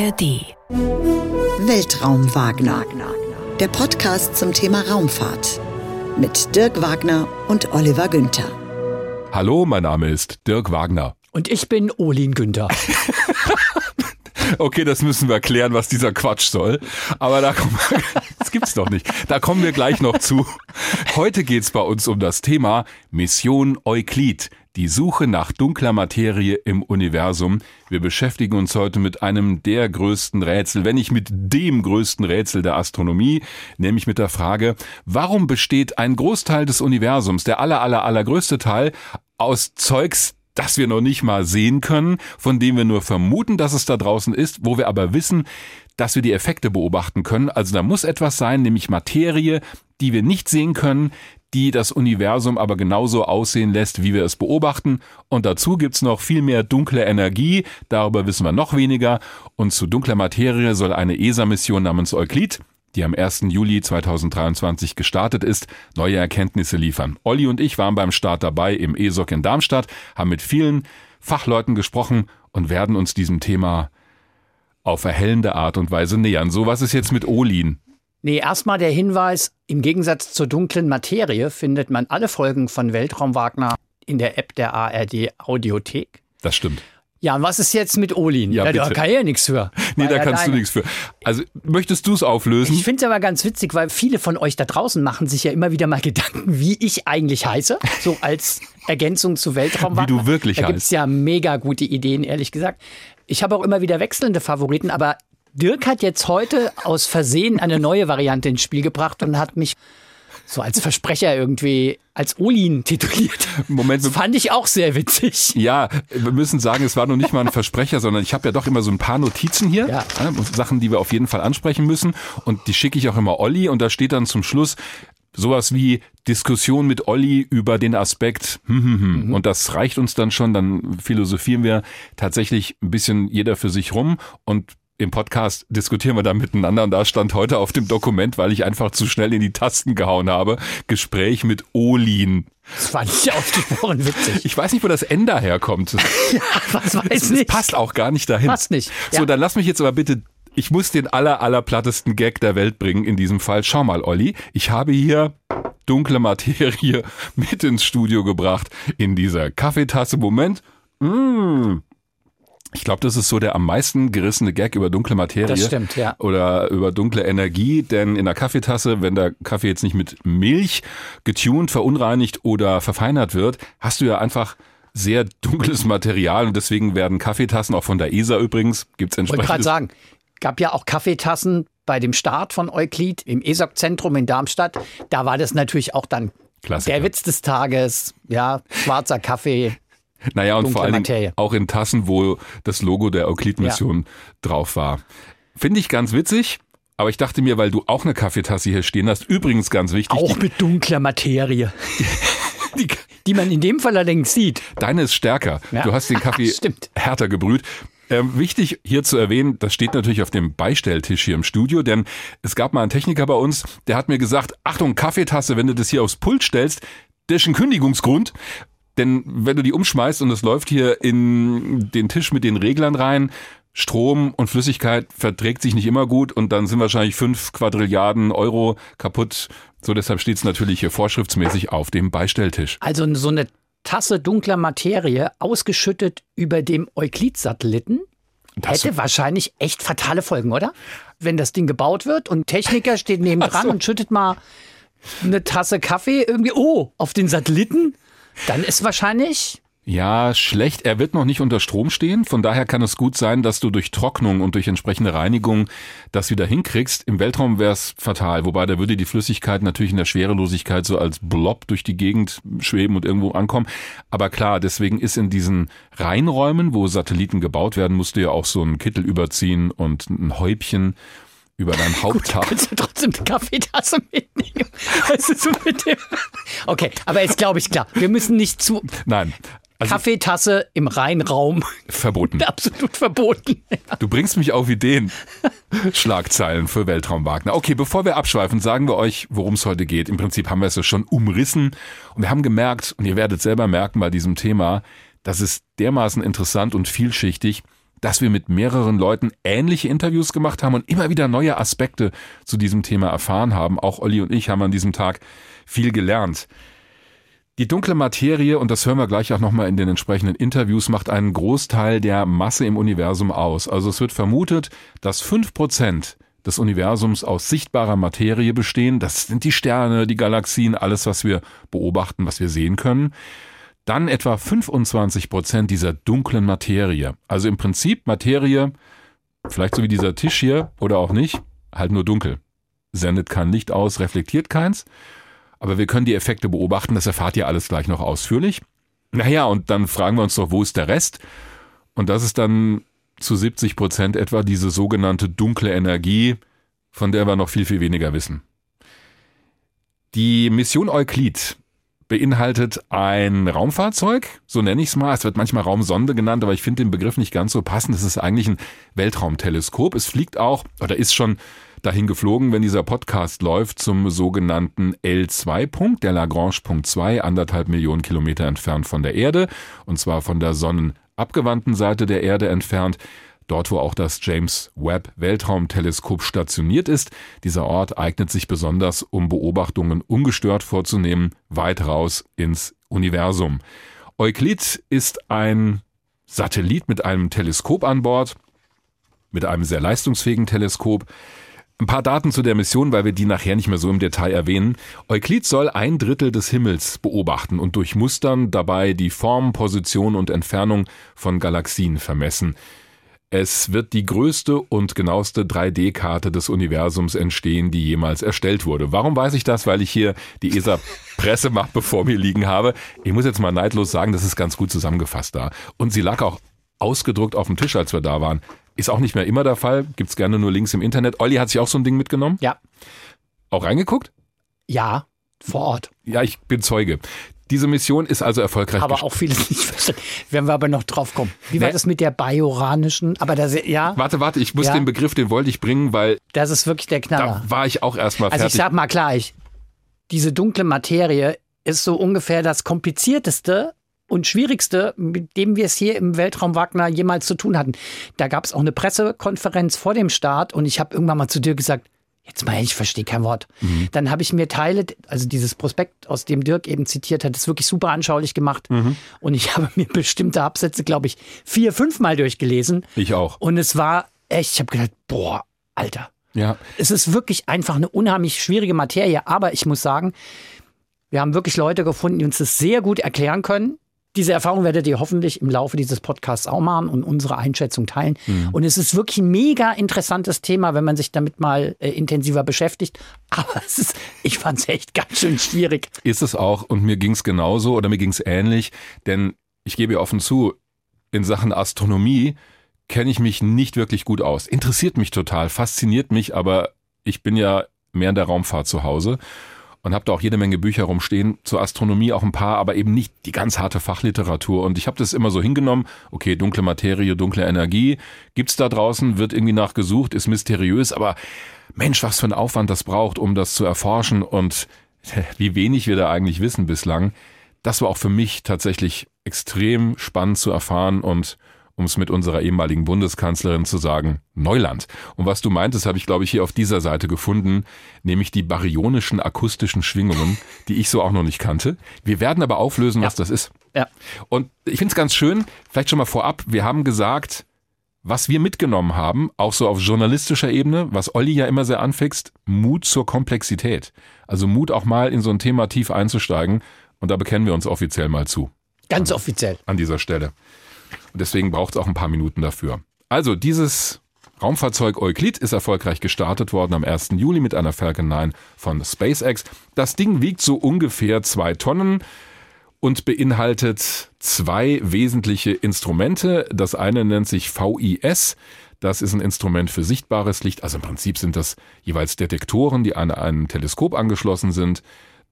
ARD. Weltraum Wagner. Der Podcast zum Thema Raumfahrt. Mit Dirk Wagner und Oliver Günther. Hallo, mein Name ist Dirk Wagner. Und ich bin Olin Günther. Okay, das müssen wir klären, was dieser Quatsch soll. Aber da kommen wir, das gibt's doch nicht. Da kommen wir gleich noch zu. Heute geht's bei uns um das Thema Mission Euklid. Die Suche nach dunkler Materie im Universum. Wir beschäftigen uns heute mit einem der größten Rätsel, wenn nicht mit dem größten Rätsel der Astronomie, nämlich mit der Frage, warum besteht ein Großteil des Universums, der aller, aller, allergrößte Teil, aus Zeugs, das wir noch nicht mal sehen können, von dem wir nur vermuten, dass es da draußen ist, wo wir aber wissen, dass wir die Effekte beobachten können. Also da muss etwas sein, nämlich Materie, die wir nicht sehen können, die das Universum aber genauso aussehen lässt, wie wir es beobachten. Und dazu gibt's noch viel mehr dunkle Energie, darüber wissen wir noch weniger. Und zu dunkler Materie soll eine ESA-Mission namens Euklid die am 1. Juli 2023 gestartet ist, neue Erkenntnisse liefern. Olli und ich waren beim Start dabei im ESOC in Darmstadt, haben mit vielen Fachleuten gesprochen und werden uns diesem Thema auf erhellende Art und Weise nähern. So, was ist jetzt mit Olin? Nee, erstmal der Hinweis, im Gegensatz zur dunklen Materie findet man alle Folgen von Weltraum Wagner in der App der ARD Audiothek. Das stimmt. Ja, und was ist jetzt mit Olin? Ja, da bitte. kann ich ja nichts für. Nee, da ja kannst du deine. nichts für. Also, möchtest du es auflösen? Ich finde es aber ganz witzig, weil viele von euch da draußen machen sich ja immer wieder mal Gedanken, wie ich eigentlich heiße, so als Ergänzung zu Weltraum. Wie du wirklich Da heißt. ja mega gute Ideen, ehrlich gesagt. Ich habe auch immer wieder wechselnde Favoriten, aber Dirk hat jetzt heute aus Versehen eine neue Variante ins Spiel gebracht und hat mich so als Versprecher irgendwie als Olin tituliert. Moment, Das fand ich auch sehr witzig. Ja, wir müssen sagen, es war noch nicht mal ein Versprecher, sondern ich habe ja doch immer so ein paar Notizen hier, Ja. ne, Sachen, die wir auf jeden Fall ansprechen müssen. Und die schicke ich auch immer Olli und da steht dann zum Schluss sowas wie Diskussion mit Olli über den Aspekt. Hm, hm, hm. Und das reicht uns dann schon, dann philosophieren wir tatsächlich ein bisschen jeder für sich rum und im Podcast diskutieren wir da miteinander und da stand heute auf dem Dokument, weil ich einfach zu schnell in die Tasten gehauen habe, Gespräch mit Olin. Das fand ich ausgesprochen witzig. Ich weiß nicht, wo das N daherkommt. Was weiß Es, es nicht. passt auch gar nicht dahin. Passt nicht. So, Ja. dann lass mich jetzt aber bitte, ich muss den aller, allerplattesten Gag der Welt bringen in diesem Fall. Schau mal, Olli, ich habe hier dunkle Materie mit ins Studio gebracht in dieser Kaffeetasse. Moment. Mm. Ich glaube, das ist so der am meisten gerissene Gag über dunkle Materie. Das stimmt, ja. Oder über dunkle Energie, denn in der Kaffeetasse, wenn der Kaffee jetzt nicht mit Milch getuned, verunreinigt oder verfeinert wird, hast du ja einfach sehr dunkles Material und deswegen werden Kaffeetassen auch von der ESA übrigens, gibt's wollte gerade entsprechend. sagen, gab ja auch Kaffeetassen bei dem Start von Euklid im ESOC-Zentrum in Darmstadt. Da war das natürlich auch dann Klassiker. der Witz des Tages. Ja, schwarzer Kaffee. Naja, und vor allem auch in Tassen, wo das Logo der Euklid-Mission drauf war. Finde ich ganz witzig. Aber ich dachte mir, weil du auch eine Kaffeetasse hier stehen hast, übrigens ganz wichtig, Auch mit dunkler Materie, die, die, man in dem Fall allerdings sieht. Deine ist stärker. Ja. Du hast den Kaffee härter gebrüht. Ähm, wichtig hier zu erwähnen, das steht natürlich auf dem Beistelltisch hier im Studio, denn es gab mal einen Techniker bei uns, der hat mir gesagt, Achtung, Kaffeetasse, wenn du das hier aufs Pult stellst, das ist ein Kündigungsgrund. Denn wenn du die umschmeißt und es läuft hier in den Tisch mit den Reglern rein, Strom und Flüssigkeit verträgt sich nicht immer gut und dann sind wahrscheinlich fünf Quadrilliarden Euro kaputt. So deshalb steht es natürlich hier vorschriftsmäßig auf dem Beistelltisch. Also so eine Tasse dunkler Materie ausgeschüttet über dem Euklid-Satelliten Das- hätte wahrscheinlich echt fatale Folgen, oder? Wenn das Ding gebaut wird und ein Techniker steht nebendran Ach so. und schüttet mal eine Tasse Kaffee irgendwie, oh, auf den Satelliten, dann ist wahrscheinlich Ja, schlecht. Er wird noch nicht unter Strom stehen. Von daher kann es gut sein, dass du durch Trocknung und durch entsprechende Reinigung das wieder hinkriegst. Im Weltraum wäre es fatal. Wobei da würde die Flüssigkeit natürlich in der Schwerelosigkeit so als Blob durch die Gegend schweben und irgendwo ankommen. Aber klar, deswegen ist in diesen Reinräumen, wo Satelliten gebaut werden, musst du ja auch so einen Kittel überziehen und ein Häubchen über dein Hauptdach. kannst du trotzdem eine Kaffeetasse mitnehmen. Also so mit dem okay, aber jetzt glaube ich klar, wir müssen nicht zu Nein. Also Kaffeetasse im Reinraum. verboten. Absolut verboten. Du bringst mich auf Ideen. Schlagzeilen für Weltraum Wagner. Okay, bevor wir abschweifen, sagen wir euch, worum es heute geht. Im Prinzip haben wir es ja schon umrissen und wir haben gemerkt, und ihr werdet selber merken bei diesem Thema, das ist dermaßen interessant und vielschichtig, dass wir mit mehreren Leuten ähnliche Interviews gemacht haben und immer wieder neue Aspekte zu diesem Thema erfahren haben. Auch Olli und ich haben an diesem Tag viel gelernt. Die dunkle Materie, und das hören wir gleich auch nochmal in den entsprechenden Interviews, macht einen Großteil der Masse im Universum aus. Also es wird vermutet, dass fünf Prozent des Universums aus sichtbarer Materie bestehen. Das sind die Sterne, die Galaxien, alles, was wir beobachten, was wir sehen können. Dann etwa 25 Prozent dieser dunklen Materie. Also im Prinzip Materie, vielleicht so wie dieser Tisch hier oder auch nicht, halt nur dunkel. Sendet kein Licht aus, reflektiert keins. Aber wir können die Effekte beobachten, das erfahrt ihr alles gleich noch ausführlich. Naja, und dann fragen wir uns doch, wo ist der Rest? Und das ist dann zu 70 Prozent etwa diese sogenannte dunkle Energie, von der wir noch viel, viel weniger wissen. Die Mission Euklid beinhaltet ein Raumfahrzeug, so nenne ich es mal. Es wird manchmal Raumsonde genannt, aber ich finde den Begriff nicht ganz so passend. Es ist eigentlich ein Weltraumteleskop. Es fliegt auch oder ist schon dahin geflogen, wenn dieser Podcast läuft, zum sogenannten L2-Punkt, der Lagrange-Punkt 2, anderthalb Millionen Kilometer entfernt von der Erde, und zwar von der sonnenabgewandten Seite der Erde entfernt dort wo auch das James Webb Weltraumteleskop stationiert ist. Dieser Ort eignet sich besonders, um Beobachtungen ungestört vorzunehmen, weit raus ins Universum. Euklid ist ein Satellit mit einem Teleskop an Bord, mit einem sehr leistungsfähigen Teleskop. Ein paar Daten zu der Mission, weil wir die nachher nicht mehr so im Detail erwähnen. Euklid soll ein Drittel des Himmels beobachten und durchmustern, dabei die Form, Position und Entfernung von Galaxien vermessen. Es wird die größte und genaueste 3D-Karte des Universums entstehen, die jemals erstellt wurde. Warum weiß ich das? Weil ich hier die ESA-Pressemappe vor mir liegen habe. Ich muss jetzt mal neidlos sagen, das ist ganz gut zusammengefasst da. Und sie lag auch ausgedruckt auf dem Tisch, als wir da waren. Ist auch nicht mehr immer der Fall. Gibt's gerne nur Links im Internet. Olli hat sich auch so ein Ding mitgenommen? Ja. Auch reingeguckt? Ja, vor Ort. Ja, ich bin Zeuge. Diese Mission ist also erfolgreich. Aber auch vieles nicht verstanden. Werden wir aber noch drauf kommen. Wie war ne? das mit der bajoranischen? Aber da ja. Warte, warte, ich muss ja. den Begriff, den wollte ich bringen, weil. Das ist wirklich der Knaller. Da war ich auch erstmal fertig. Also ich sag mal gleich, diese dunkle Materie ist so ungefähr das komplizierteste und schwierigste, mit dem wir es hier im Weltraum Wagner jemals zu tun hatten. Da gab es auch eine Pressekonferenz vor dem Start und ich habe irgendwann mal zu dir gesagt, Jetzt mal, ich verstehe kein Wort. Mhm. Dann habe ich mir Teile, also dieses Prospekt, aus dem Dirk eben zitiert hat, ist wirklich super anschaulich gemacht. Mhm. Und ich habe mir bestimmte Absätze, glaube ich, vier, fünfmal durchgelesen. Ich auch. Und es war echt, ich habe gedacht, boah, Alter. Ja. Es ist wirklich einfach eine unheimlich schwierige Materie. Aber ich muss sagen, wir haben wirklich Leute gefunden, die uns das sehr gut erklären können. Diese Erfahrung werdet ihr hoffentlich im Laufe dieses Podcasts auch machen und unsere Einschätzung teilen. Mhm. Und es ist wirklich ein mega interessantes Thema, wenn man sich damit mal äh, intensiver beschäftigt. Aber es ist, ich fand es echt ganz schön schwierig. Ist es auch und mir ging es genauso oder mir ging es ähnlich, denn ich gebe offen zu, in Sachen Astronomie kenne ich mich nicht wirklich gut aus. Interessiert mich total, fasziniert mich, aber ich bin ja mehr in der Raumfahrt zu Hause und habe da auch jede Menge Bücher rumstehen, zur Astronomie auch ein paar, aber eben nicht die ganz harte Fachliteratur. Und ich habe das immer so hingenommen, okay, dunkle Materie, dunkle Energie, gibt's da draußen, wird irgendwie nachgesucht, ist mysteriös, aber Mensch, was für ein Aufwand das braucht, um das zu erforschen. Und wie wenig wir da eigentlich wissen bislang. Das war auch für mich tatsächlich extrem spannend zu erfahren. Und um es mit unserer ehemaligen Bundeskanzlerin zu sagen, Neuland. Und was du meintest, habe ich, glaube ich, hier auf dieser Seite gefunden, nämlich die baryonischen akustischen Schwingungen, die ich so auch noch nicht kannte. Wir werden aber auflösen, ja. was das ist. Ja. Und ich finde es ganz schön, vielleicht schon mal vorab, wir haben gesagt, was wir mitgenommen haben, auch so auf journalistischer Ebene, was Olli ja immer sehr anfixt, Mut zur Komplexität. Also Mut auch mal in so ein Thema tief einzusteigen. Und da bekennen wir uns offiziell mal zu. Ganz offiziell. An dieser Stelle. Und deswegen braucht es auch ein paar Minuten dafür. Also dieses Raumfahrzeug Euclid ist erfolgreich gestartet worden am 1. Juli mit einer Falcon 9 von SpaceX. Das Ding wiegt so ungefähr zwei Tonnen und beinhaltet zwei wesentliche Instrumente. Das eine nennt sich VIS. Das ist ein Instrument für sichtbares Licht. Also im Prinzip sind das jeweils Detektoren, die an ein Teleskop angeschlossen sind.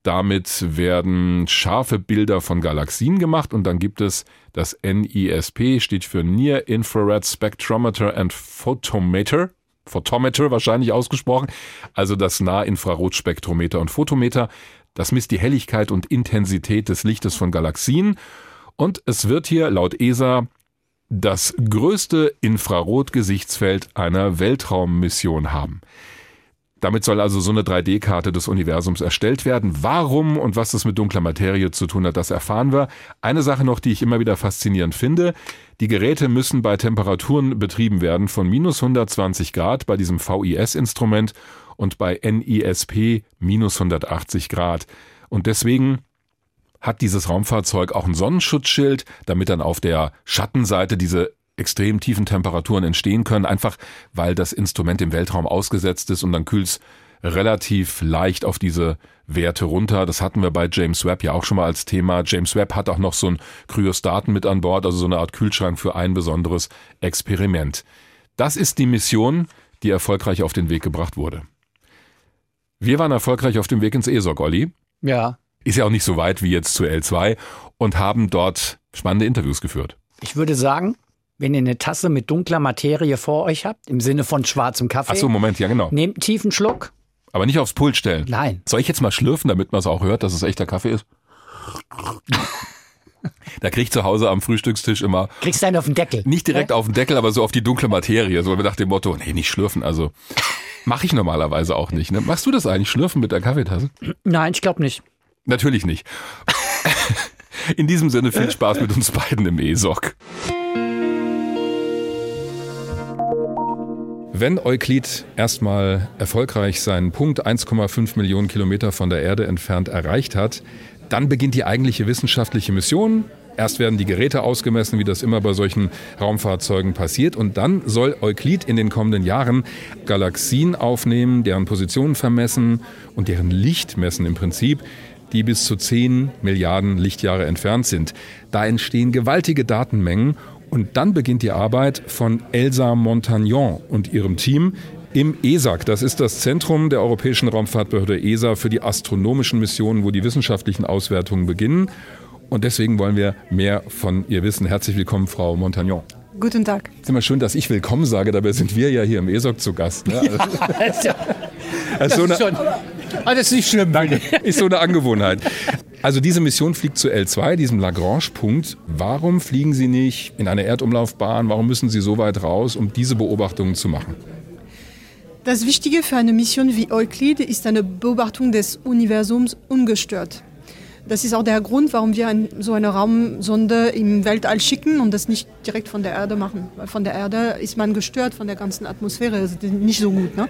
Damit werden scharfe Bilder von Galaxien gemacht und dann gibt es das NISP, steht für Near Infrared Spectrometer and Photometer. Photometer wahrscheinlich ausgesprochen, also das Nahinfrarotspektrometer und Photometer. Das misst die Helligkeit und Intensität des Lichtes von Galaxien und es wird hier laut ESA das größte Infrarotgesichtsfeld einer Weltraummission haben. Damit soll also so eine 3D-Karte des Universums erstellt werden. Warum und was das mit dunkler Materie zu tun hat, das erfahren wir. Eine Sache noch, die ich immer wieder faszinierend finde. Die Geräte müssen bei Temperaturen betrieben werden von minus 120 Grad bei diesem VIS-Instrument und bei NISP minus 180 Grad. Und deswegen hat dieses Raumfahrzeug auch ein Sonnenschutzschild, damit dann auf der Schattenseite diese extrem tiefen Temperaturen entstehen können, einfach weil das Instrument im Weltraum ausgesetzt ist und dann kühlt es relativ leicht auf diese Werte runter. Das hatten wir bei James Webb ja auch schon mal als Thema. James Webb hat auch noch so ein Kryostaten mit an Bord, also so eine Art Kühlschrank für ein besonderes Experiment. Das ist die Mission, die erfolgreich auf den Weg gebracht wurde. Wir waren erfolgreich auf dem Weg ins ESOC, Olli. Ja. Ist ja auch nicht so weit wie jetzt zu L2 und haben dort spannende Interviews geführt. Ich würde sagen, wenn ihr eine Tasse mit dunkler Materie vor euch habt, im Sinne von schwarzem Kaffee. Ach so, Moment, ja genau. Nehmt einen tiefen Schluck. Aber nicht aufs Pult stellen. Nein. Soll ich jetzt mal schlürfen, damit man es auch hört, dass es echter Kaffee ist? Da krieg ich zu Hause am Frühstückstisch immer. Kriegst du einen auf den Deckel. Nicht direkt auf den Deckel, aber so auf die dunkle Materie. So nach dem Motto, nee, nicht schlürfen. Also mache ich normalerweise auch nicht. Ne? Machst du das eigentlich, schlürfen mit der Kaffeetasse? Nein, ich glaube nicht. Natürlich nicht. In diesem Sinne viel Spaß mit uns beiden im ESOC. Wenn Euklid erstmal erfolgreich seinen Punkt 1,5 Millionen Kilometer von der Erde entfernt erreicht hat, dann beginnt die eigentliche wissenschaftliche Mission. Erst werden die Geräte ausgemessen, wie das immer bei solchen Raumfahrzeugen passiert. Und dann soll Euklid in den kommenden Jahren Galaxien aufnehmen, deren Positionen vermessen und deren Licht messen im Prinzip, die bis zu 10 Milliarden Lichtjahre entfernt sind. Da entstehen gewaltige Datenmengen und dann beginnt die Arbeit von Elsa Montagnon und ihrem Team im ESAC. Das ist das Zentrum der Europäischen Raumfahrtbehörde ESA für die astronomischen Missionen, wo die wissenschaftlichen Auswertungen beginnen. Und deswegen wollen wir mehr von ihr wissen. Herzlich willkommen, Frau Montagnon. Guten Tag. Es ist immer schön, dass ich willkommen sage, dabei sind wir ja hier im ESOC zu Gast. Ne? Also, das, ja, das, ist so ist eine, schon, Ah, das ist nicht schlimm. Danke. ist so eine Angewohnheit. Also diese Mission fliegt zu L2, diesem Lagrange-Punkt. Warum fliegen Sie nicht in eine Erdumlaufbahn? Warum müssen Sie so weit raus, um diese Beobachtungen zu machen? Das Wichtige für eine Mission wie Euklid ist eine Beobachtung des Universums ungestört. Das ist auch der Grund, warum wir ein, so eine Raumsonde im Weltall schicken und das nicht direkt von der Erde machen. Weil von der Erde ist man gestört von der ganzen Atmosphäre, das ist nicht so gut. Ne?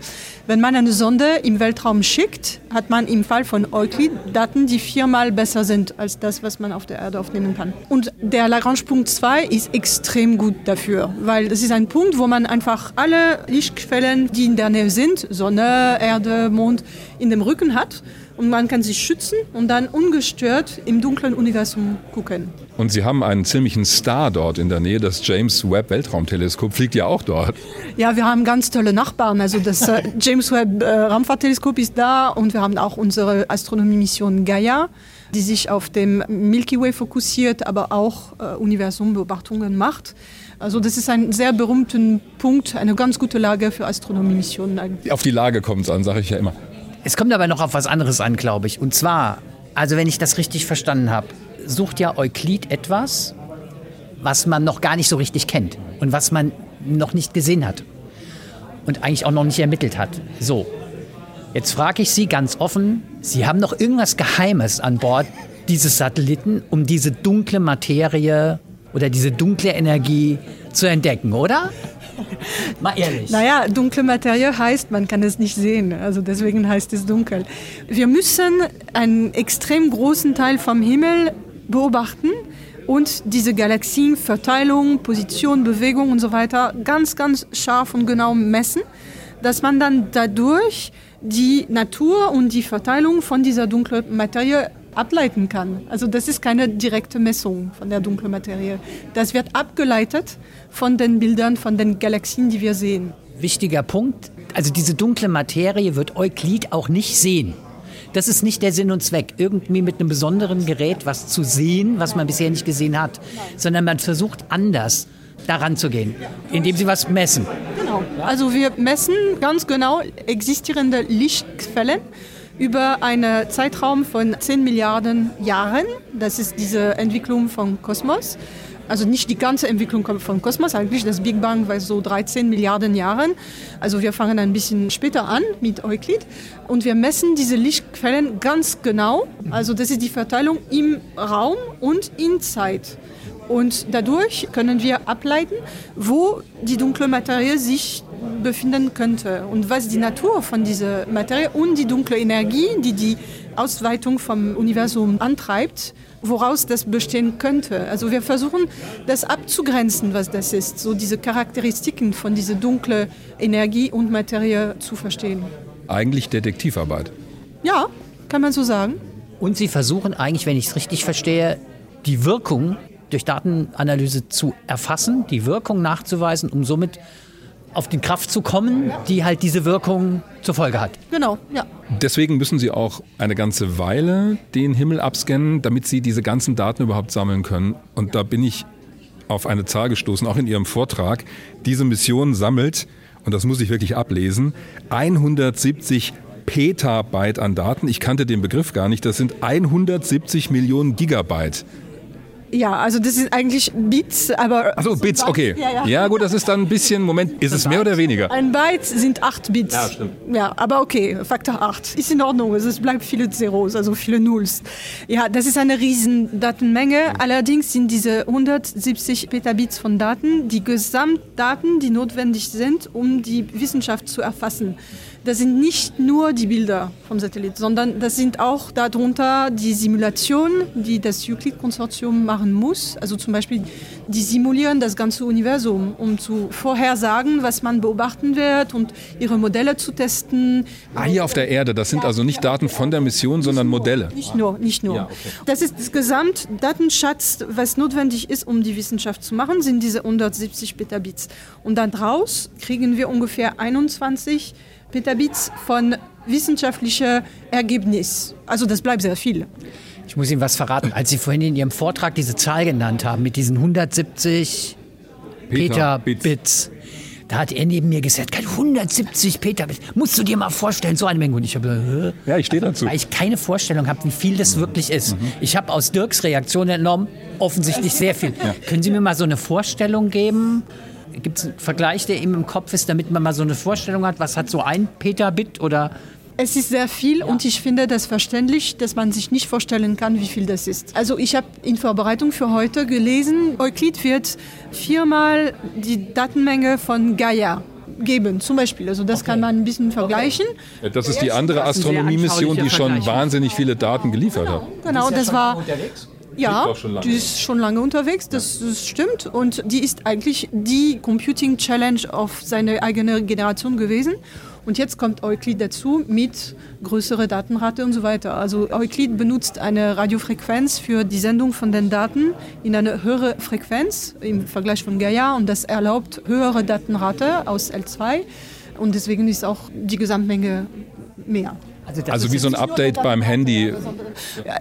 Wenn man eine Sonde im Weltraum schickt, hat man im Fall von Euclid Daten, die viermal besser sind als das, was man auf der Erde aufnehmen kann. Und der Lagrange-Punkt 2 ist extrem gut dafür, weil das ist ein Punkt, wo man einfach alle Lichtquellen, die in der Nähe sind, Sonne, Erde, Mond, in dem Rücken hat und man kann sich schützen und dann ungestört im dunklen Universum gucken. Und Sie haben einen ziemlichen Star dort in der Nähe. Das James Webb Weltraumteleskop fliegt ja auch dort. Ja, wir haben ganz tolle Nachbarn. Also das äh, James Webb äh, Raumfahrtteleskop ist da und wir haben auch unsere Astronomiemission Gaia, die sich auf dem Milky Way fokussiert, aber auch äh, Universumbeobachtungen macht. Also das ist ein sehr berühmter Punkt, eine ganz gute Lage für Astronomiemissionen eigentlich. Auf die Lage kommt es an, sage ich ja immer. Es kommt aber noch auf was anderes an, glaube ich. Und zwar, also wenn ich das richtig verstanden habe, sucht ja Euklid etwas, was man noch gar nicht so richtig kennt und was man noch nicht gesehen hat und eigentlich auch noch nicht ermittelt hat. So, jetzt frage ich Sie ganz offen, Sie haben noch irgendwas Geheimes an Bord dieses Satelliten, um diese dunkle Materie oder diese dunkle Energie zu entdecken, oder? Mal ehrlich. Naja, dunkle Materie heißt, man kann es nicht sehen. Also deswegen heißt es dunkel. Wir müssen einen extrem großen Teil vom Himmel beobachten und diese Galaxienverteilung, Position, Bewegung und so weiter ganz, ganz scharf und genau messen, dass man dann dadurch die Natur und die Verteilung von dieser dunklen Materie ableiten kann. Also das ist keine direkte Messung von der dunklen Materie. Das wird abgeleitet von den Bildern von den Galaxien, die wir sehen. Wichtiger Punkt, also diese dunkle Materie wird Euklid auch nicht sehen. Das ist nicht der Sinn und Zweck, irgendwie mit einem besonderen Gerät was zu sehen, was man bisher nicht gesehen hat, sondern man versucht anders daran zu gehen, indem sie was messen. Genau. Also wir messen ganz genau existierende Lichtquellen über einen Zeitraum von 10 Milliarden Jahren. Das ist diese Entwicklung vom Kosmos. Also nicht die ganze Entwicklung vom Kosmos, eigentlich das Big Bang war so 13 Milliarden Jahren. Also wir fangen ein bisschen später an mit Euklid und wir messen diese Lichtquellen ganz genau. Also das ist die Verteilung im Raum und in Zeit. Und dadurch können wir ableiten, wo die dunkle Materie sich befinden könnte und was die Natur von dieser Materie und die dunkle Energie, die die Ausweitung vom Universum antreibt, woraus das bestehen könnte. Also wir versuchen das abzugrenzen, was das ist, so diese Charakteristiken von dieser dunkle Energie und Materie zu verstehen. Eigentlich Detektivarbeit. Ja, kann man so sagen. Und Sie versuchen eigentlich, wenn ich es richtig verstehe, die Wirkung durch Datenanalyse zu erfassen, die Wirkung nachzuweisen, um somit auf die Kraft zu kommen, die halt diese Wirkung zur Folge hat. Genau, ja. Deswegen müssen Sie auch eine ganze Weile den Himmel abscannen, damit Sie diese ganzen Daten überhaupt sammeln können. Und da bin ich auf eine Zahl gestoßen, auch in Ihrem Vortrag. Diese Mission sammelt, und das muss ich wirklich ablesen, 170 Petabyte an Daten. Ich kannte den Begriff gar nicht. Das sind 170 Millionen Gigabyte. Ja, also das sind eigentlich Bits, aber. Achso, Bits, okay. Ja, ja. ja, gut, das ist dann ein bisschen. Moment, ist es mehr oder weniger? Ein Byte sind 8 Bits. Ja, stimmt. Ja, aber okay, Faktor 8. Ist in Ordnung. Es bleibt viele Zeros, also viele Nulls. Ja, das ist eine riesen Datenmenge. Allerdings sind diese 170 Petabits von Daten die Gesamtdaten, die notwendig sind, um die Wissenschaft zu erfassen das sind nicht nur die Bilder vom Satellit, sondern das sind auch darunter die Simulationen, die das Euclid-Konsortium machen muss. Also zum Beispiel, die simulieren das ganze Universum, um zu vorhersagen, was man beobachten wird und ihre Modelle zu testen. Ah, hier auf der Erde, das sind also nicht Daten von der Mission, sondern Modelle. Nicht nur, nicht nur. Ja, okay. Das ist das Gesamtdatenschatz, was notwendig ist, um die Wissenschaft zu machen, sind diese 170 Petabits. Und dann draus kriegen wir ungefähr 21 Petabits von wissenschaftlicher Ergebnis. Also das bleibt sehr viel. Ich muss Ihnen was verraten. Als Sie vorhin in Ihrem Vortrag diese Zahl genannt haben mit diesen 170 Petabits, da hat er neben mir gesagt, 170 Petabits. Musst du dir mal vorstellen, so eine Menge. Und ich habe, Hä? ja, ich stehe dazu. Weil ich keine Vorstellung habe, wie viel das wirklich ist. Mhm. Ich habe aus Dirks Reaktion entnommen, offensichtlich sehr viel. Ja. Können Sie mir mal so eine Vorstellung geben? Gibt es einen Vergleich, der ihm im Kopf ist, damit man mal so eine Vorstellung hat, was hat so ein Petabit oder es ist sehr viel ja. und ich finde das verständlich, dass man sich nicht vorstellen kann, wie viel das ist. Also ich habe in Vorbereitung für heute gelesen, Euklid wird viermal die Datenmenge von Gaia geben, zum Beispiel. Also das okay. kann man ein bisschen vergleichen. Okay. Das ist die andere Astronomiemission, die schon wahnsinnig viele Daten geliefert genau. hat. Genau, das war... Unterwegs? Ja, die ist schon lange unterwegs, das, das, stimmt. Und die ist eigentlich die Computing Challenge auf seine eigene Generation gewesen. Und jetzt kommt Euclid dazu mit größerer Datenrate und so weiter. Also Euclid benutzt eine Radiofrequenz für die Sendung von den Daten in eine höhere Frequenz im Vergleich von Gaia und das erlaubt höhere Datenrate aus L2 und deswegen ist auch die Gesamtmenge mehr. Also, also wie so ein Update beim Handy.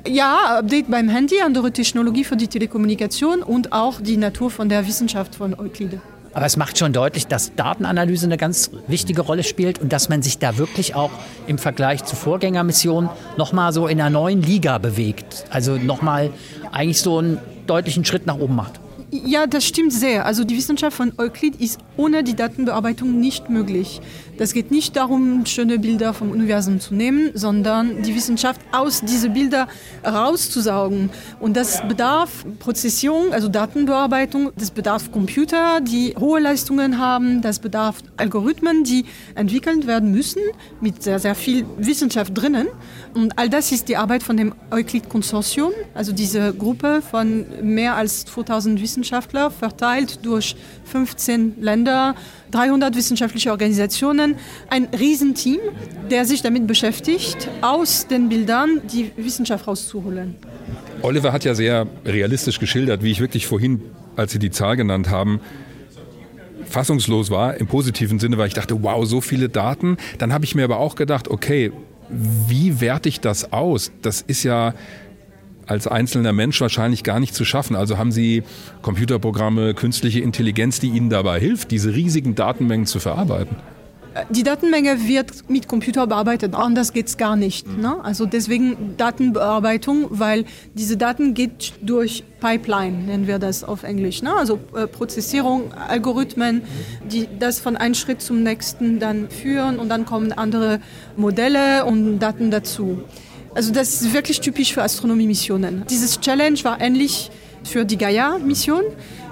Ja, Update beim Handy, andere Technologie für die Telekommunikation und auch die Natur von der Wissenschaft von Euklide. Aber es macht schon deutlich, dass Datenanalyse eine ganz wichtige Rolle spielt und dass man sich da wirklich auch im Vergleich zu Vorgängermissionen nochmal so in einer neuen Liga bewegt. Also nochmal eigentlich so einen deutlichen Schritt nach oben macht. Ja, das stimmt sehr. Also die Wissenschaft von Euklid ist ohne die Datenbearbeitung nicht möglich. Das geht nicht darum, schöne Bilder vom Universum zu nehmen, sondern die Wissenschaft aus diese Bilder rauszusaugen. Und das bedarf Prozession, also Datenbearbeitung, das bedarf Computer, die hohe Leistungen haben, das bedarf Algorithmen, die entwickelt werden müssen, mit sehr, sehr viel Wissenschaft drinnen. Und all das ist die Arbeit von dem Euklid-Konsortium, also diese Gruppe von mehr als 2000 Wissenschaftlern, verteilt durch 15 Länder, 300 wissenschaftliche Organisationen, ein Riesenteam, der sich damit beschäftigt, aus den Bildern die Wissenschaft rauszuholen. Oliver hat ja sehr realistisch geschildert, wie ich wirklich vorhin, als Sie die Zahl genannt haben, fassungslos war, im positiven Sinne, weil ich dachte, wow, so viele Daten. Dann habe ich mir aber auch gedacht, okay, wie werte ich das aus? Das ist ja als einzelner Mensch wahrscheinlich gar nicht zu schaffen. Also haben Sie Computerprogramme, künstliche Intelligenz, die Ihnen dabei hilft, diese riesigen Datenmengen zu verarbeiten? Die Datenmenge wird mit Computer bearbeitet, anders geht es gar nicht. Mhm. Ne? Also deswegen Datenbearbeitung, weil diese Daten geht durch Pipeline, nennen wir das auf Englisch. Ne? Also äh, Prozessierung, Algorithmen, die das von einem Schritt zum nächsten dann führen und dann kommen andere Modelle und Daten dazu. Also das ist wirklich typisch für Astronomie-Missionen. Dieses Challenge war ähnlich für die Gaia-Mission.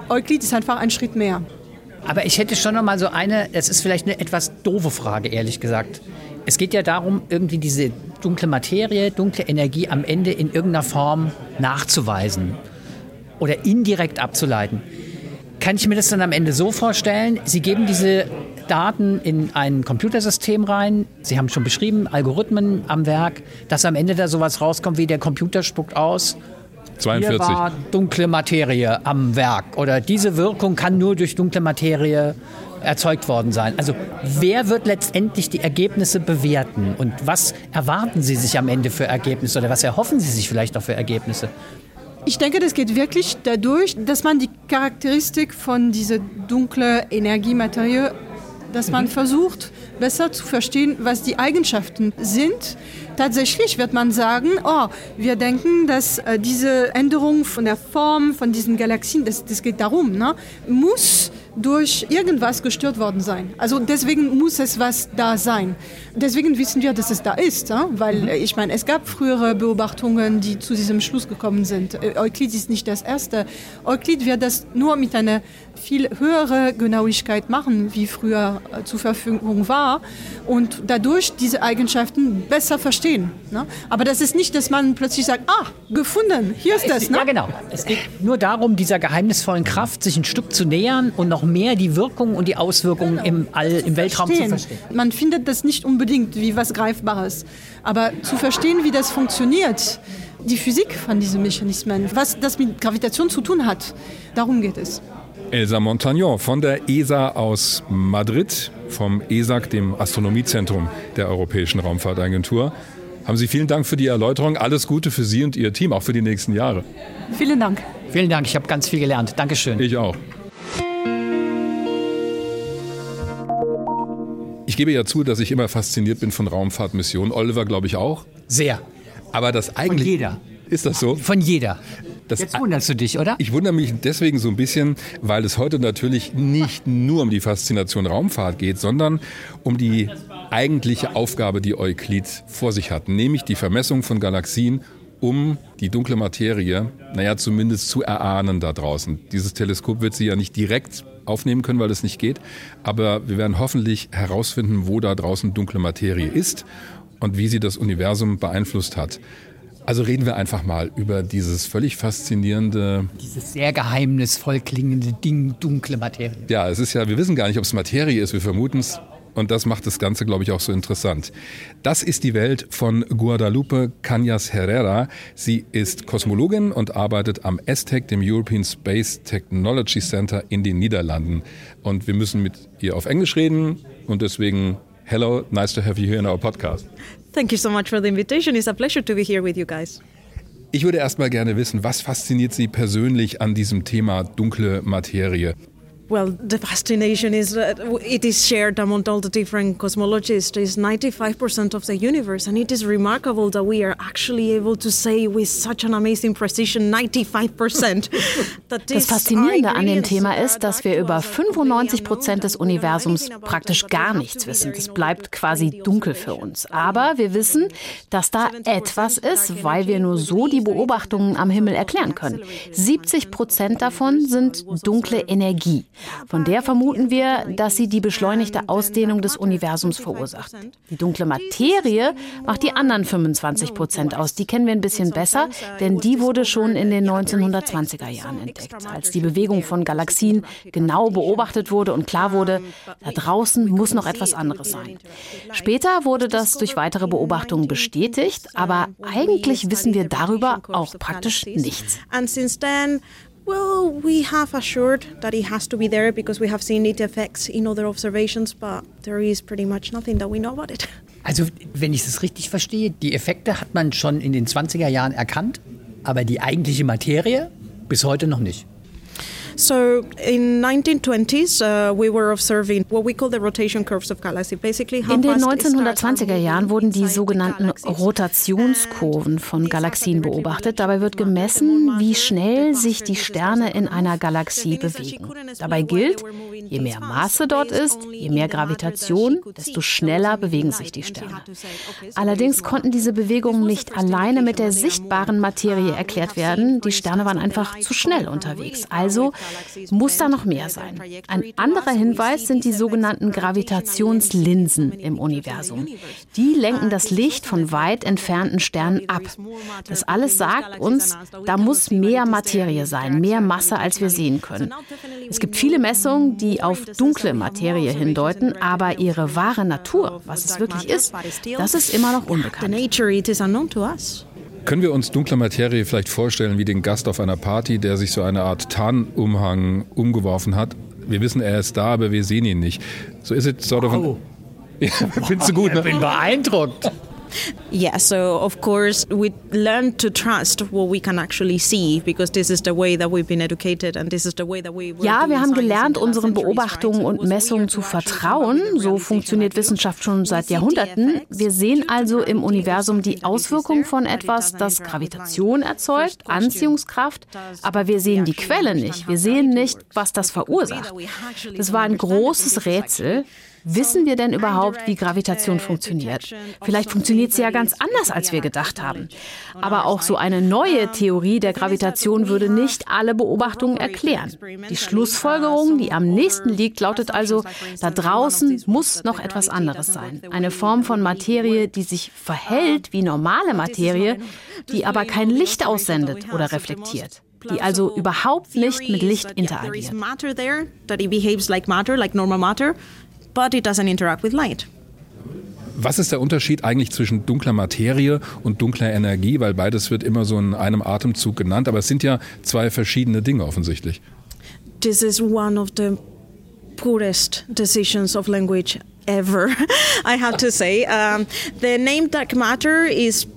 Euclid ist einfach ein Schritt mehr. Aber ich hätte schon noch mal so eine, es ist vielleicht eine etwas doofe Frage, ehrlich gesagt. Es geht ja darum, irgendwie diese dunkle Materie, dunkle Energie am Ende in irgendeiner Form nachzuweisen oder indirekt abzuleiten. Kann ich mir das dann am Ende so vorstellen, Sie geben diese Daten in ein Computersystem rein, Sie haben schon beschrieben, Algorithmen am Werk, dass am Ende da sowas rauskommt wie der Computer spuckt aus, hier 42. war dunkle Materie am Werk oder diese Wirkung kann nur durch dunkle Materie erzeugt worden sein. Also wer wird letztendlich die Ergebnisse bewerten und was erwarten Sie sich am Ende für Ergebnisse oder was erhoffen Sie sich vielleicht auch für Ergebnisse? Ich denke, das geht wirklich dadurch, dass man die Charakteristik von dieser dunklen Energiematerie, dass man versucht, besser zu verstehen, was die Eigenschaften sind. Tatsächlich wird man sagen, oh, wir denken, dass äh, diese Änderung von der Form von diesen Galaxien, das, das geht darum, ne, muss durch irgendwas gestört worden sein. Also deswegen muss es was da sein. Deswegen wissen wir, dass es da ist, ja? weil äh, ich meine, es gab frühere Beobachtungen, die zu diesem Schluss gekommen sind. Äh, Euklid ist nicht das erste. Euklid wird das nur mit einer viel höhere Genauigkeit machen, wie früher äh, zur Verfügung war und dadurch diese Eigenschaften besser verstehen. Ne? Aber das ist nicht, dass man plötzlich sagt, ah, gefunden, hier ist das. Ne? Ja, genau. Es geht nur darum, dieser geheimnisvollen Kraft sich ein Stück zu nähern und noch mehr die Wirkung und die Auswirkungen im All, im Weltraum zu verstehen. Man findet das nicht unbedingt wie was Greifbares. Aber zu verstehen, wie das funktioniert, die Physik von diesen Mechanismen, was das mit Gravitation zu tun hat, darum geht es. Elsa Montagnon von der ESA aus Madrid, vom ESAC, dem Astronomiezentrum der Europäischen Raumfahrtagentur. Haben Sie vielen Dank für die Erläuterung. Alles Gute für Sie und Ihr Team, auch für die nächsten Jahre. Vielen Dank. Vielen Dank, ich habe ganz viel gelernt. Dankeschön. Ich auch. Ich gebe ja zu, dass ich immer fasziniert bin von Raumfahrtmissionen. Oliver, glaube ich, auch. Sehr. Aber das eigentlich. jeder. Ist das so? Von jeder. Das Jetzt wunderst du dich, oder? Ich wundere mich deswegen so ein bisschen, weil es heute natürlich nicht nur um die Faszination Raumfahrt geht, sondern um die eigentliche Aufgabe, die Euklid vor sich hat, nämlich die Vermessung von Galaxien, um die dunkle Materie, naja, zumindest zu erahnen da draußen. Dieses Teleskop wird sie ja nicht direkt aufnehmen können, weil es nicht geht, aber wir werden hoffentlich herausfinden, wo da draußen dunkle Materie ist und wie sie das Universum beeinflusst hat. Also reden wir einfach mal über dieses völlig faszinierende. Dieses sehr geheimnisvoll klingende Ding, dunkle Materie. Ja, es ist ja, wir wissen gar nicht, ob es Materie ist, wir vermuten es. Und das macht das Ganze, glaube ich, auch so interessant. Das ist die Welt von Guadalupe Cañas Herrera. Sie ist Kosmologin und arbeitet am ESTEC, dem European Space Technology Center in den Niederlanden. Und wir müssen mit ihr auf Englisch reden und deswegen hello, nice to have you here in our podcast. Thank you so much for the invitation. It's a pleasure to be here with you guys. Ich würde erst mal gerne wissen, was fasziniert Sie persönlich an diesem Thema dunkle Materie? Well, the fascination is uh, it is shared among all the different cosmologists. It's 95% of the universe, and it is remarkable that we are actually able to say with such an amazing precision 95% that Das Faszinierende an dem Thema ist, dass wir über 95 Prozent des Universums praktisch gar nichts wissen. Das bleibt quasi dunkel für uns. Aber wir wissen, dass da etwas ist, weil wir nur so die Beobachtungen am Himmel erklären können. 70 Prozent davon sind dunkle Energie. Von der vermuten wir, dass sie die beschleunigte Ausdehnung des Universums verursacht. Die dunkle Materie macht die anderen 25 Prozent aus. Die kennen wir ein bisschen besser, denn die wurde schon in den 1920er Jahren entdeckt, als die Bewegung von Galaxien genau beobachtet wurde und klar wurde, da draußen muss noch etwas anderes sein. Später wurde das durch weitere Beobachtungen bestätigt, aber eigentlich wissen wir darüber auch praktisch nichts. Well, we have assured that it has to be there because we have seen its effects in other observations, but there is pretty much nothing that we know about it. Also, wenn ich es richtig verstehe, die Effekte hat man schon in den 20er Jahren erkannt, aber die eigentliche Materie bis heute noch nicht. So in 1920s, uh, we were observing what we call the rotation curves of galaxy. Basically, In den 1920er Jahren wurden die sogenannten Rotationskurven von Galaxien beobachtet. Dabei wird gemessen, wie schnell sich die Sterne in einer Galaxie bewegen. Dabei gilt, je mehr Masse dort ist, je mehr Gravitation, desto schneller bewegen sich die Sterne. Allerdings konnten diese Bewegungen nicht alleine mit der sichtbaren Materie erklärt werden. Die Sterne waren einfach zu schnell unterwegs. Also muss da noch mehr sein. Ein anderer Hinweis sind die sogenannten Gravitationslinsen im Universum. Die lenken das Licht von weit entfernten Sternen ab. Das alles sagt uns, da muss mehr Materie sein, mehr Masse, als wir sehen können. Es gibt viele Messungen, die auf dunkle Materie hindeuten, aber ihre wahre Natur, was es wirklich ist, das ist immer noch unbekannt. Können wir uns dunkle Materie vielleicht vorstellen wie den Gast auf einer Party, der sich so eine Art Tarnumhang umgeworfen hat? Wir wissen, er ist da, aber wir sehen ihn nicht. So ist es sort of. Wow. Ja, findest du gut, ne? Ich bin beeindruckt. Yeah, so of course we learn to trust what we can actually see because this is the way that we've been educated and this is the way that we Ja, wir haben gelernt, unseren Beobachtungen und Messungen zu vertrauen. So funktioniert Wissenschaft schon seit Jahrhunderten. Wir sehen also im Universum die Auswirkungen von etwas, das Gravitation erzeugt, Anziehungskraft, aber wir sehen die Quelle nicht. Wir sehen nicht, was das verursacht. Das war ein großes Rätsel. Wissen wir denn überhaupt, wie Gravitation funktioniert? Vielleicht funktioniert sie ja ganz anders, als wir gedacht haben. Aber auch so eine neue Theorie der Gravitation würde nicht alle Beobachtungen erklären. Die Schlussfolgerung, die am nächsten liegt, lautet also, da draußen muss noch etwas anderes sein. Eine Form von Materie, die sich verhält wie normale Materie, die aber kein Licht aussendet oder reflektiert die also überhaupt nicht mit Licht interagiert but it doesn't interact with light. Was ist der Unterschied eigentlich zwischen dunkler Materie und dunkler Energie? Weil beides wird immer so in einem Atemzug genannt, aber es sind ja zwei verschiedene Dinge offensichtlich. This is one of the poorest decisions of language ever, I have to say. Um, the name dark matter is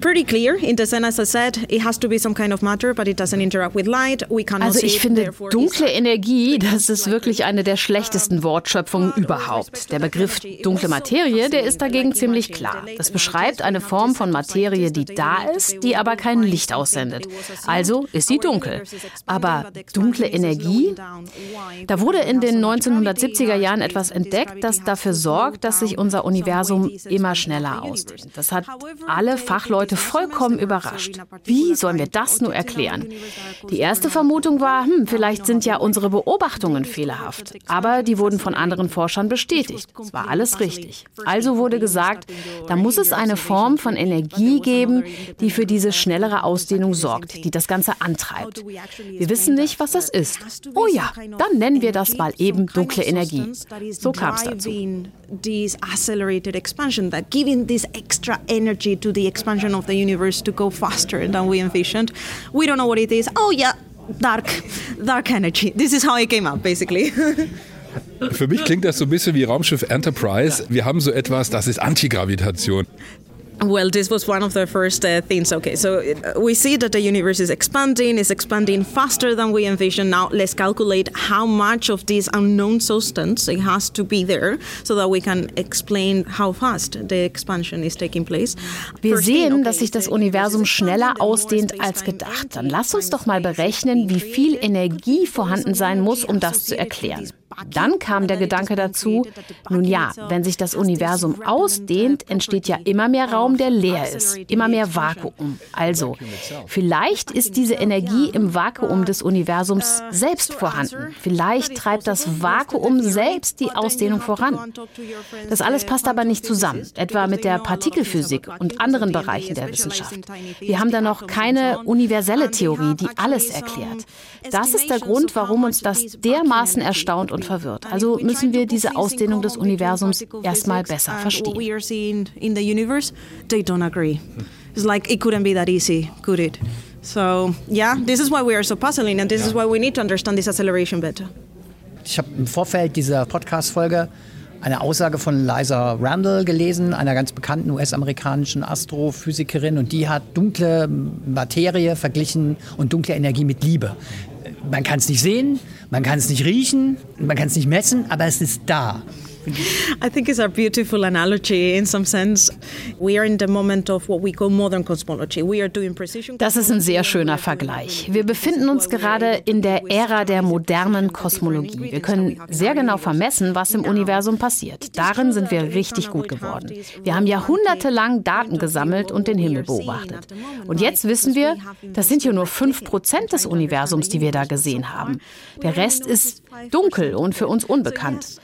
pretty clear in the sense, as I said, it has to be some kind of matter, but it doesn't interact with light. We cannot also ich finde, dunkle Energie, das ist wirklich eine der schlechtesten Wortschöpfungen überhaupt. Der Begriff dunkle Materie, der ist dagegen ziemlich klar. Das beschreibt eine Form von Materie, die da ist, die aber kein Licht aussendet. Also ist sie dunkel. Aber dunkle Energie? Da wurde in den 1970er Jahren etwas entdeckt, das dafür sorgt, dass sich unser Universum immer schneller ausdehnt. Das hat alle Fachleute Leute vollkommen überrascht. Wie sollen wir das nur erklären? Die erste Vermutung war, hm, vielleicht sind ja unsere Beobachtungen fehlerhaft. Aber die wurden von anderen Forschern bestätigt. Es war alles richtig. Also wurde gesagt, da muss es eine Form von Energie geben, die für diese schnellere Ausdehnung sorgt, die das Ganze antreibt. Wir wissen nicht, was das ist. Oh ja, dann nennen wir das mal eben dunkle Energie. So kam es dazu. Expansion of the universe to go faster than we envisioned. We don't know what it is. Oh yeah, dark, dark energy. This is how it came up, basically. Für mich klingt das so ein bisschen wie Raumschiff Enterprise. Wir haben so etwas, das ist Antigravitation. Well, this was one of the first uh, things. Okay, so uh, we see that the universe is expanding, is expanding faster than we envision. Now, let's calculate how much of this unknown substance it has to be there so that we can explain how fast the expansion is taking place. Wir sehen, dass sich das Universum schneller ausdehnt als gedacht. Dann lass uns doch mal berechnen, wie viel Energie vorhanden sein muss, um das zu erklären. Dann kam der Gedanke dazu, nun ja, wenn sich das Universum ausdehnt, entsteht ja immer mehr Raum, der leer ist, immer mehr Vakuum. Also, vielleicht ist diese Energie im Vakuum des Universums selbst vorhanden. Vielleicht treibt das Vakuum selbst die Ausdehnung voran. Das alles passt aber nicht zusammen, etwa mit der Partikelphysik und anderen Bereichen der Wissenschaft. Wir haben da noch keine universelle Theorie, die alles erklärt. Das ist der Grund, warum uns das dermaßen erstaunt und verwirrt. Also müssen wir diese Ausdehnung des Universums erstmal besser verstehen. It's like it couldn't be that easy, could it? So, yeah, this is why we are so puzzling and this is why we need to understand this acceleration better. Ich habe im Vorfeld dieser Podcast-Folge eine Aussage von Liza Randall gelesen, einer ganz bekannten US-amerikanischen Astrophysikerin, und die hat dunkle Materie verglichen und dunkle Energie mit Liebe. Man kann es nicht sehen, man kann es nicht riechen, man kann es nicht messen, aber es ist da. I think it's a beautiful analogy in some sense. We are in the moment of what we call modern cosmology. We are doing precision. Das ist ein sehr schöner Vergleich. Wir befinden uns gerade in der Ära der modernen Kosmologie. Wir können sehr genau vermessen, was im Universum passiert. Darin sind wir richtig gut geworden. Wir haben jahrhundertelang Daten gesammelt und den Himmel beobachtet. Und jetzt wissen wir, das sind ja nur 5% des Universums, die wir da gesehen haben. Der Rest ist dunkel und für uns unbekannt.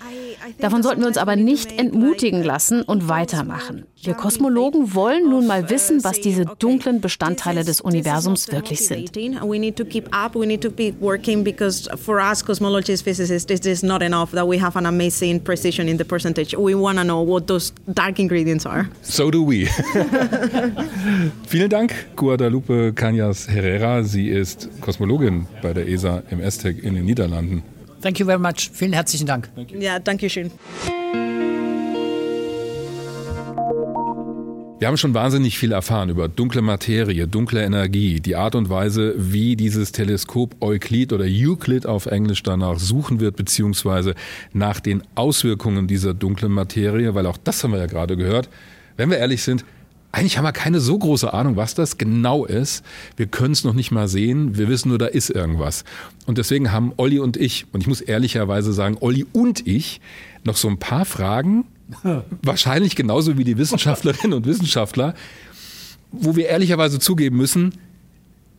Davon sollten wir uns aber nicht entmutigen lassen und weitermachen. Wir Kosmologen wollen nun mal wissen, was diese dunklen Bestandteile des Universums wirklich sind. We need to keep up, we need to be working because for us cosmologists, physicists, it is not enough that we have an amazing precision in the percentage. We want to know what those dark ingredients are. So do we. Vielen Dank, Guadalupe Cañas Herrera. Sie ist Kosmologin bei der ESA im ESTEC in den Niederlanden. Thank you very much. Vielen herzlichen Dank. Ja, danke schön. Wir haben schon wahnsinnig viel erfahren über dunkle Materie, dunkle Energie, die Art und Weise, wie dieses Teleskop Euklid oder Euclid auf Englisch danach suchen wird, beziehungsweise nach den Auswirkungen dieser dunklen Materie, weil auch das haben wir ja gerade gehört. Wenn wir ehrlich sind, eigentlich haben wir keine so große Ahnung, was das genau ist. Wir können es noch nicht mal sehen. Wir wissen nur, da ist irgendwas. Und deswegen haben Olli und ich, und ich muss ehrlicherweise sagen, Olli und ich, noch so ein paar Fragen, wahrscheinlich genauso wie die Wissenschaftlerinnen und Wissenschaftler, wo wir ehrlicherweise zugeben müssen,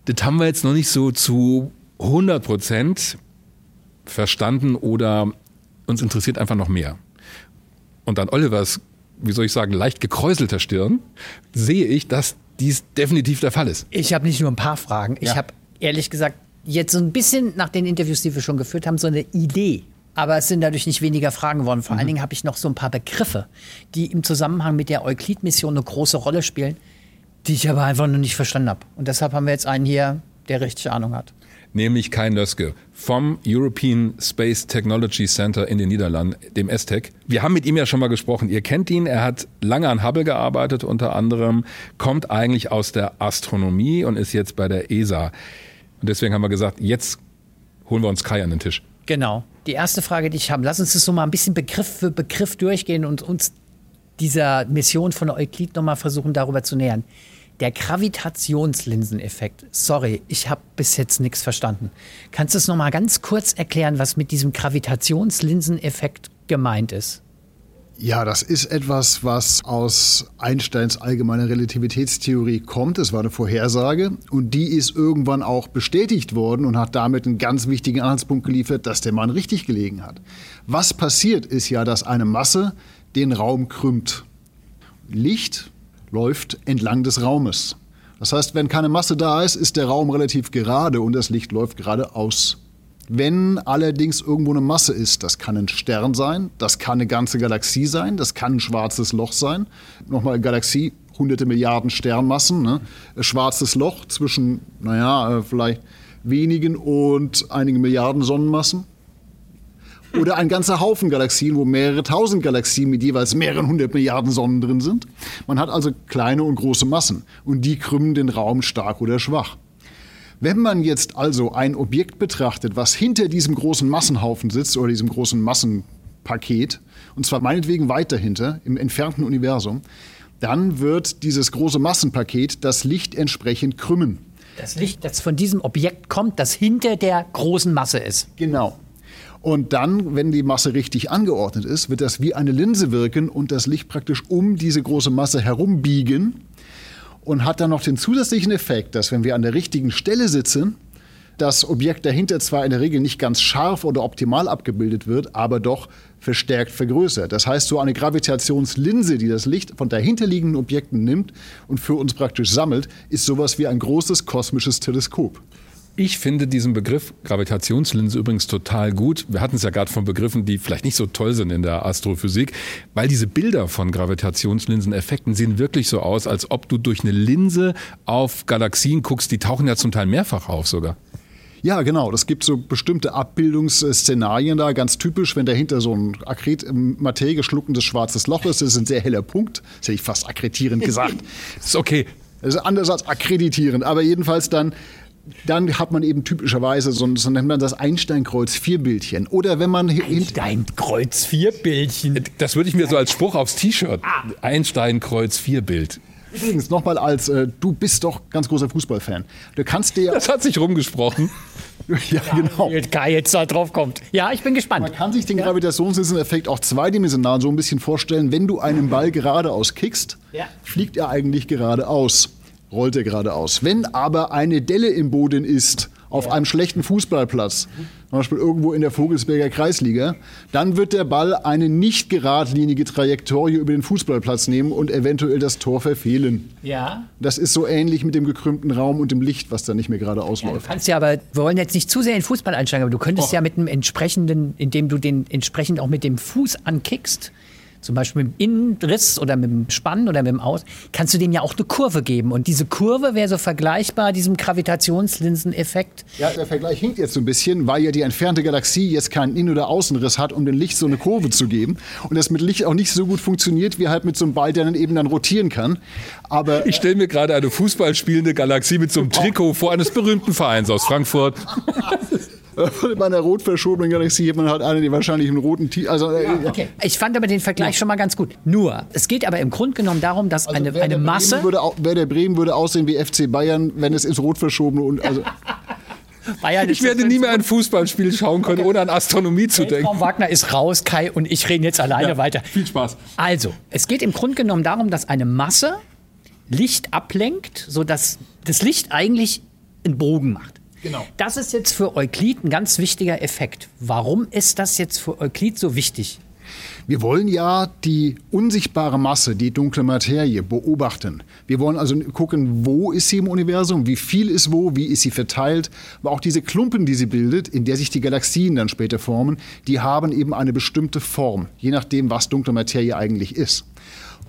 das haben wir jetzt noch nicht so zu 100 Prozent verstanden oder uns interessiert einfach noch mehr. Und an Olivers, wie soll ich sagen, leicht gekräuselter Stirn sehe ich, dass dies definitiv der Fall ist. Ich habe nicht nur ein paar Fragen. Ich Ja. habe ehrlich gesagt jetzt so ein bisschen nach den Interviews, die wir schon geführt haben, so eine Idee. Aber es sind dadurch nicht weniger Fragen geworden. Vor allen Dingen habe ich noch so ein paar Begriffe, die im Zusammenhang mit der Euklid-Mission eine große Rolle spielen, die ich aber einfach noch nicht verstanden habe. Und deshalb haben wir jetzt einen hier, der richtig Ahnung hat. Nämlich Kai Nöske vom European Space Technology Center in den Niederlanden, dem ESTEC. Wir haben mit ihm ja schon mal gesprochen. Ihr kennt ihn, er hat lange an Hubble gearbeitet, unter anderem, kommt eigentlich aus der Astronomie und ist jetzt bei der ESA. Und deswegen haben wir gesagt, jetzt holen wir uns Kai an den Tisch. Genau. Die erste Frage, die ich habe, lass uns das so mal ein bisschen Begriff für Begriff durchgehen und uns dieser Mission von Euklid nochmal versuchen, darüber zu nähern. Der Gravitationslinseneffekt. Sorry, ich habe bis jetzt nichts verstanden. Kannst du es nochmal ganz kurz erklären, was mit diesem Gravitationslinseneffekt gemeint ist? Ja, das ist etwas, was aus Einsteins allgemeiner Relativitätstheorie kommt. Es war eine Vorhersage und die ist irgendwann auch bestätigt worden und hat damit einen ganz wichtigen Anhaltspunkt geliefert, dass der Mann richtig gelegen hat. Was passiert ist ja, dass eine Masse den Raum krümmt. Licht läuft entlang des Raumes. Das heißt, wenn keine Masse da ist, ist der Raum relativ gerade und das Licht läuft geradeaus. Wenn allerdings irgendwo eine Masse ist, das kann ein Stern sein, das kann eine ganze Galaxie sein, das kann ein schwarzes Loch sein. Nochmal Galaxie, hunderte Milliarden Sternmassen, ne? Ein schwarzes Loch zwischen, naja, äh, vielleicht wenigen und einigen Milliarden Sonnenmassen. Oder ein ganzer Haufen Galaxien, wo mehrere tausend Galaxien mit jeweils mehreren hundert Milliarden Sonnen drin sind. Man hat also kleine und große Massen und die krümmen den Raum stark oder schwach. Wenn man jetzt also ein Objekt betrachtet, was hinter diesem großen Massenhaufen sitzt oder diesem großen Massenpaket, und zwar meinetwegen weit dahinter im entfernten Universum, dann wird dieses große Massenpaket das Licht entsprechend krümmen. Das Licht, das von diesem Objekt kommt, das hinter der großen Masse ist. Genau. Und dann, wenn die Masse richtig angeordnet ist, wird das wie eine Linse wirken und das Licht praktisch um diese große Masse herumbiegen und hat dann noch den zusätzlichen Effekt, dass wenn wir an der richtigen Stelle sitzen, das Objekt dahinter zwar in der Regel nicht ganz scharf oder optimal abgebildet wird, aber doch verstärkt vergrößert. Das heißt, so eine Gravitationslinse, die das Licht von dahinterliegenden Objekten nimmt und für uns praktisch sammelt, ist sowas wie ein großes kosmisches Teleskop. Ich finde diesen Begriff Gravitationslinse übrigens total gut. Wir hatten es ja gerade von Begriffen, die vielleicht nicht so toll sind in der Astrophysik, weil diese Bilder von Gravitationslinseneffekten sehen wirklich so aus, als ob du durch eine Linse auf Galaxien guckst. Die tauchen ja zum Teil mehrfach auf sogar. Ja, genau. Das gibt so bestimmte Abbildungsszenarien da. Ganz typisch, wenn dahinter so ein Akret Materie geschluckendes schwarzes Loch ist. Das ist ein sehr heller Punkt. Das hätte ich fast akkreditierend gesagt. Ist okay. Das ist anders als akkreditierend. Aber jedenfalls dann dann hat man eben typischerweise so, so nennt man das Einstein-Kreuz-4-Bildchen. Oder wenn man Einstein-Kreuz-4-Bildchen. Das würde ich mir so als Spruch aufs T-Shirt. Einstein-Kreuz-4-Bild. Übrigens nochmal als, äh, du bist doch ganz großer Fußballfan. Du kannst dir. Das hat sich rumgesprochen. ja, genau. Kai jetzt da drauf kommt. Ja, ich bin gespannt. Man kann sich den Gravitationseffekt auch zweidimensional so ein bisschen vorstellen. Wenn du einen Ball geradeaus kickst, Ja. fliegt er eigentlich geradeaus, rollt er geradeaus. Wenn aber eine Delle im Boden ist, auf einem schlechten Fußballplatz, zum Beispiel irgendwo in der Vogelsberger Kreisliga, dann wird der Ball eine nicht geradlinige Trajektorie über den Fußballplatz nehmen und eventuell das Tor verfehlen. Ja. Das ist so ähnlich mit dem gekrümmten Raum und dem Licht, was da nicht mehr gerade Du ausläuft. kannst ja aber, wir wollen jetzt nicht zu sehr in Fußball einsteigen, aber du könntest Oh. ja mit einem entsprechenden, indem du den entsprechend auch mit dem Fuß ankickst, zum Beispiel mit dem Innenriss oder mit dem Spann oder mit dem Aus, kannst du dem ja auch eine Kurve geben. Und diese Kurve wäre so vergleichbar diesem Gravitationslinseneffekt. Ja, der Vergleich hinkt jetzt so ein bisschen, weil ja die entfernte Galaxie jetzt keinen Innen- oder Außenriss hat, um dem Licht so eine Kurve zu geben. Und das mit Licht auch nicht so gut funktioniert, wie halt mit so einem Ball, der dann eben dann rotieren kann. Aber Ich stelle mir gerade eine Fußball spielende Galaxie mit so einem Trikot vor eines berühmten Vereins aus Frankfurt. bei einer rot verschobenen Galaxie hat man halt eine, die wahrscheinlich einen roten T. Also, äh, Okay. Ich fand aber den Vergleich schon mal ganz gut. Nur, es geht aber im Grunde genommen darum, dass eine, Also eine Bremen Masse. Würde, Werder Bremen würde aussehen wie FC Bayern, wenn es ins Rot verschobene und also Bayern Ich werde nie mehr ein Fußballspiel schauen können, ohne an Astronomie zu denken. Frau Wagner ist raus, Kai und ich reden jetzt alleine weiter. Viel Spaß. Also, es geht im Grunde genommen darum, dass eine Masse Licht ablenkt, sodass das Licht eigentlich einen Bogen macht. Genau. Das ist jetzt für Euklid ein ganz wichtiger Effekt. Warum ist das jetzt für Euklid so wichtig? Wir wollen ja die unsichtbare Masse, die dunkle Materie beobachten. Wir wollen also gucken, wo ist sie im Universum, wie viel ist wo, wie ist sie verteilt. Aber auch diese Klumpen, die sie bildet, in der sich die Galaxien dann später formen, die haben eben eine bestimmte Form, je nachdem, was dunkle Materie eigentlich ist.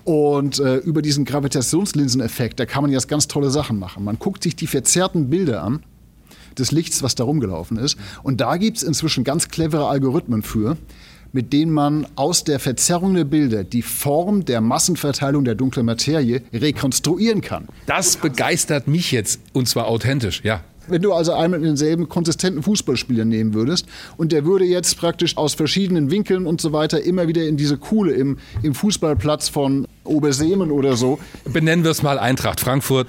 Und äh, über diesen Gravitationslinseneffekt, da kann man jetzt ganz tolle Sachen machen. Man guckt sich die verzerrten Bilder an des Lichts, was da rumgelaufen ist. Und da gibt es inzwischen ganz clevere Algorithmen für, mit denen man aus der Verzerrung der Bilder die Form der Massenverteilung der dunklen Materie rekonstruieren kann. Das begeistert mich jetzt und zwar authentisch, ja. Wenn du also einen mit denselben konsistenten Fußballspieler nehmen würdest und der würde jetzt praktisch aus verschiedenen Winkeln und so weiter immer wieder in diese Kuhle im, im Fußballplatz von Oberseemen oder so Benennen wir es mal Eintracht Frankfurt.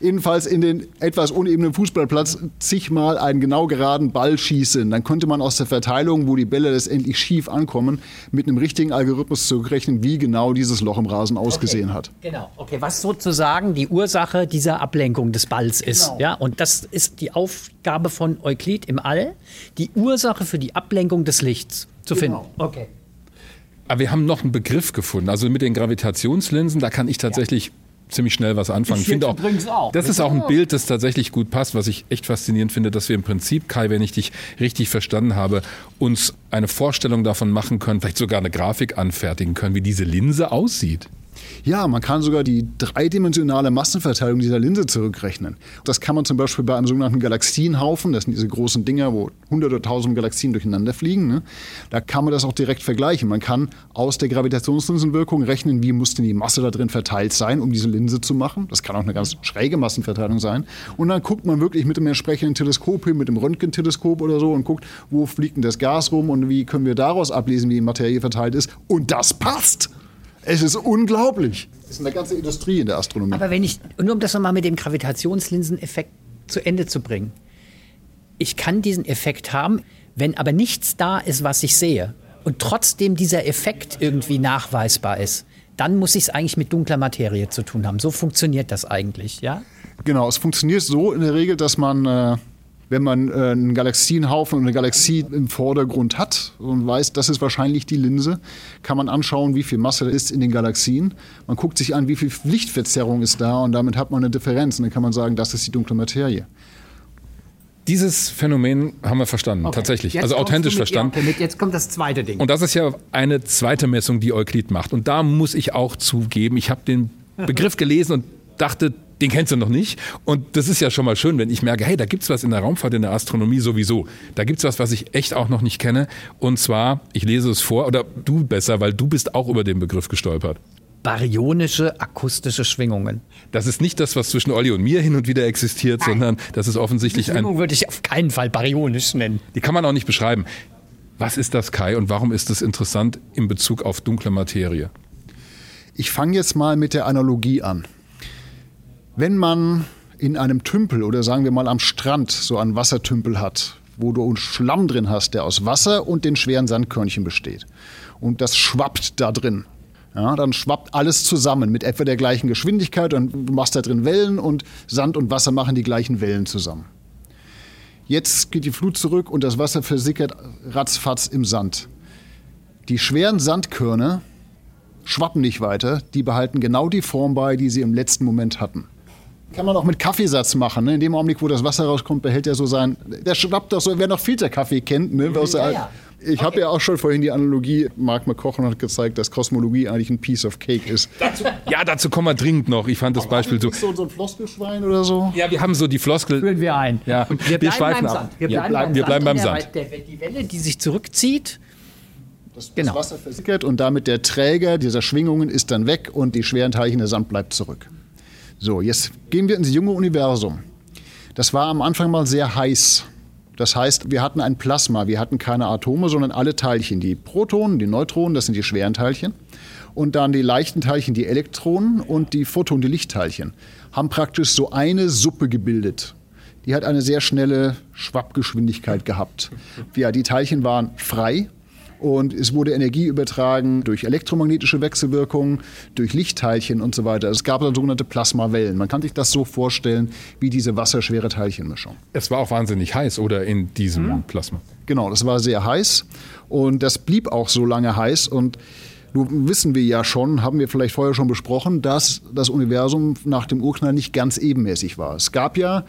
Jedenfalls in den etwas unebenen Fußballplatz zigmal einen genau geraden Ball schießen, dann könnte man aus der Verteilung, wo die Bälle letztendlich schief ankommen, mit einem richtigen Algorithmus zurückrechnen, wie genau dieses Loch im Rasen ausgesehen hat. Genau, okay, was sozusagen die Ursache dieser Ablenkung des Balls ist. Ja, und das ist die Aufgabe von Euklid im All, die Ursache für die Ablenkung des Lichts zu finden. Okay. Aber wir haben noch einen Begriff gefunden. Also mit den Gravitationslinsen, da kann ich tatsächlich ziemlich schnell was anfangen. Ich jetzt übrigens auch. Das ist auch ein Bild, das tatsächlich gut passt, was ich echt faszinierend finde, dass wir im Prinzip, Kai, wenn ich dich richtig verstanden habe, uns eine Vorstellung davon machen können, vielleicht sogar eine Grafik anfertigen können, wie diese Linse aussieht. Ja, man kann sogar die dreidimensionale Massenverteilung dieser Linse zurückrechnen. Das kann man zum Beispiel bei einem sogenannten Galaxienhaufen, das sind diese großen Dinger, wo hunderte, tausend Galaxien durcheinander fliegen, ne? da kann man das auch direkt vergleichen. Man kann aus der Gravitationslinsenwirkung rechnen, wie muss denn die Masse da drin verteilt sein, um diese Linse zu machen. Das kann auch eine ganz schräge Massenverteilung sein. Und dann guckt man wirklich mit dem entsprechenden Teleskop hin, mit dem Röntgenteleskop oder so und guckt, wo fliegt denn das Gas rum und wie können wir daraus ablesen, wie die Materie verteilt ist. Und das passt! Es ist unglaublich. Das ist eine ganze Industrie in der Astronomie. Aber wenn ich, nur um das nochmal mit dem Gravitationslinseneffekt zu Ende zu bringen, ich kann diesen Effekt haben, wenn aber nichts da ist, was ich sehe und trotzdem dieser Effekt irgendwie nachweisbar ist, dann muss ich es eigentlich mit dunkler Materie zu tun haben. So funktioniert das eigentlich, ja? Genau, es funktioniert so in der Regel, dass man, äh, wenn man äh, einen Galaxienhaufen und eine Galaxie im Vordergrund hat und weiß, das ist wahrscheinlich die Linse, kann man anschauen, wie viel Masse ist in den Galaxien. Man guckt sich an, wie viel Lichtverzerrung ist da und damit hat man eine Differenz und dann kann man sagen, das ist die dunkle Materie. Dieses Phänomen haben wir verstanden, tatsächlich. Jetzt also authentisch verstanden. Okay, jetzt kommt das zweite Ding. Und das ist ja eine zweite Messung, die Euklid macht. Und da muss ich auch zugeben, ich habe den Begriff gelesen und dachte, den kennst du noch nicht. Und das ist ja schon mal schön, wenn ich merke, hey, da gibt's was in der Raumfahrt, in der Astronomie sowieso. Da gibt's was, was ich echt auch noch nicht kenne. Und zwar, ich lese es vor, oder du besser, weil du bist auch über den Begriff gestolpert. baryonische akustische Schwingungen. Das ist nicht das, was zwischen Olli und mir hin und wieder existiert, Nein. sondern das ist offensichtlich Die Schwingung ein. würde ich auf keinen Fall baryonisch nennen. Die kann man auch nicht beschreiben. Was ist das, Kai, und warum ist es interessant in Bezug auf dunkle Materie? Ich fange jetzt mal mit der Analogie an. Wenn man in einem Tümpel oder sagen wir mal am Strand so einen Wassertümpel hat, wo du einen Schlamm drin hast, der aus Wasser und den schweren Sandkörnchen besteht. Und das schwappt da drin. Ja, dann schwappt alles zusammen mit etwa der gleichen Geschwindigkeit und du machst da drin Wellen und Sand und Wasser machen die gleichen Wellen zusammen. Jetzt geht die Flut zurück und das Wasser versickert ratzfatz im Sand. Die schweren Sandkörner schwappen nicht weiter, die behalten genau die Form bei, die sie im letzten Moment hatten. Kann man auch mit Kaffeesatz machen. Ne? In dem Augenblick, wo das Wasser rauskommt, behält er so sein. Der schwappt doch so, wer noch Filterkaffee kennt. Ne? Ja, ja. Ich okay. habe ja auch schon vorhin die Analogie, Marc McCochen hat gezeigt, dass Kosmologie eigentlich ein Piece of Cake ist. Dazu, ja, dazu kommen wir dringend noch. Ich fand das Aber Beispiel so. so. So ein Floskelschwein oder so? Ja, wir haben so die Floskel. Führen wir ein. Ja. Und wir, wir schweifen beim ab. Sand. Wir bleiben, beim, wir bleiben beim Sand. Der, der, die Welle, die sich zurückzieht, das, genau. das Wasser versickert und damit der Träger dieser Schwingungen ist dann weg und die schweren Teilchen der Sand bleibt zurück. So, jetzt gehen wir ins junge Universum. Das war am Anfang mal sehr heiß. Das heißt, wir hatten ein Plasma, wir hatten keine Atome, sondern alle Teilchen. Die Protonen, die Neutronen, das sind die schweren Teilchen. Und dann die leichten Teilchen, die Elektronen und die Photonen, die Lichtteilchen, haben praktisch so eine Suppe gebildet. Die hat eine sehr schnelle Schwappgeschwindigkeit gehabt. Ja, die Teilchen waren frei, und es wurde Energie übertragen durch elektromagnetische Wechselwirkungen, durch Lichtteilchen und so weiter. Es gab dann sogenannte Plasmawellen. Man kann sich das so vorstellen wie diese wasserschwere Teilchenmischung. Es war auch wahnsinnig heiß, oder in diesem mhm. Plasma? Genau, das war sehr heiß und das blieb auch so lange heiß und nun wissen wir ja schon, haben wir vielleicht vorher schon besprochen, dass das Universum nach dem Urknall nicht ganz ebenmäßig war. Es gab ja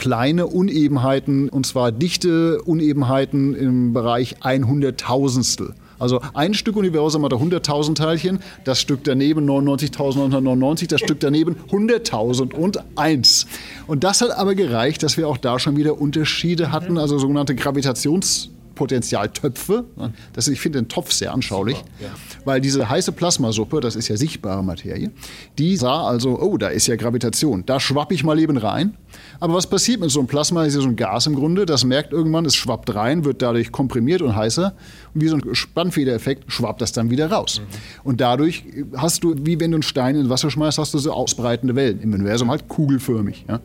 kleine Unebenheiten, und zwar dichte Unebenheiten im Bereich 100.000stel. Also ein Stück Universum hat 100.000 Teilchen, das Stück daneben 99.999, das Stück daneben 100.001. Und das hat aber gereicht, dass wir auch da schon wieder Unterschiede hatten, also sogenannte Gravitations- Potentialtöpfe. Das, ich finde den Topf sehr anschaulich, Super, ja. weil diese heiße Plasmasuppe, das ist ja sichtbare Materie, die sah also, oh, da ist ja Gravitation, da schwapp ich mal eben rein. Aber was passiert mit so einem Plasma? Das ist ja so ein Gas im Grunde, das merkt irgendwann, es schwappt rein, wird dadurch komprimiert und heißer. Und wie so ein Spannfedereffekt schwappt das dann wieder raus. Mhm. Und dadurch hast du, wie wenn du einen Stein in Wasser schmeißt, hast du so ausbreitende Wellen. Im Universum halt kugelförmig. Ja?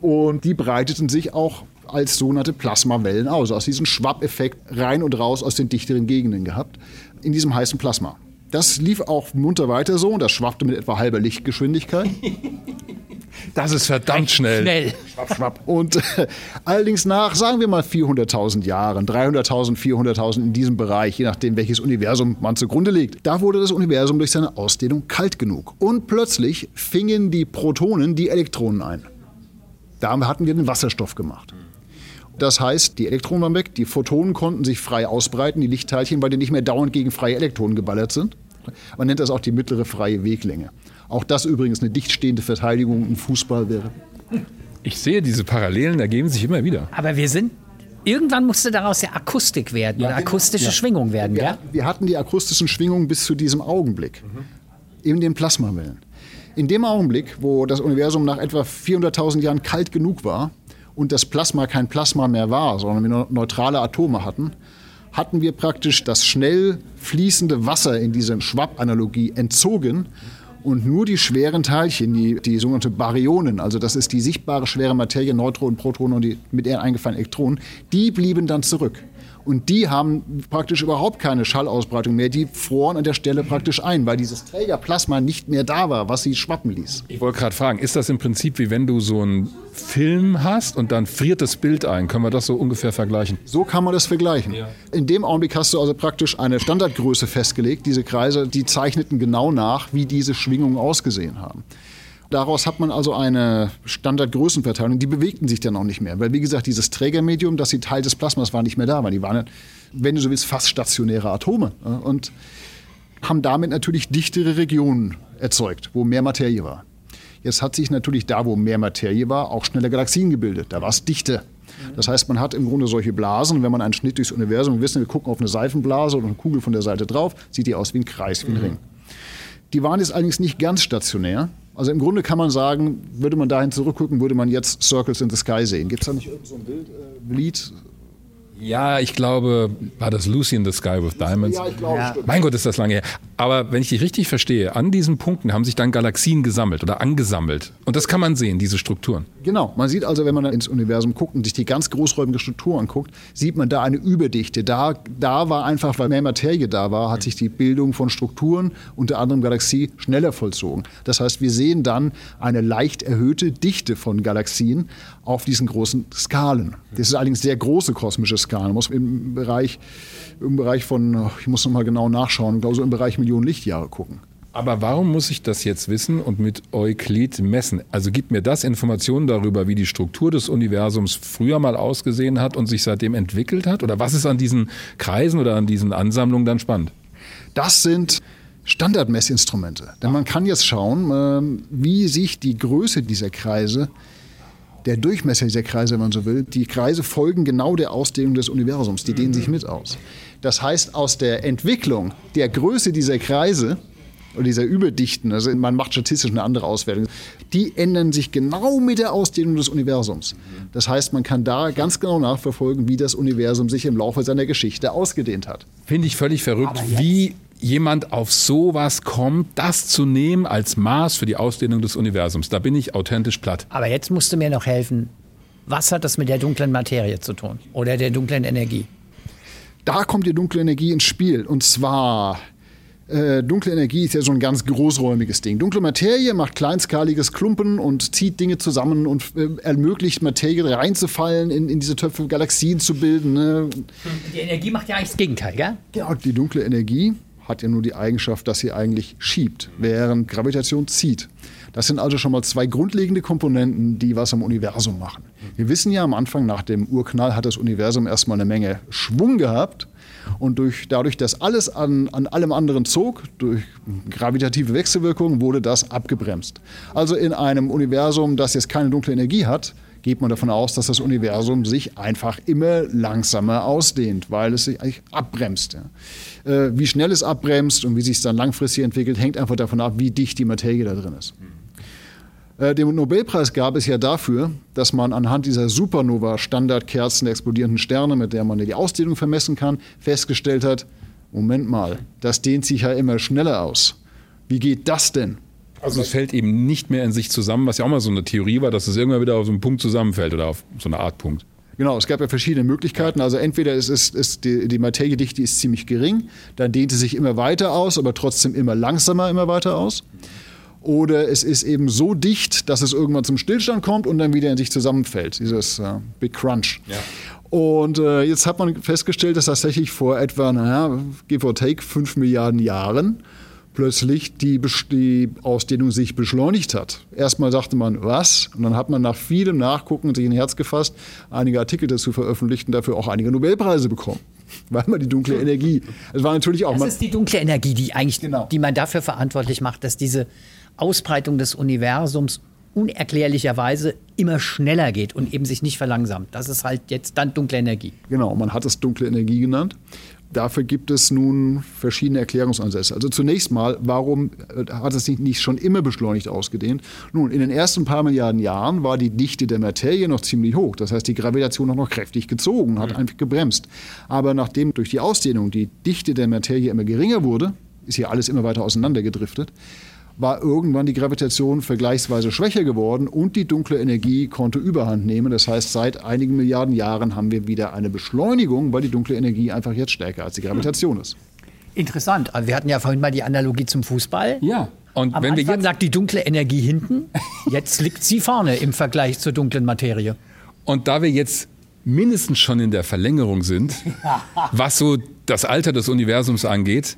Und die breiteten sich auch als sogenannte Plasmawellen aus. Aus diesem Schwappeffekt rein und raus aus den dichteren Gegenden gehabt, in diesem heißen Plasma. Das lief auch munter weiter so und das schwappte mit etwa halber Lichtgeschwindigkeit. Das ist verdammt schnell. Schnell. Schwapp, schwapp. Und äh, allerdings nach, sagen wir mal, 400.000 Jahren, 300.000, 400.000 in diesem Bereich, je nachdem, welches Universum man zugrunde legt, da wurde das Universum durch seine Ausdehnung kalt genug. Und plötzlich fingen die Protonen die Elektronen ein. Da hatten wir den Wasserstoff gemacht. Das heißt, die Elektronen waren weg, die Photonen konnten sich frei ausbreiten, die Lichtteilchen, weil die nicht mehr dauernd gegen freie Elektronen geballert sind. Man nennt das auch die mittlere freie Weglänge. Auch das übrigens eine dichtstehende Verteidigung im Fußball wäre. Ich sehe, diese Parallelen ergeben sich immer wieder. Aber wir sind Irgendwann musste daraus ja Akustik werden ja, oder genau. akustische ja. Schwingung werden, wir, ja? Wir hatten die akustischen Schwingungen bis zu diesem Augenblick, mhm. in den Plasmawellen. In dem Augenblick, wo das Universum nach etwa 400.000 Jahren kalt genug war, und das Plasma kein Plasma mehr war, sondern wir neutrale Atome hatten, hatten wir praktisch das schnell fließende Wasser in dieser Schwapp-Analogie entzogen und nur die schweren Teilchen, die, die sogenannte Baryonen, also das ist die sichtbare schwere Materie, Neutronen, Protonen und die mit ihnen eingefallenen Elektronen, die blieben dann zurück. Und die haben praktisch überhaupt keine Schallausbreitung mehr. Die froren an der Stelle praktisch ein, weil dieses Trägerplasma nicht mehr da war, was sie schwappen ließ. Ich wollte gerade fragen, ist das im Prinzip wie wenn du so einen Film hast und dann friert das Bild ein? Können wir das so ungefähr vergleichen? So kann man das vergleichen. Ja. In dem Augenblick hast du also praktisch eine Standardgröße festgelegt. Diese Kreise, die zeichneten genau nach, wie diese Schwingungen ausgesehen haben. Daraus hat man also eine Standardgrößenverteilung. Die bewegten sich dann auch nicht mehr. Weil, wie gesagt, dieses Trägermedium, das sie Teil des Plasmas war, nicht mehr da war. Die waren, wenn du so willst, fast stationäre Atome. Und haben damit natürlich dichtere Regionen erzeugt, wo mehr Materie war. Jetzt hat sich natürlich da, wo mehr Materie war, auch schneller Galaxien gebildet. Da war es dichter. Das heißt, man hat im Grunde solche Blasen. Wenn man einen Schnitt durchs Universum, wir wissen, wir gucken auf eine Seifenblase oder eine Kugel von der Seite drauf, sieht die aus wie ein Kreis, wie ein Ring. Die waren jetzt allerdings nicht ganz stationär. Also im Grunde kann man sagen, würde man dahin zurückgucken, würde man jetzt Circles in the Sky sehen. Gibt es da nicht irgend so Bild, äh, Lied? Ja, ich glaube, war das Lucy in the Sky with Diamonds? Ja, ich glaube. Ja. Mein Gott, ist das lange her. Aber wenn ich dich richtig verstehe, an diesen Punkten haben sich dann Galaxien gesammelt oder angesammelt. Und das kann man sehen, diese Strukturen. Genau. Man sieht also, wenn man ins Universum guckt und sich die ganz großräumige Struktur anguckt, sieht man da eine Überdichte. Da, da war einfach, weil mehr Materie da war, hat sich die Bildung von Strukturen, unter anderem Galaxie, schneller vollzogen. Das heißt, wir sehen dann eine leicht erhöhte Dichte von Galaxien auf diesen großen Skalen. Das ist allerdings sehr große kosmische Skalen. Man muss im Bereich, im Bereich von, ich muss noch mal genau nachschauen, glaube so im Bereich Millionen Lichtjahre gucken. Aber warum muss ich das jetzt wissen und mit Euklid messen? Also gibt mir das Informationen darüber, wie die Struktur des Universums früher mal ausgesehen hat und sich seitdem entwickelt hat? Oder was ist an diesen Kreisen oder an diesen Ansammlungen dann spannend? Das sind Standardmessinstrumente. Denn man kann jetzt schauen, ähm, wie sich die Größe dieser Kreise der Durchmesser dieser Kreise, wenn man so will. Die Kreise folgen genau der Ausdehnung des Universums, die dehnen sich mit aus. Das heißt, aus der Entwicklung der Größe dieser Kreise oder dieser Überdichten, also man macht statistisch eine andere Auswertung, die ändern sich genau mit der Ausdehnung des Universums. Das heißt, man kann da ganz genau nachverfolgen, wie das Universum sich im Laufe seiner Geschichte ausgedehnt hat. Finde ich völlig verrückt, wie jemand auf sowas kommt, das zu nehmen als Maß für die Ausdehnung des Universums. Da bin ich authentisch platt. Aber jetzt musst du mir noch helfen. Was hat das mit der dunklen Materie zu tun oder der dunklen Energie? Da kommt die dunkle Energie ins Spiel. Und zwar äh, dunkle Energie ist ja so ein ganz großräumiges Ding. Dunkle Materie macht kleinskaliges Klumpen und zieht Dinge zusammen und äh, ermöglicht Materie reinzufallen, in, in diese Töpfe Galaxien zu bilden. Ne? Die Energie macht ja eigentlich das Gegenteil, gell? Genau, die dunkle Energie hat ja nur die Eigenschaft, dass sie eigentlich schiebt, während Gravitation zieht. Das sind also schon mal zwei grundlegende Komponenten, die was am Universum machen. Wir wissen ja am Anfang, nach dem Urknall hat das Universum erstmal eine Menge Schwung gehabt. Und durch, dadurch, dass alles an, an allem anderen zog, durch gravitative Wechselwirkungen, wurde das abgebremst. Also in einem Universum, das jetzt keine dunkle Energie hat, geht man davon aus, dass das Universum sich einfach immer langsamer ausdehnt, weil es sich eigentlich abbremst. Ja. Äh, wie schnell es abbremst und wie sich es dann langfristig entwickelt, hängt einfach davon ab, wie dicht die Materie da drin ist. Äh, den Nobelpreis gab es ja dafür, dass man anhand dieser Supernova-Standardkerzen der explodierenden Sterne, mit der man die Ausdehnung vermessen kann, festgestellt hat, Moment mal, das dehnt sich ja immer schneller aus. Wie geht das denn? Also es fällt eben nicht mehr in sich zusammen, was ja auch mal so eine Theorie war, dass es irgendwann wieder auf so einen Punkt zusammenfällt oder auf so eine Art Punkt. Genau, es gab ja verschiedene Möglichkeiten. Also entweder ist, ist, ist die, die Materiedichte ist ziemlich gering, dann dehnt sie sich immer weiter aus, aber trotzdem immer langsamer immer weiter aus. Oder es ist eben so dicht, dass es irgendwann zum Stillstand kommt und dann wieder in sich zusammenfällt. Dieses äh, Big Crunch. Ja. Und äh, jetzt hat man festgestellt, dass tatsächlich vor etwa, naja, give or take, 5 Milliarden Jahren plötzlich die, die Ausdehnung sich beschleunigt hat. Erstmal dachte man, was? Und dann hat man nach vielem Nachgucken sich ein Herz gefasst, einige Artikel dazu veröffentlicht und dafür auch einige Nobelpreise bekommen. Weil man die dunkle Energie. Es war natürlich auch. Das ist die dunkle Energie, die eigentlich, genau. die man dafür verantwortlich macht, dass diese Ausbreitung des Universums unerklärlicherweise immer schneller geht und eben sich nicht verlangsamt. Das ist halt jetzt dann dunkle Energie. Genau, man hat es dunkle Energie genannt. Dafür gibt es nun verschiedene Erklärungsansätze. Also zunächst mal, warum äh, hat es sich nicht schon immer beschleunigt ausgedehnt? Nun, in den ersten paar Milliarden Jahren war die Dichte der Materie noch ziemlich hoch. Das heißt, die Gravitation hat noch kräftig gezogen, hat mhm. einfach gebremst. Aber nachdem durch die Ausdehnung die Dichte der Materie immer geringer wurde, ist hier alles immer weiter auseinandergedriftet, war irgendwann die Gravitation vergleichsweise schwächer geworden und die dunkle Energie konnte überhand nehmen. Das heißt, seit einigen Milliarden Jahren haben wir wieder eine Beschleunigung, weil die dunkle Energie einfach jetzt stärker als die Gravitation ist. Interessant. Also wir hatten ja vorhin mal die Analogie zum Fußball. Ja. Und Am wenn Anfang wir jetzt sagt die dunkle Energie hinten, jetzt liegt sie vorne im Vergleich zur dunklen Materie. Und da wir jetzt mindestens schon in der Verlängerung sind, was so das Alter des Universums angeht,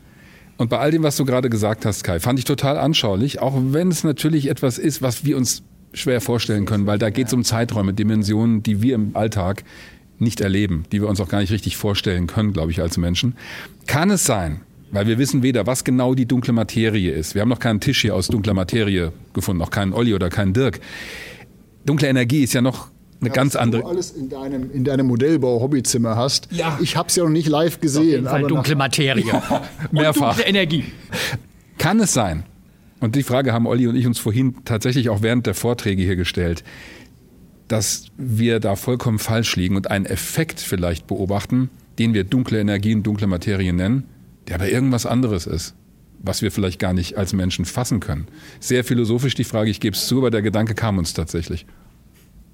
und bei all dem, was du gerade gesagt hast, Kai, fand ich total anschaulich, auch wenn es natürlich etwas ist, was wir uns schwer vorstellen können, weil da geht es um Zeiträume, Dimensionen, die wir im Alltag nicht erleben, die wir uns auch gar nicht richtig vorstellen können, glaube ich, als Menschen. Kann es sein, weil wir wissen weder, was genau die dunkle Materie ist. Wir haben noch keinen Tisch hier aus dunkler Materie gefunden, noch keinen Olli oder keinen Dirk. Dunkle Energie ist ja noch eine ja, ganz andere. Du alles in deinem, in deinem Modellbau-Hobbyzimmer hast. Ja. Ich habe es ja noch nicht live gesehen. Auf jeden Fall dunkle Materie. Mehrfach. dunkle Energie. Kann es sein, Und die Frage haben Olli und ich uns vorhin tatsächlich auch während der Vorträge hier gestellt, dass wir da vollkommen falsch liegen und einen Effekt vielleicht beobachten, den wir dunkle Energien, dunkle Materie nennen, der aber irgendwas anderes ist, was wir vielleicht gar nicht als Menschen fassen können. Sehr philosophisch die Frage, ich gebe es zu, aber der Gedanke kam uns tatsächlich.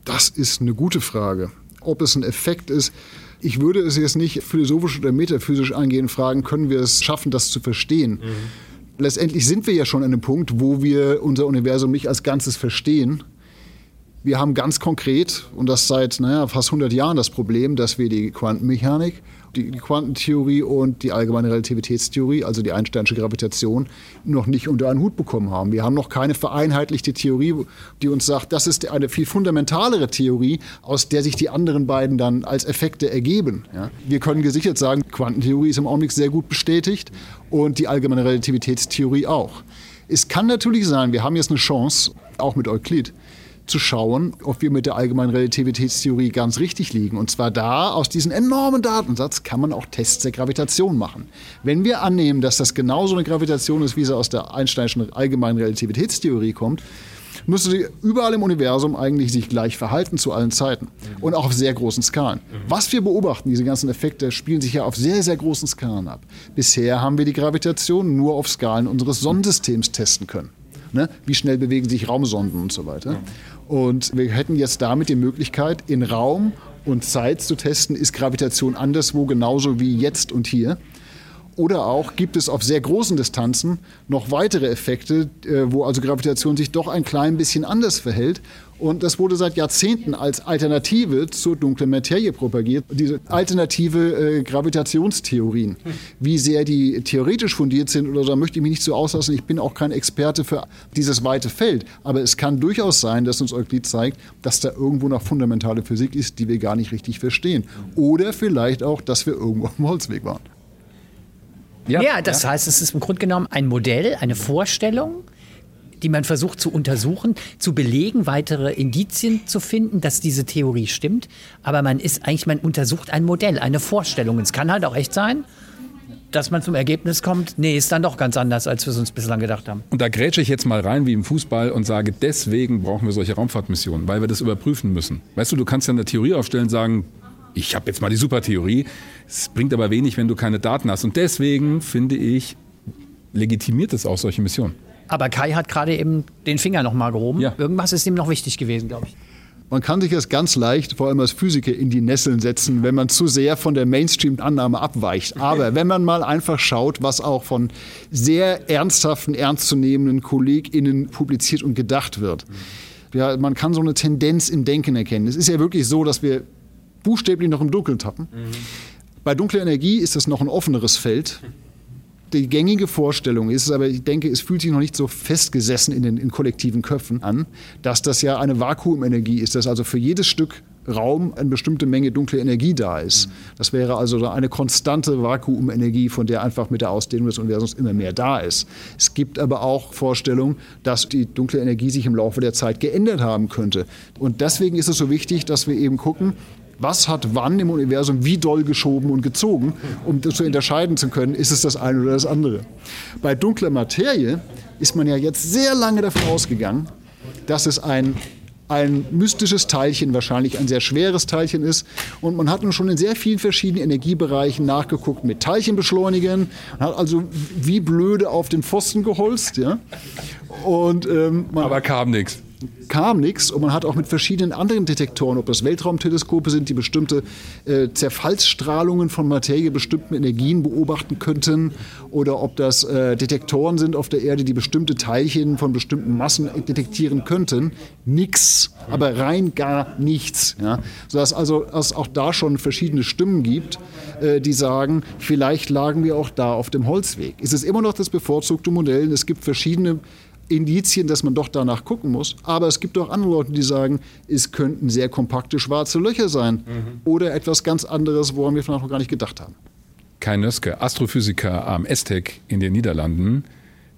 Das ist eine gute Frage. Ob es ein Effekt ist, ich würde es jetzt nicht philosophisch oder metaphysisch angehen, fragen, können wir es schaffen, das zu verstehen? Mhm. Letztendlich sind wir ja schon an einem Punkt, wo wir unser Universum nicht als Ganzes verstehen. Wir haben ganz konkret, und das seit naja, fast 100 Jahren, das Problem, dass wir die Quantenmechanik die, Quantentheorie und die allgemeine Relativitätstheorie, also die Einsteinsche Gravitation, noch nicht unter einen Hut bekommen haben. Wir haben noch keine vereinheitlichte Theorie, die uns sagt, das ist eine viel fundamentalere Theorie, aus der sich die anderen beiden dann als Effekte ergeben. Ja? Wir können gesichert sagen, Quantentheorie ist im Augenblick sehr gut bestätigt und die allgemeine Relativitätstheorie auch. Es kann natürlich sein, wir haben jetzt eine Chance, auch mit Euklid, zu schauen, ob wir mit der allgemeinen Relativitätstheorie ganz richtig liegen. Und zwar da, aus diesem enormen Datensatz, kann man auch Tests der Gravitation machen. Wenn wir annehmen, dass das genauso eine Gravitation ist, wie sie aus der Einsteinischen allgemeinen Relativitätstheorie kommt, müsste sie überall im Universum eigentlich sich gleich verhalten zu allen Zeiten und auch auf sehr großen Skalen. Was wir beobachten, diese ganzen Effekte, spielen sich ja auf sehr, sehr großen Skalen ab. Bisher haben wir die Gravitation nur auf Skalen unseres Sonnensystems testen können. Ne? Wie schnell bewegen sich Raumsonden und so weiter. Und wir hätten jetzt damit die Möglichkeit, in Raum und Zeit zu testen, ist Gravitation anderswo genauso wie jetzt und hier. Oder auch gibt es auf sehr großen Distanzen noch weitere Effekte, äh, wo also Gravitation sich doch ein klein bisschen anders verhält und das wurde seit Jahrzehnten als Alternative zur dunklen Materie propagiert. Diese alternative äh, Gravitationstheorien. Wie sehr die theoretisch fundiert sind oder so, möchte ich mich nicht so auslassen. Ich bin auch kein Experte für dieses weite Feld. Aber es kann durchaus sein, dass uns Euklid zeigt, dass da irgendwo noch fundamentale Physik ist, die wir gar nicht richtig verstehen. Oder vielleicht auch, dass wir irgendwo am Holzweg waren. Ja, ja das ja. heißt, es ist im Grunde genommen ein Modell, eine Vorstellung, die man versucht zu untersuchen, zu belegen, weitere Indizien zu finden, dass diese Theorie stimmt. Aber man ist eigentlich, man untersucht ein Modell, eine Vorstellung. Es kann halt auch echt sein, dass man zum Ergebnis kommt, nee, ist dann doch ganz anders, als wir es uns bislang gedacht haben. Und da grätsche ich jetzt mal rein wie im Fußball und sage, deswegen brauchen wir solche Raumfahrtmissionen, weil wir das überprüfen müssen. Weißt du, du kannst ja eine Theorie aufstellen und sagen, ich habe jetzt mal die Supertheorie. Es bringt aber wenig, wenn du keine Daten hast. Und deswegen finde ich, legitimiert es auch solche Missionen. Aber Kai hat gerade eben den Finger noch mal gehoben. Ja. Irgendwas ist ihm noch wichtig gewesen, glaube ich. Man kann sich das ganz leicht, vor allem als Physiker, in die Nesseln setzen, wenn man zu sehr von der Mainstream-Annahme abweicht. Aber wenn man mal einfach schaut, was auch von sehr ernsthaften, ernstzunehmenden KollegInnen publiziert und gedacht wird, ja, man kann so eine Tendenz im Denken erkennen. Es ist ja wirklich so, dass wir buchstäblich noch im Dunkeln tappen. Mhm. Bei dunkler Energie ist das noch ein offeneres Feld die gängige Vorstellung ist, aber ich denke, es fühlt sich noch nicht so festgesessen in den in kollektiven Köpfen an, dass das ja eine Vakuumenergie ist, dass also für jedes Stück Raum eine bestimmte Menge dunkle Energie da ist. Das wäre also eine konstante Vakuumenergie, von der einfach mit der Ausdehnung des Universums immer mehr da ist. Es gibt aber auch Vorstellungen, dass die dunkle Energie sich im Laufe der Zeit geändert haben könnte. Und deswegen ist es so wichtig, dass wir eben gucken, was hat wann im Universum wie doll geschoben und gezogen, um zu unterscheiden zu können, ist es das eine oder das andere. Bei dunkler Materie ist man ja jetzt sehr lange davon ausgegangen, dass es ein ein mystisches Teilchen, wahrscheinlich ein sehr schweres Teilchen ist. Und man hat nun schon in sehr vielen verschiedenen Energiebereichen nachgeguckt mit Teilchenbeschleunigern. Man hat also wie blöde auf den Pfosten geholzt. Ja? Und, ähm, Aber kam nichts kam nichts und man hat auch mit verschiedenen anderen Detektoren, ob das Weltraumteleskope sind, die bestimmte äh, Zerfallsstrahlungen von Materie, bestimmten Energien beobachten könnten oder ob das äh, Detektoren sind auf der Erde, die bestimmte Teilchen von bestimmten Massen detektieren könnten. Nix, aber rein gar nichts. Ja? Sodass also es auch da schon verschiedene Stimmen gibt, äh, die sagen, vielleicht lagen wir auch da auf dem Holzweg. Es ist immer noch das bevorzugte Modell. Es gibt verschiedene Indizien, dass man doch danach gucken muss. Aber es gibt auch andere Leute, die sagen, es könnten sehr kompakte schwarze Löcher sein mhm. oder etwas ganz anderes, woran wir vielleicht noch gar nicht gedacht haben. Kai Nöske, Astrophysiker am ESTEC in den Niederlanden,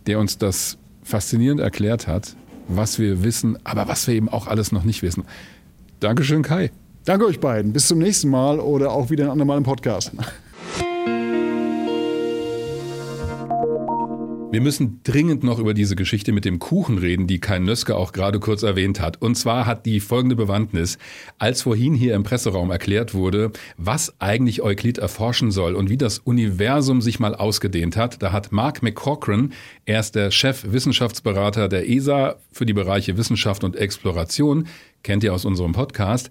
der uns das faszinierend erklärt hat, was wir wissen, aber was wir eben auch alles noch nicht wissen. Dankeschön, Kai. Danke euch beiden. Bis zum nächsten Mal oder auch wieder ein andermal im Podcast. Wir müssen dringend noch über diese Geschichte mit dem Kuchen reden, die Kai Nöske auch gerade kurz erwähnt hat. Und zwar hat die folgende Bewandtnis. Als vorhin hier im Presseraum erklärt wurde, was eigentlich Euklid erforschen soll und wie das Universum sich mal ausgedehnt hat, da hat Mark McCochran, er ist der Chef-Wissenschaftsberater der ESA für die Bereiche Wissenschaft und Exploration, kennt ihr aus unserem Podcast,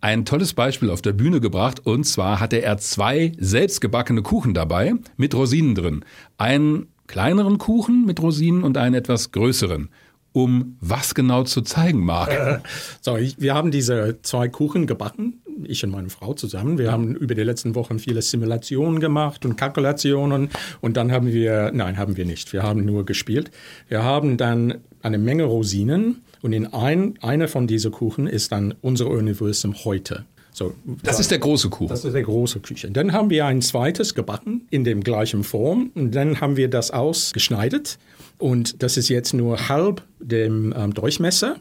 ein tolles Beispiel auf der Bühne gebracht und zwar hatte er zwei selbstgebackene Kuchen dabei mit Rosinen drin. Ein kleineren Kuchen mit Rosinen und einen etwas größeren. Um was genau zu zeigen, Marc? Äh, so, ich, wir haben diese zwei Kuchen gebacken, ich und meine Frau zusammen. Wir haben über die letzten Wochen viele Simulationen gemacht und Kalkulationen und dann haben wir, nein, haben wir nicht. Wir haben nur gespielt. Wir haben dann eine Menge Rosinen und in ein, einer von diesen Kuchen ist dann unser Universum heute. So, das ist der große Kuchen. Das ist der große Kuchen. Dann haben wir ein zweites gebacken in dem gleichen Form und dann haben wir das ausgeschneidet und das ist jetzt nur halb dem ähm, Durchmesser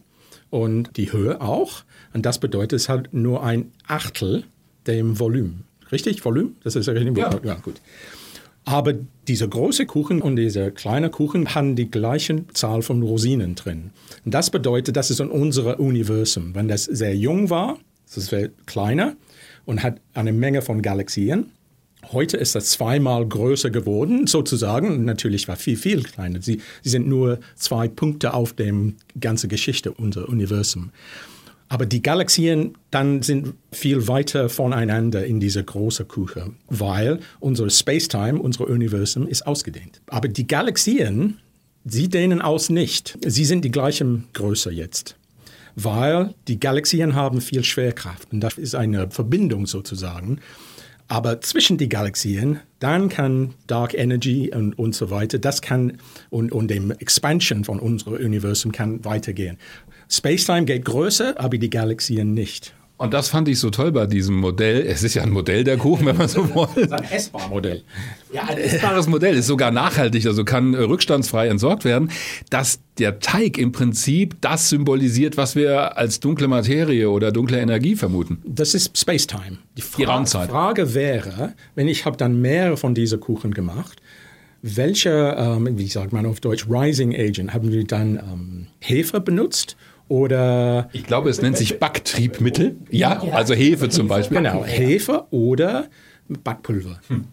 und die Höhe auch. Und das bedeutet, es hat nur ein Achtel dem Volumen. Richtig? Volumen? Das ist richtig? Ja. ja, gut. Aber dieser große Kuchen und dieser kleine Kuchen haben die gleiche Zahl von Rosinen drin. Und das bedeutet, das ist in unserem Universum. Wenn das sehr jung war, das ist kleiner und hat eine Menge von Galaxien. Heute ist das zweimal größer geworden, sozusagen. Natürlich war viel, viel kleiner. Sie, sie sind nur zwei Punkte auf der ganzen Geschichte unseres Universum. Aber die Galaxien dann sind viel weiter voneinander in dieser großen Kuche, weil unser Space-Time, unser Universum ist ausgedehnt. Aber die Galaxien, sie dehnen aus nicht. Sie sind die gleichen Größe jetzt weil die Galaxien haben viel Schwerkraft und das ist eine Verbindung sozusagen. Aber zwischen die Galaxien, dann kann Dark Energy und, und so weiter, das kann und, und dem Expansion von unserem Universum kann weitergehen. Space-Time geht größer, aber die Galaxien nicht. Und das fand ich so toll bei diesem Modell. Es ist ja ein Modell der Kuchen, wenn man so will. Es ist ein essbares Modell. Ja, ein essbares Modell ist sogar nachhaltig, also kann äh, rückstandsfrei entsorgt werden. Dass der Teig im Prinzip das symbolisiert, was wir als dunkle Materie oder dunkle Energie vermuten. Das ist Space-Time. Die, Fra Die Raumzeit. Frage wäre, wenn ich habe dann mehrere von diesen Kuchen gemacht, welche, ähm, wie sagt man auf Deutsch, Rising Agent, haben wir dann ähm, Hefe benutzt oder ich glaube, es nennt sich Backtriebmittel. Ja, also Hefe zum Beispiel. Genau, Hefe oder Backpulver. Hm.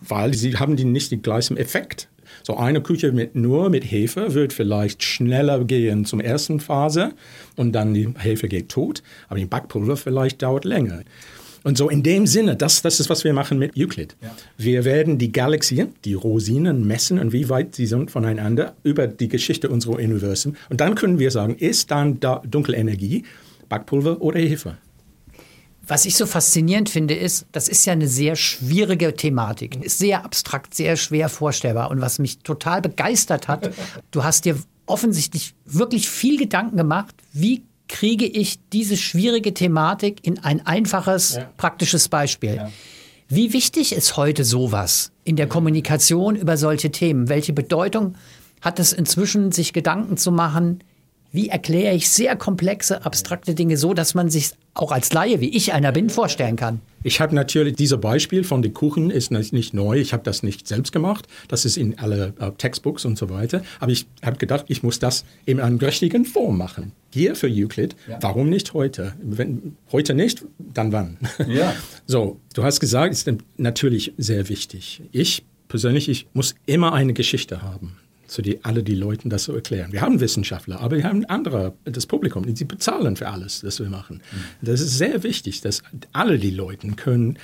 Weil sie haben die nicht den gleichen Effekt. So eine Küche mit, nur mit Hefe wird vielleicht schneller gehen zum ersten Phase und dann die Hefe geht tot, aber die Backpulver vielleicht dauert länger. Und so in dem Sinne, das, das ist, was wir machen mit Euclid. Ja. Wir werden die Galaxien, die Rosinen messen und wie weit sie sind voneinander über die Geschichte unseres Universums. Und dann können wir sagen, ist dann da dunkle Energie, Backpulver oder Hefe? Was ich so faszinierend finde, ist, das ist ja eine sehr schwierige Thematik, ist sehr abstrakt, sehr schwer vorstellbar. Und was mich total begeistert hat, du hast dir offensichtlich wirklich viel Gedanken gemacht, wie kriege ich diese schwierige Thematik in ein einfaches, ja. praktisches Beispiel. Ja. Wie wichtig ist heute sowas in der Kommunikation über solche Themen? Welche Bedeutung hat es inzwischen, sich Gedanken zu machen, wie erkläre ich sehr komplexe, abstrakte Dinge so, dass man sich auch als Laie, wie ich einer bin, vorstellen kann? Ich habe natürlich, dieses Beispiel von den Kuchen ist nicht neu. Ich habe das nicht selbst gemacht. Das ist in alle uh, Textbooks und so weiter. Aber ich habe gedacht, ich muss das in einer richtigen Form machen. Hier für Euclid. Ja. Warum nicht heute? Wenn, heute nicht, dann wann? Ja. So, du hast gesagt, ist natürlich sehr wichtig. Ich persönlich, ich muss immer eine Geschichte haben zu die alle die Leuten das so erklären. Wir haben Wissenschaftler, aber wir haben andere, das Publikum, die bezahlen für alles, das wir machen. Mhm. Das ist sehr wichtig, dass alle die Leute können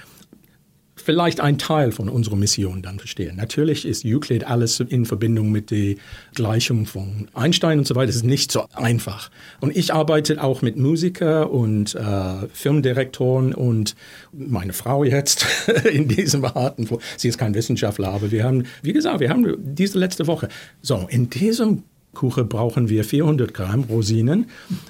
vielleicht ein Teil von unserer Mission dann verstehen. Natürlich ist Euclid alles in Verbindung mit der Gleichung von Einstein und so weiter. Das ist nicht so einfach. Und ich arbeite auch mit Musikern und äh, Filmdirektoren und meine Frau jetzt in diesem Arten. Sie ist kein Wissenschaftler, aber wir haben, wie gesagt, wir haben diese letzte Woche. So, in diesem Kuchen brauchen wir 400 Gramm Rosinen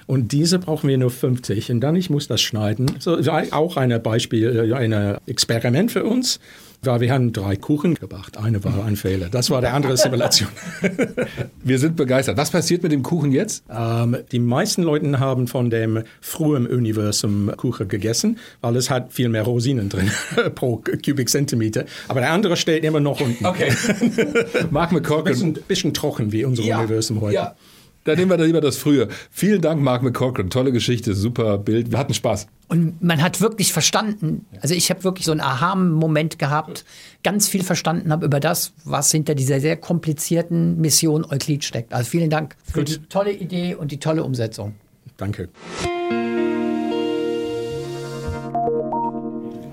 und diese brauchen wir nur 50 und dann ich muss das schneiden. So auch ein Beispiel, äh, ein Experiment für uns. Weil wir haben drei Kuchen gebracht. Eine war ein Fehler. Das war der andere Simulation. Wir sind begeistert. Was passiert mit dem Kuchen jetzt? Ähm, die meisten Leute haben von dem frühen Universum Kuchen gegessen, weil es hat viel mehr Rosinen drin pro Kubikzentimeter. Aber der andere steht immer noch unten. Okay. Mark McCorkin. Bisschen, bisschen trocken wie unser Universum heute. Ja. Dann nehmen wir da lieber das frühe. Vielen Dank, Mark McCorkin. Tolle Geschichte, super Bild. Wir hatten Spaß. Und man hat wirklich verstanden, also ich habe wirklich so einen Aha-Moment gehabt, ganz viel verstanden habe über das, was hinter dieser sehr komplizierten Mission Euklid steckt. Also vielen Dank für Gut. die tolle Idee und die tolle Umsetzung. Danke.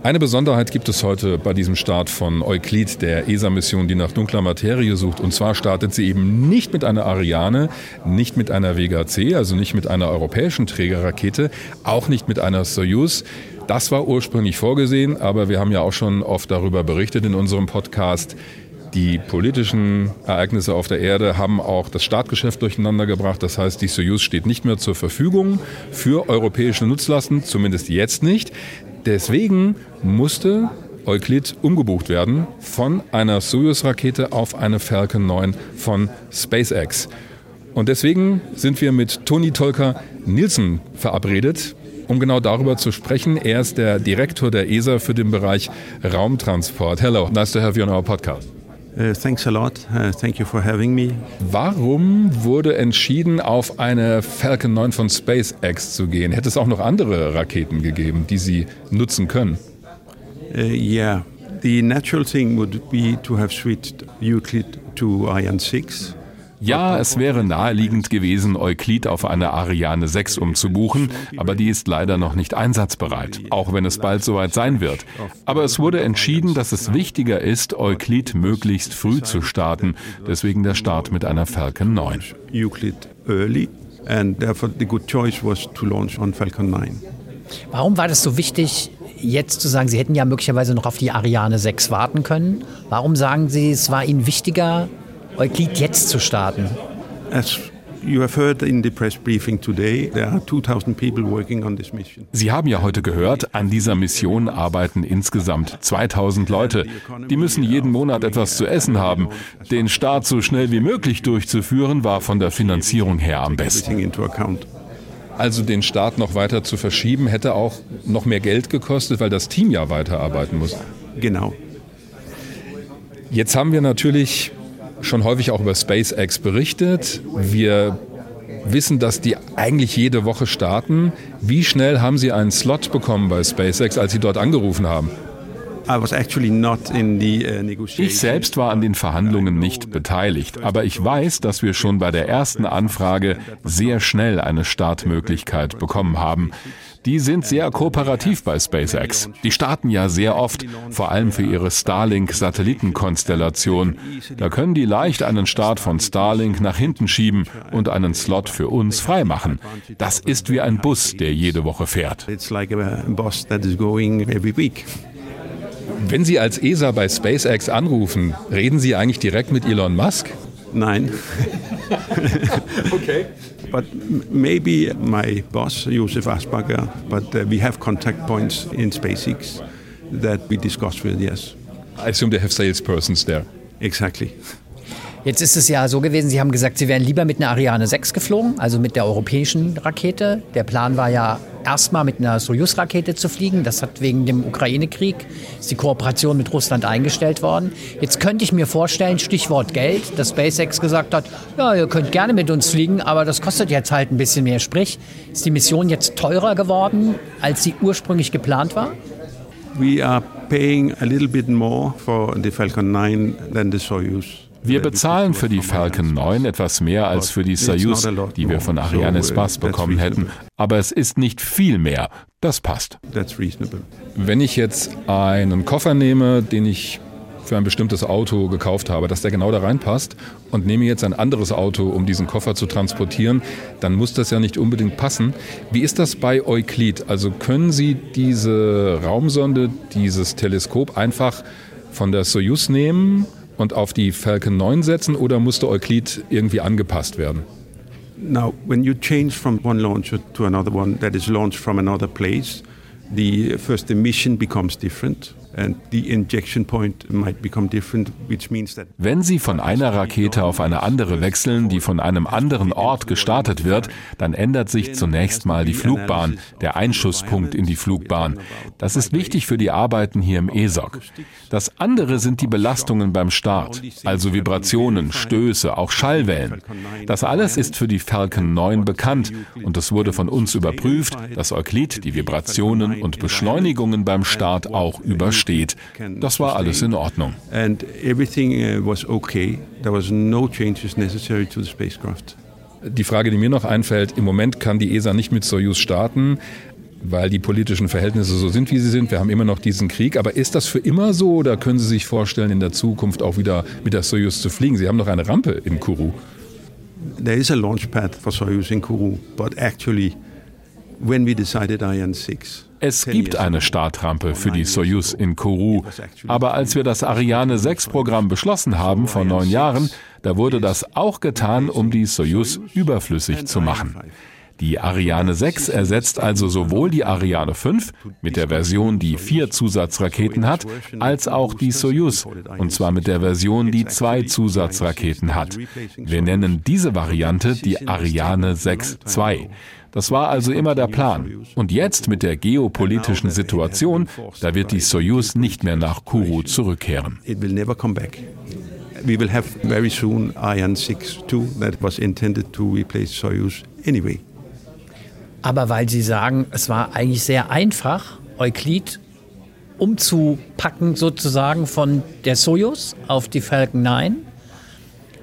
Eine Besonderheit gibt es heute bei diesem Start von Euklid, der ESA-Mission, die nach dunkler Materie sucht. Und zwar startet sie eben nicht mit einer Ariane, nicht mit einer Vega C, also nicht mit einer europäischen Trägerrakete, auch nicht mit einer Soyuz. Das war ursprünglich vorgesehen, aber wir haben ja auch schon oft darüber berichtet in unserem Podcast. Die politischen Ereignisse auf der Erde haben auch das Startgeschäft durcheinander gebracht. Das heißt, die Soyuz steht nicht mehr zur Verfügung für europäische Nutzlasten, zumindest jetzt nicht. Deswegen musste Euklid umgebucht werden von einer Soyuz-Rakete auf eine Falcon 9 von SpaceX. Und deswegen sind wir mit Toni Tolka Nielsen verabredet, um genau darüber zu sprechen. Er ist der Direktor der ESA für den Bereich Raumtransport. Hello, nice to have you on our podcast. Uh, thanks a lot. Uh, thank you for having me. Warum wurde entschieden, auf eine Falcon 9 von SpaceX zu gehen? Hätte es auch noch andere Raketen gegeben, die Sie nutzen können? Uh, yeah, the natural thing would be to have switched Euclid to Ariane 6. Ja, es wäre naheliegend gewesen, Euklid auf eine Ariane 6 umzubuchen, aber die ist leider noch nicht einsatzbereit, auch wenn es bald soweit sein wird. Aber es wurde entschieden, dass es wichtiger ist, Euklid möglichst früh zu starten, deswegen der Start mit einer Falcon 9. Euclid early, and therefore the good choice was to launch on Falcon 9. Warum war das so wichtig, jetzt zu sagen, Sie hätten ja möglicherweise noch auf die Ariane 6 warten können? Warum sagen Sie, es war Ihnen wichtiger, Euklid jetzt zu starten? As you have heard in the press briefing today, there are 2,000 people working on this mission. Sie haben ja heute gehört, an dieser Mission arbeiten insgesamt 2000 Leute. Die müssen jeden Monat etwas zu essen haben. Den Start so schnell wie möglich durchzuführen, war von der Finanzierung her am besten. Also den Start noch weiter zu verschieben, hätte auch noch mehr Geld gekostet, weil das Team ja weiterarbeiten muss. Genau. Jetzt haben wir natürlich schon häufig auch über SpaceX berichtet. Wir wissen, dass die eigentlich jede Woche starten. Wie schnell haben Sie einen Slot bekommen bei SpaceX, als Sie dort angerufen haben? I was actually not in the uh. Ich selbst war an den Verhandlungen nicht beteiligt, aber ich weiß, dass wir schon bei der ersten Anfrage sehr schnell eine Startmöglichkeit bekommen haben. Die sind sehr kooperativ bei SpaceX. Die starten ja sehr oft, vor allem für ihre Starlink-Satellitenkonstellation. Da können die leicht einen Start von Starlink nach hinten schieben und einen Slot für uns freimachen. Das ist wie ein Bus, der jede Woche fährt. Wenn Sie als ESA bei SpaceX anrufen, reden Sie eigentlich direkt mit Elon Musk? Nine. Okay. But m- maybe my boss, Josef Asperger, but uh, we have contact points in SpaceX that we discuss with, yes. I assume they have salespersons there. Exactly. Jetzt ist es ja so gewesen, Sie haben gesagt, Sie wären lieber mit einer Ariane 6 geflogen, also mit der europäischen Rakete. Der Plan war ja erstmal mit einer Soyuz-Rakete zu fliegen. Das hat wegen dem Ukraine-Krieg, die Kooperation mit Russland eingestellt worden. Jetzt könnte ich mir vorstellen, Stichwort Geld, dass SpaceX gesagt hat, ja, ihr könnt gerne mit uns fliegen, aber das kostet jetzt halt ein bisschen mehr. Sprich, ist die Mission jetzt teurer geworden, als sie ursprünglich geplant war? We are paying a little bit more for the Falcon 9 than the Soyuz. Wir bezahlen für die Falcon 9 etwas mehr als für die Soyuz, die wir von Ariane Space bekommen hätten. Aber es ist nicht viel mehr. Das passt. Wenn ich jetzt einen Koffer nehme, den ich für ein bestimmtes Auto gekauft habe, dass der genau da reinpasst und nehme jetzt ein anderes Auto, um diesen Koffer zu transportieren, dann muss das ja nicht unbedingt passen. Wie ist das bei Euklid? Also können Sie diese Raumsonde, dieses Teleskop einfach von der Soyuz nehmen und auf die Falcon 9 setzen oder musste Euklid irgendwie angepasst werden? Now, when you change from one launcher to another one that is launched from another place, the first the mission becomes different. Wenn Sie von einer Rakete auf eine andere wechseln, die von einem anderen Ort gestartet wird, dann ändert sich zunächst mal die Flugbahn, der Einschusspunkt in die Flugbahn. Das ist wichtig für die Arbeiten hier im ESOC. Das andere sind die Belastungen beim Start, also Vibrationen, Stöße, auch Schallwellen. Das alles ist für die Falcon 9 bekannt und es wurde von uns überprüft, dass Euclid die Vibrationen und Beschleunigungen beim Start auch übersteht. Das war alles in Ordnung. Uh. Die Frage, die mir noch einfällt, im Moment kann die ESA nicht mit Soyuz starten, weil die politischen Verhältnisse so sind, wie sie sind. Wir haben immer noch diesen Krieg. Aber ist das für immer so oder können Sie sich vorstellen, in der Zukunft auch wieder mit der Soyuz zu fliegen? Sie haben doch eine Rampe in Kourou. There is a launch pad for Soyuz in Kourou, but actually, es gibt eine Startrampe für die Soyuz in Kourou. Aber als wir das Ariane 6 Programm beschlossen haben vor neun Jahren, da wurde das auch getan, um die Soyuz überflüssig zu machen. Die Ariane 6 ersetzt also sowohl die Ariane 5 mit der Version, die vier Zusatzraketen hat, als auch die Soyuz, und zwar mit der Version, die zwei Zusatzraketen hat. Wir nennen diese Variante die Ariane 6 II. Das war also immer der Plan. Und jetzt mit der geopolitischen Situation, da wird die Soyuz nicht mehr nach Kourou zurückkehren. We will have very soon Ariane 6 II that was intended to replace Soyuz anyway. Aber weil Sie sagen, es war eigentlich sehr einfach, Euklid umzupacken sozusagen von der Soyuz auf die Falcon 9,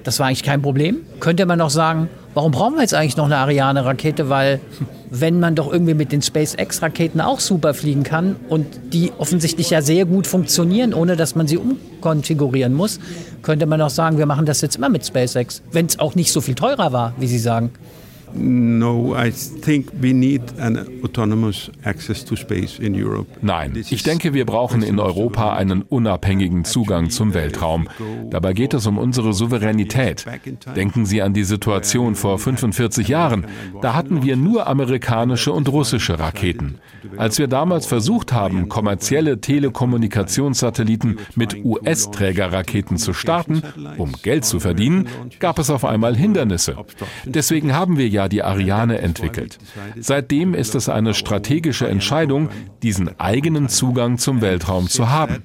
das war eigentlich kein Problem. Könnte man noch sagen, warum brauchen wir jetzt eigentlich noch eine Ariane-Rakete? Weil wenn man doch irgendwie mit den SpaceX-Raketen auch super fliegen kann und die offensichtlich ja sehr gut funktionieren, ohne dass man sie umkonfigurieren muss, könnte man auch sagen, wir machen das jetzt immer mit SpaceX, wenn es auch nicht so viel teurer war, wie Sie sagen. No, I think we need an autonomous access to space in Europe. Nein, ich denke, wir brauchen in Europa einen unabhängigen Zugang zum Weltraum. Dabei geht es um unsere Souveränität. Denken Sie an die Situation vor 45 Jahren. Da hatten wir nur amerikanische und russische Raketen. Als wir damals versucht haben, kommerzielle Telekommunikationssatelliten mit US-Trägerraketen zu starten, um Geld zu verdienen, gab es auf einmal Hindernisse. Deswegen haben wir ja die Ariane entwickelt. Seitdem ist es eine strategische Entscheidung, diesen eigenen Zugang zum Weltraum zu haben.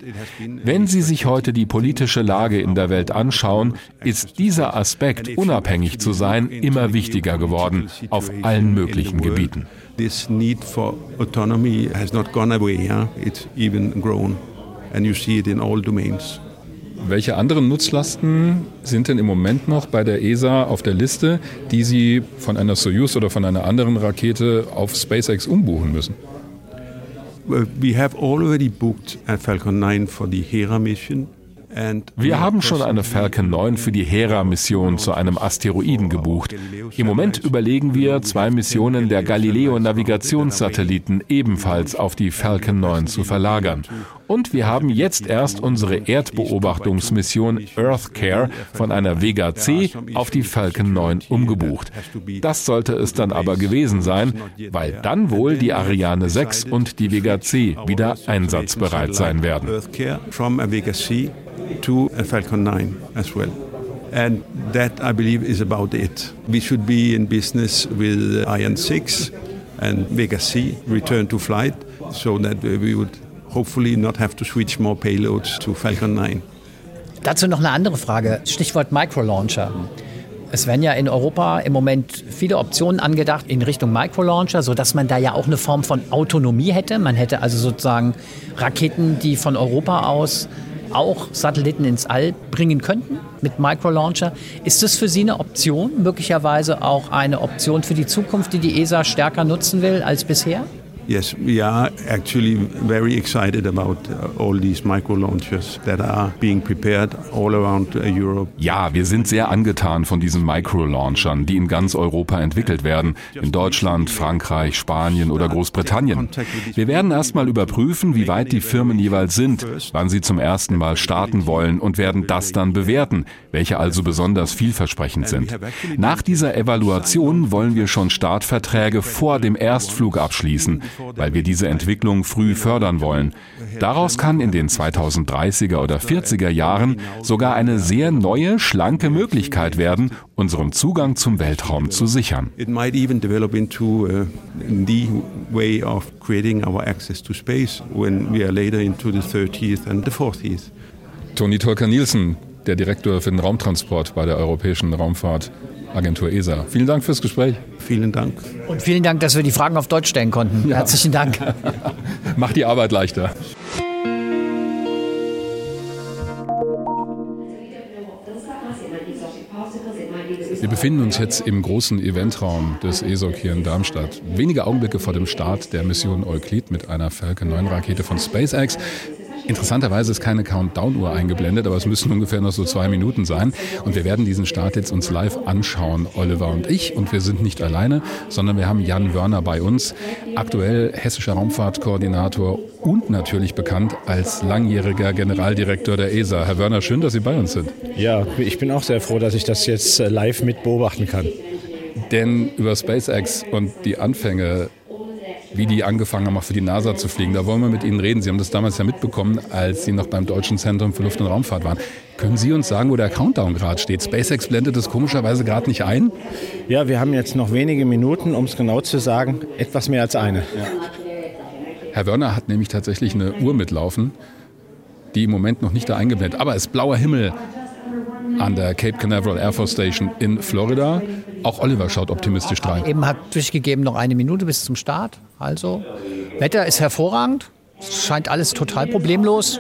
Wenn Sie sich heute die politische Lage in der Welt anschauen, ist dieser Aspekt, unabhängig zu sein, immer wichtiger geworden, auf allen möglichen Gebieten. This need for autonomy has not gone away, yeah? it's even grown. And you see it in all domains. Welche anderen Nutzlasten sind denn im Moment noch bei der ESA auf der Liste, die Sie von einer Soyuz oder von einer anderen Rakete auf SpaceX umbuchen müssen? We have already booked a Falcon 9 for the Hera mission. Wir haben schon eine Falcon 9 für die Hera-Mission zu einem Asteroiden gebucht. Im Moment überlegen wir, zwei Missionen der Galileo-Navigationssatelliten ebenfalls auf die Falcon 9 zu verlagern. Und wir haben jetzt erst unsere Erdbeobachtungsmission EarthCare von einer Vega C auf die Falcon 9 umgebucht. Das sollte es dann aber gewesen sein, weil dann wohl die Ariane 6 und die Vega C wieder einsatzbereit sein werden to a Falcon 9 as well. And that, I believe, is about it. We should be in business with Ariane 6 and Vega C return to flight so that we would hopefully not have to switch more payloads to Falcon 9. Dazu noch eine andere Frage. Stichwort Microlauncher. Es werden ja in Europa im Moment viele Optionen angedacht in Richtung Microlauncher, sodass man da ja auch eine Form von Autonomie hätte. Man hätte also sozusagen Raketen, die von Europa aus auch Satelliten ins All bringen könnten mit Microlauncher. Ist das für Sie eine Option, möglicherweise auch eine Option für die Zukunft, die die ESA stärker nutzen will als bisher? Yes, we are actually very excited about uh, all these micro launchers that are being prepared all around uh, Europe. Ja, wir sind sehr angetan von diesen Micro-Launchern, die in ganz Europa entwickelt werden, in Deutschland, Frankreich, Spanien oder Großbritannien. Wir werden erstmal überprüfen, wie weit die Firmen jeweils sind, wann sie zum ersten Mal starten wollen und werden das dann bewerten, welche also besonders vielversprechend sind. Nach dieser Evaluation wollen wir schon Startverträge vor dem Erstflug abschließen weil wir diese Entwicklung früh fördern wollen. Daraus kann in den 2030er oder 40er Jahren sogar eine sehr neue, schlanke Möglichkeit werden, unseren Zugang zum Weltraum zu sichern. It might even develop into uh, the way of creating our access to space when we are later into the 30th and the 40th. Toni Tolker-Nielsen, der Direktor für den Raumtransport bei der Europäischen Raumfahrtagentur ESA. Vielen Dank fürs Gespräch. Vielen Dank. Und vielen Dank, dass wir die Fragen auf Deutsch stellen konnten. Ja. Herzlichen Dank. Macht die Arbeit leichter. Wir befinden uns jetzt im großen Eventraum des ESOC hier in Darmstadt. Wenige Augenblicke vor dem Start der Mission Euclid mit einer Falcon 9 Rakete von SpaceX. Interessanterweise ist keine Countdown-Uhr eingeblendet, aber es müssen ungefähr noch so zwei Minuten sein. Und wir werden diesen Start jetzt uns live anschauen, Oliver und ich. Und wir sind nicht alleine, sondern wir haben Jan Wörner bei uns, aktuell hessischer Raumfahrtkoordinator und natürlich bekannt als langjähriger Generaldirektor der ESA. Herr Wörner, schön, dass Sie bei uns sind. Ja, ich bin auch sehr froh, dass ich das jetzt äh, live mit beobachten kann. Denn über SpaceX und die Anfänge wie die angefangen haben, auch für die NASA zu fliegen. Da wollen wir mit Ihnen reden. Sie haben das damals ja mitbekommen, als Sie noch beim Deutschen Zentrum für Luft- und Raumfahrt waren. Können Sie uns sagen, wo der Countdown gerade steht? SpaceX blendet das komischerweise gerade nicht ein? Ja, wir haben jetzt noch wenige Minuten, um es genau zu sagen, etwas mehr als eine. Ja. Herr Wörner hat nämlich tatsächlich eine Uhr mitlaufen, die im Moment noch nicht da eingeblendet. Aber es ist blauer Himmel an der Cape Canaveral Air Force Station in Florida. Auch Oliver schaut optimistisch rein. Eben hat durchgegeben noch eine Minute bis zum Start. Also, Wetter ist hervorragend. Es scheint alles total problemlos.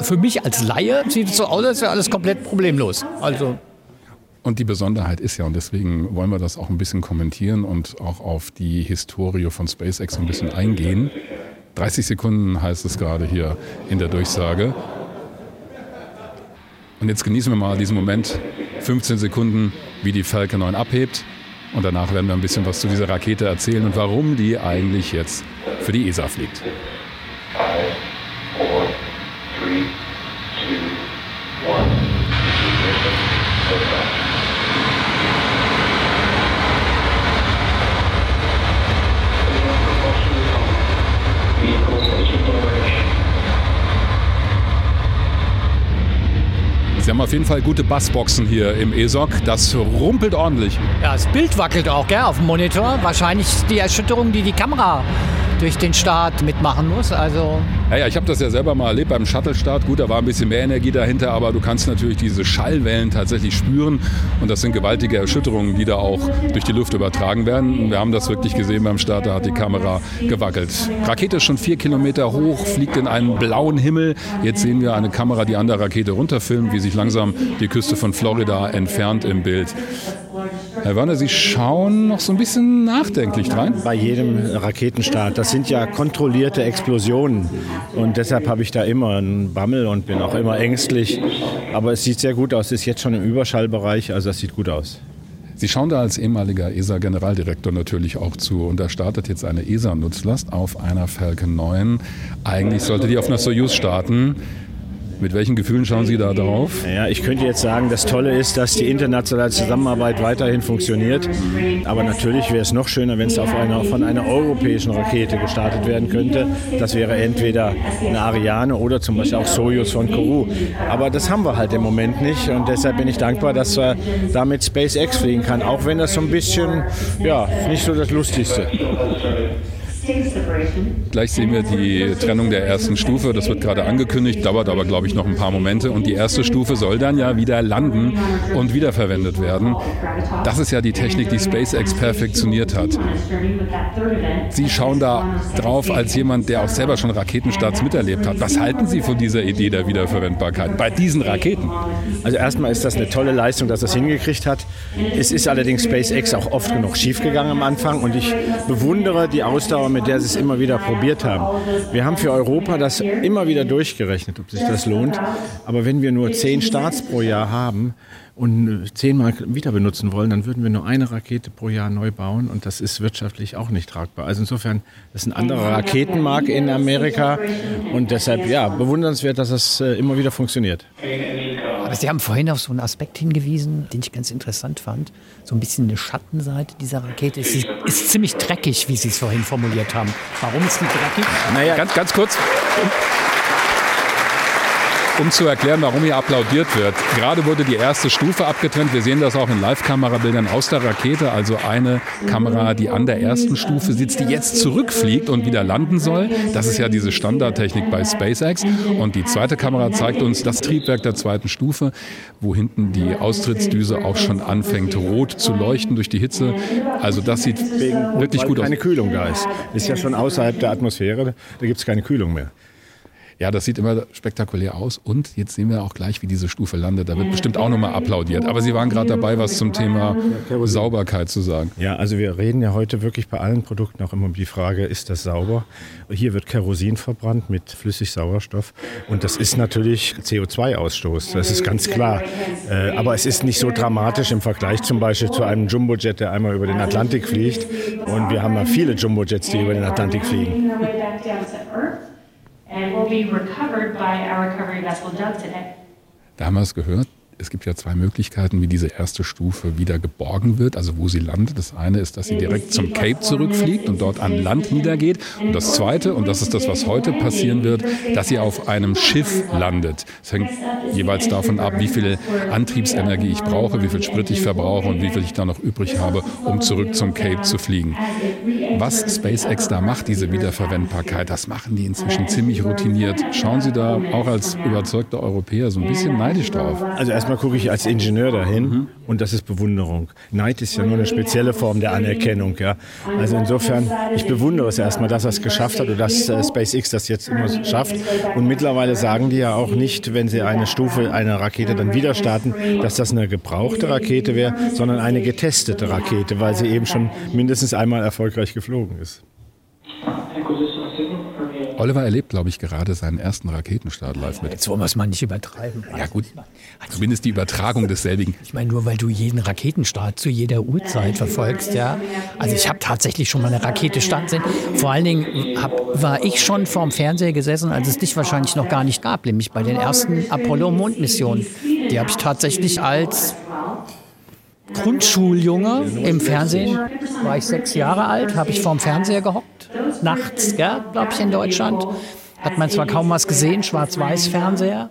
Für mich als Laie sieht es so aus, als wäre alles komplett problemlos. Also und die Besonderheit ist ja, und deswegen wollen wir das auch ein bisschen kommentieren und auch auf die Historie von SpaceX ein bisschen eingehen. 30 Sekunden heißt es gerade hier in der Durchsage. Und jetzt genießen wir mal diesen Moment, 15 Sekunden, wie die Falcon 9 abhebt. Und danach werden wir ein bisschen was zu dieser Rakete erzählen und warum die eigentlich jetzt für die ESA fliegt. Five, four, three, Sie haben auf jeden Fall gute Bassboxen hier im ESOC. Das rumpelt ordentlich. Ja, das Bild wackelt auch, gell, auf dem Monitor. Wahrscheinlich die Erschütterung, die die Kamera durch den Start mitmachen muss. Also ja, ja, ich habe das ja selber mal erlebt beim Shuttle-Start. Gut, da war ein bisschen mehr Energie dahinter, aber du kannst natürlich diese Schallwellen tatsächlich spüren. Und das sind gewaltige Erschütterungen, die da auch durch die Luft übertragen werden. Wir haben das wirklich gesehen beim Start, da hat die Kamera gewackelt. Rakete ist schon vier Kilometer hoch, fliegt in einen blauen Himmel. Jetzt sehen wir eine Kamera, die an der Rakete runterfilmt, wie sich langsam die Küste von Florida entfernt im Bild. Herr Werner, Sie schauen noch so ein bisschen nachdenklich rein. Bei jedem Raketenstart. Das sind ja kontrollierte Explosionen. Und deshalb habe ich da immer einen Bammel und bin auch immer ängstlich. Aber es sieht sehr gut aus. Es ist jetzt schon im Überschallbereich, also das sieht gut aus. Sie schauen da als ehemaliger ESA-Generaldirektor natürlich auch zu. Und da startet jetzt eine ESA-Nutzlast auf einer Falcon 9. Eigentlich sollte die auf einer Soyuz starten. Mit welchen Gefühlen schauen Sie da drauf? Ja, ich könnte jetzt sagen, das Tolle ist, dass die internationale Zusammenarbeit weiterhin funktioniert. Aber natürlich wäre es noch schöner, wenn es einer, von einer europäischen Rakete gestartet werden könnte. Das wäre entweder eine Ariane oder zum Beispiel auch Soyuz von Kourou. Aber das haben wir halt im Moment nicht. Und deshalb bin ich dankbar, dass wir damit SpaceX fliegen kann. Auch wenn das so ein bisschen, ja, nicht so das Lustigste. Gleich sehen wir die Trennung der ersten Stufe. Das wird gerade angekündigt, dauert aber, glaube ich, noch ein paar Momente. Und die erste Stufe soll dann ja wieder landen und wiederverwendet werden. Das ist ja die Technik, die SpaceX perfektioniert hat. Sie schauen da drauf als jemand, der auch selber schon Raketenstarts miterlebt hat. Was halten Sie von dieser Idee der Wiederverwendbarkeit bei diesen Raketen? Also erstmal ist das eine tolle Leistung, dass das hingekriegt hat. Es ist allerdings SpaceX auch oft genug schiefgegangen am Anfang und ich bewundere die Ausdauer, mit der sie es immer wieder probiert haben. Wir haben für Europa das immer wieder durchgerechnet, ob sich das lohnt. Aber wenn wir nur zehn Starts pro Jahr haben und zehnmal wieder benutzen wollen, dann würden wir nur eine Rakete pro Jahr neu bauen und das ist wirtschaftlich auch nicht tragbar. Also insofern, das ist ein anderer Raketenmarkt in Amerika und deshalb, ja, bewundernswert, dass es äh, immer wieder funktioniert. Aber Sie haben vorhin auf so einen Aspekt hingewiesen, den ich ganz interessant fand. So ein bisschen eine Schattenseite dieser Rakete. Sie ist ziemlich dreckig, wie Sie es vorhin formuliert haben. Warum ist die dreckig? Naja, ganz, ganz kurz um zu erklären, warum hier applaudiert wird. Gerade wurde die erste Stufe abgetrennt. Wir sehen das auch in Live-Kamerabildern aus der Rakete. Also eine Kamera, die an der ersten Stufe sitzt, die jetzt zurückfliegt und wieder landen soll. Das ist ja diese Standardtechnik bei SpaceX. Und die zweite Kamera zeigt uns das Triebwerk der zweiten Stufe, wo hinten die Austrittsdüse auch schon anfängt rot zu leuchten durch die Hitze. Also das sieht wirklich gut aus. Keine Kühlung da ist. Ist ja schon außerhalb der Atmosphäre. Da gibt es keine Kühlung mehr. Ja, das sieht immer spektakulär aus. Und jetzt sehen wir auch gleich, wie diese Stufe landet. Da wird bestimmt auch nochmal applaudiert. Aber Sie waren gerade dabei, was zum Thema Sauberkeit zu sagen. Ja, also wir reden ja heute wirklich bei allen Produkten auch immer um die Frage, ist das sauber? Hier wird Kerosin verbrannt mit Flüssigsauerstoff. Und das ist natürlich CO2-Ausstoß. Das ist ganz klar. Äh, aber es ist nicht so dramatisch im Vergleich zum Beispiel zu einem Jumbojet, der einmal über den Atlantik fliegt. Und wir haben ja viele Jumbojets, die über den Atlantik fliegen and will be recovered by our recovery vessel Doug today. Da haben wir es gehört es gibt ja zwei Möglichkeiten, wie diese erste Stufe wieder geborgen wird, also wo sie landet. Das eine ist, dass sie direkt zum Cape zurückfliegt und dort an Land niedergeht. Und das zweite, und das ist das, was heute passieren wird, dass sie auf einem Schiff landet. Es hängt jeweils davon ab, wie viel Antriebsenergie ich brauche, wie viel Sprit ich verbrauche und wie viel ich da noch übrig habe, um zurück zum Cape zu fliegen. Was SpaceX da macht, diese Wiederverwendbarkeit, das machen die inzwischen ziemlich routiniert. Schauen Sie da auch als überzeugter Europäer so ein bisschen neidisch drauf. Also erstmal gucke ich als Ingenieur dahin mhm. und das ist Bewunderung. Neid ist ja nur eine spezielle Form der Anerkennung. Ja. Also insofern, ich bewundere es erstmal, dass er es geschafft hat und dass äh, SpaceX das jetzt immer schafft. Und mittlerweile sagen die ja auch nicht, wenn sie eine Stufe einer Rakete dann wieder starten, dass das eine gebrauchte Rakete wäre, sondern eine getestete Rakete, weil sie eben schon mindestens einmal erfolgreich geflogen ist. Oliver erlebt, glaube ich, gerade seinen ersten Raketenstart live mit. Jetzt wollen wir es mal nicht übertreiben. Ja gut, zumindest die Übertragung desselbigen. Ich meine, nur weil du jeden Raketenstart zu jeder Uhrzeit verfolgst, ja. Also ich habe tatsächlich schon mal eine Rakete starten sehen. Vor allen Dingen hab, war ich schon vorm Fernseher gesessen, als es dich wahrscheinlich noch gar nicht gab, nämlich bei den ersten Apollo-Mondmissionen. Die habe ich tatsächlich als Grundschuljunge im Fernsehen, war ich sechs Jahre alt, habe ich vorm Fernseher gehockt, nachts, glaube ich, in Deutschland. Hat man zwar kaum was gesehen, Schwarz-Weiß-Fernseher.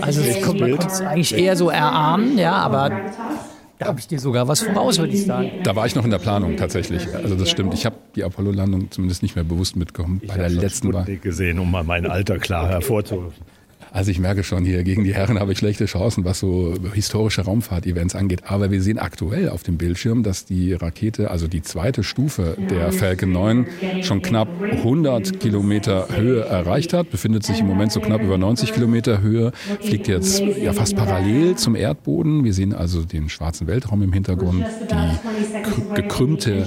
Also man konnte es eigentlich eher so erahnen, ja, aber da habe ich dir sogar was voraus, würde ich sagen. Da war ich noch in der Planung tatsächlich. Also das stimmt. Ich habe die Apollo-Landung zumindest nicht mehr bewusst mitgekommen. Bei der letzten war gesehen, um mal mein Alter klar hervorzuheben. Also ich merke schon hier, gegen die Herren habe ich schlechte Chancen, was so historische Raumfahrt-Events angeht. Aber wir sehen aktuell auf dem Bildschirm, dass die Rakete, also die zweite Stufe der Falcon 9, schon knapp 100 Kilometer Höhe erreicht hat, befindet sich im Moment so knapp über 90 Kilometer Höhe, fliegt jetzt ja fast parallel zum Erdboden. Wir sehen also den schwarzen Weltraum im Hintergrund, die gekrümmte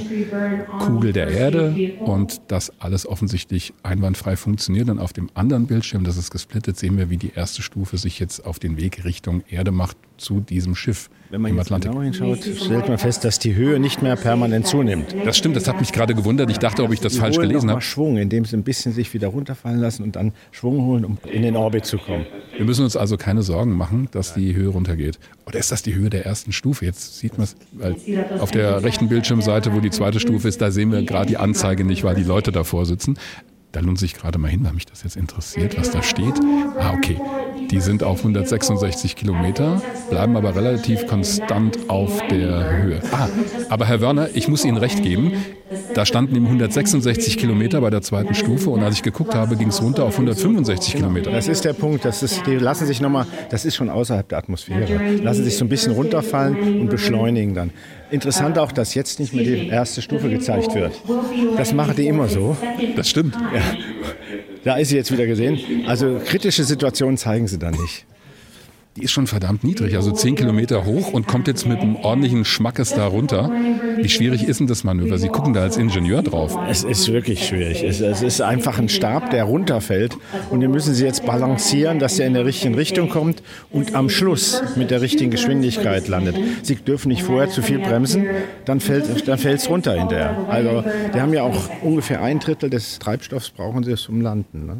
Kugel der Erde und das alles offensichtlich einwandfrei funktioniert. Und auf dem anderen Bildschirm, das ist gesplittet, sehen wir, wie die erste Stufe sich jetzt auf den Weg Richtung Erde macht zu diesem Schiff Wenn man im Atlantik. Genau hinschaut, stellt man fest, dass die Höhe nicht mehr permanent zunimmt. Das stimmt, das hat mich gerade gewundert. Ich dachte, ob ich das die falsch gelesen habe. Schwung, indem sie ein bisschen sich wieder runterfallen lassen und dann Schwung holen, um in den Orbit zu kommen. Wir müssen uns also keine Sorgen machen, dass die Höhe runtergeht. Oder ist das die Höhe der ersten Stufe? Jetzt sieht man es auf der rechten Bildschirmseite, wo die zweite Stufe ist, da sehen wir gerade die Anzeige nicht, weil die Leute davor sitzen. Da lohnt sich gerade mal hin, weil mich das jetzt interessiert, was da steht. Ah, okay. Die sind auf 166 Kilometer, bleiben aber relativ konstant auf der Höhe. Ah, aber Herr Wörner, ich muss Ihnen recht geben. Da standen eben 166 Kilometer bei der zweiten Stufe und als ich geguckt habe, ging es runter auf 165 Kilometer. Das ist der Punkt. Das ist, die lassen sich noch mal, das ist schon außerhalb der Atmosphäre. Lassen sich so ein bisschen runterfallen und beschleunigen dann. Interessant auch, dass jetzt nicht mehr die erste Stufe gezeigt wird. Das machen die immer so. Das stimmt. Ja. Da ist sie jetzt wieder gesehen. Also kritische Situationen zeigen sie dann nicht. Die ist schon verdammt niedrig, also zehn Kilometer hoch und kommt jetzt mit einem ordentlichen Schmackes da runter. Wie schwierig ist denn das Manöver? Sie gucken da als Ingenieur drauf. Es ist wirklich schwierig. Es, es ist einfach ein Stab, der runterfällt und den müssen Sie jetzt balancieren, dass er in der richtigen Richtung kommt und am Schluss mit der richtigen Geschwindigkeit landet. Sie dürfen nicht vorher zu viel bremsen, dann fällt es dann runter hinterher. Also die haben ja auch ungefähr ein Drittel des Treibstoffs brauchen sie zum Landen. Ne?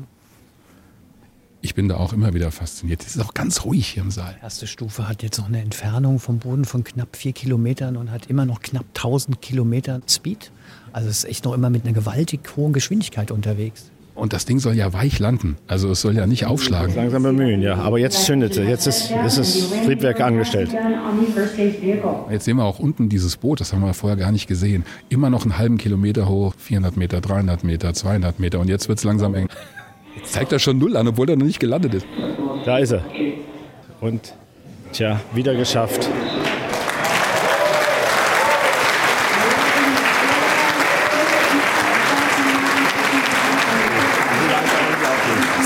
Ich bin da auch immer wieder fasziniert. Es ist auch ganz ruhig hier im Saal. Die erste Stufe hat jetzt noch eine Entfernung vom Boden von knapp vier Kilometern und hat immer noch knapp 1000 Kilometer Speed. Also es ist echt noch immer mit einer gewaltig hohen Geschwindigkeit unterwegs. Und das Ding soll ja weich landen. Also es soll ja nicht aufschlagen. Langsam bemühen, ja. Aber jetzt zündet es. Jetzt ist, ist das Triebwerk angestellt. Jetzt sehen wir auch unten dieses Boot, das haben wir vorher gar nicht gesehen. Immer noch einen halben Kilometer hoch, 400 Meter, 300 Meter, 200 Meter. Und jetzt wird es langsam eng. Zeigt er schon null an, obwohl er noch nicht gelandet ist. Da ist er. Und tja, wieder geschafft.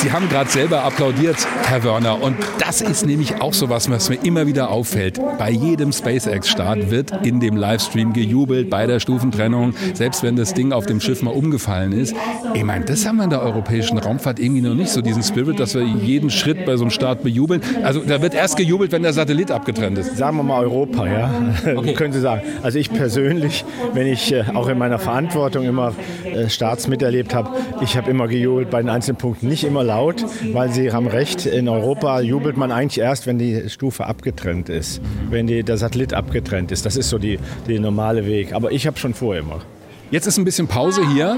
Sie haben gerade selber applaudiert, Herr Wörner. Und das ist nämlich auch so was, was mir immer wieder auffällt. Bei jedem SpaceX-Start wird in dem Livestream gejubelt, bei der Stufentrennung, selbst wenn das Ding auf dem Schiff mal umgefallen ist. Ich meine, das haben wir in der europäischen Raumfahrt irgendwie noch nicht, so diesen Spirit, dass wir jeden Schritt bei so einem Start bejubeln. Also da wird erst gejubelt, wenn der Satellit abgetrennt ist. Sagen wir mal Europa, ja. Okay. Können Sie sagen. Also ich persönlich, wenn ich äh, auch in meiner Verantwortung immer äh, Starts miterlebt habe, ich habe immer gejubelt bei den einzelnen Punkten, nicht immer laut, weil Sie haben recht, in Europa jubelt man eigentlich erst, wenn die Stufe abgetrennt ist, wenn die, der Satellit abgetrennt ist. Das ist so die, die normale Weg. Aber ich habe schon vorher immer. Jetzt ist ein bisschen Pause hier.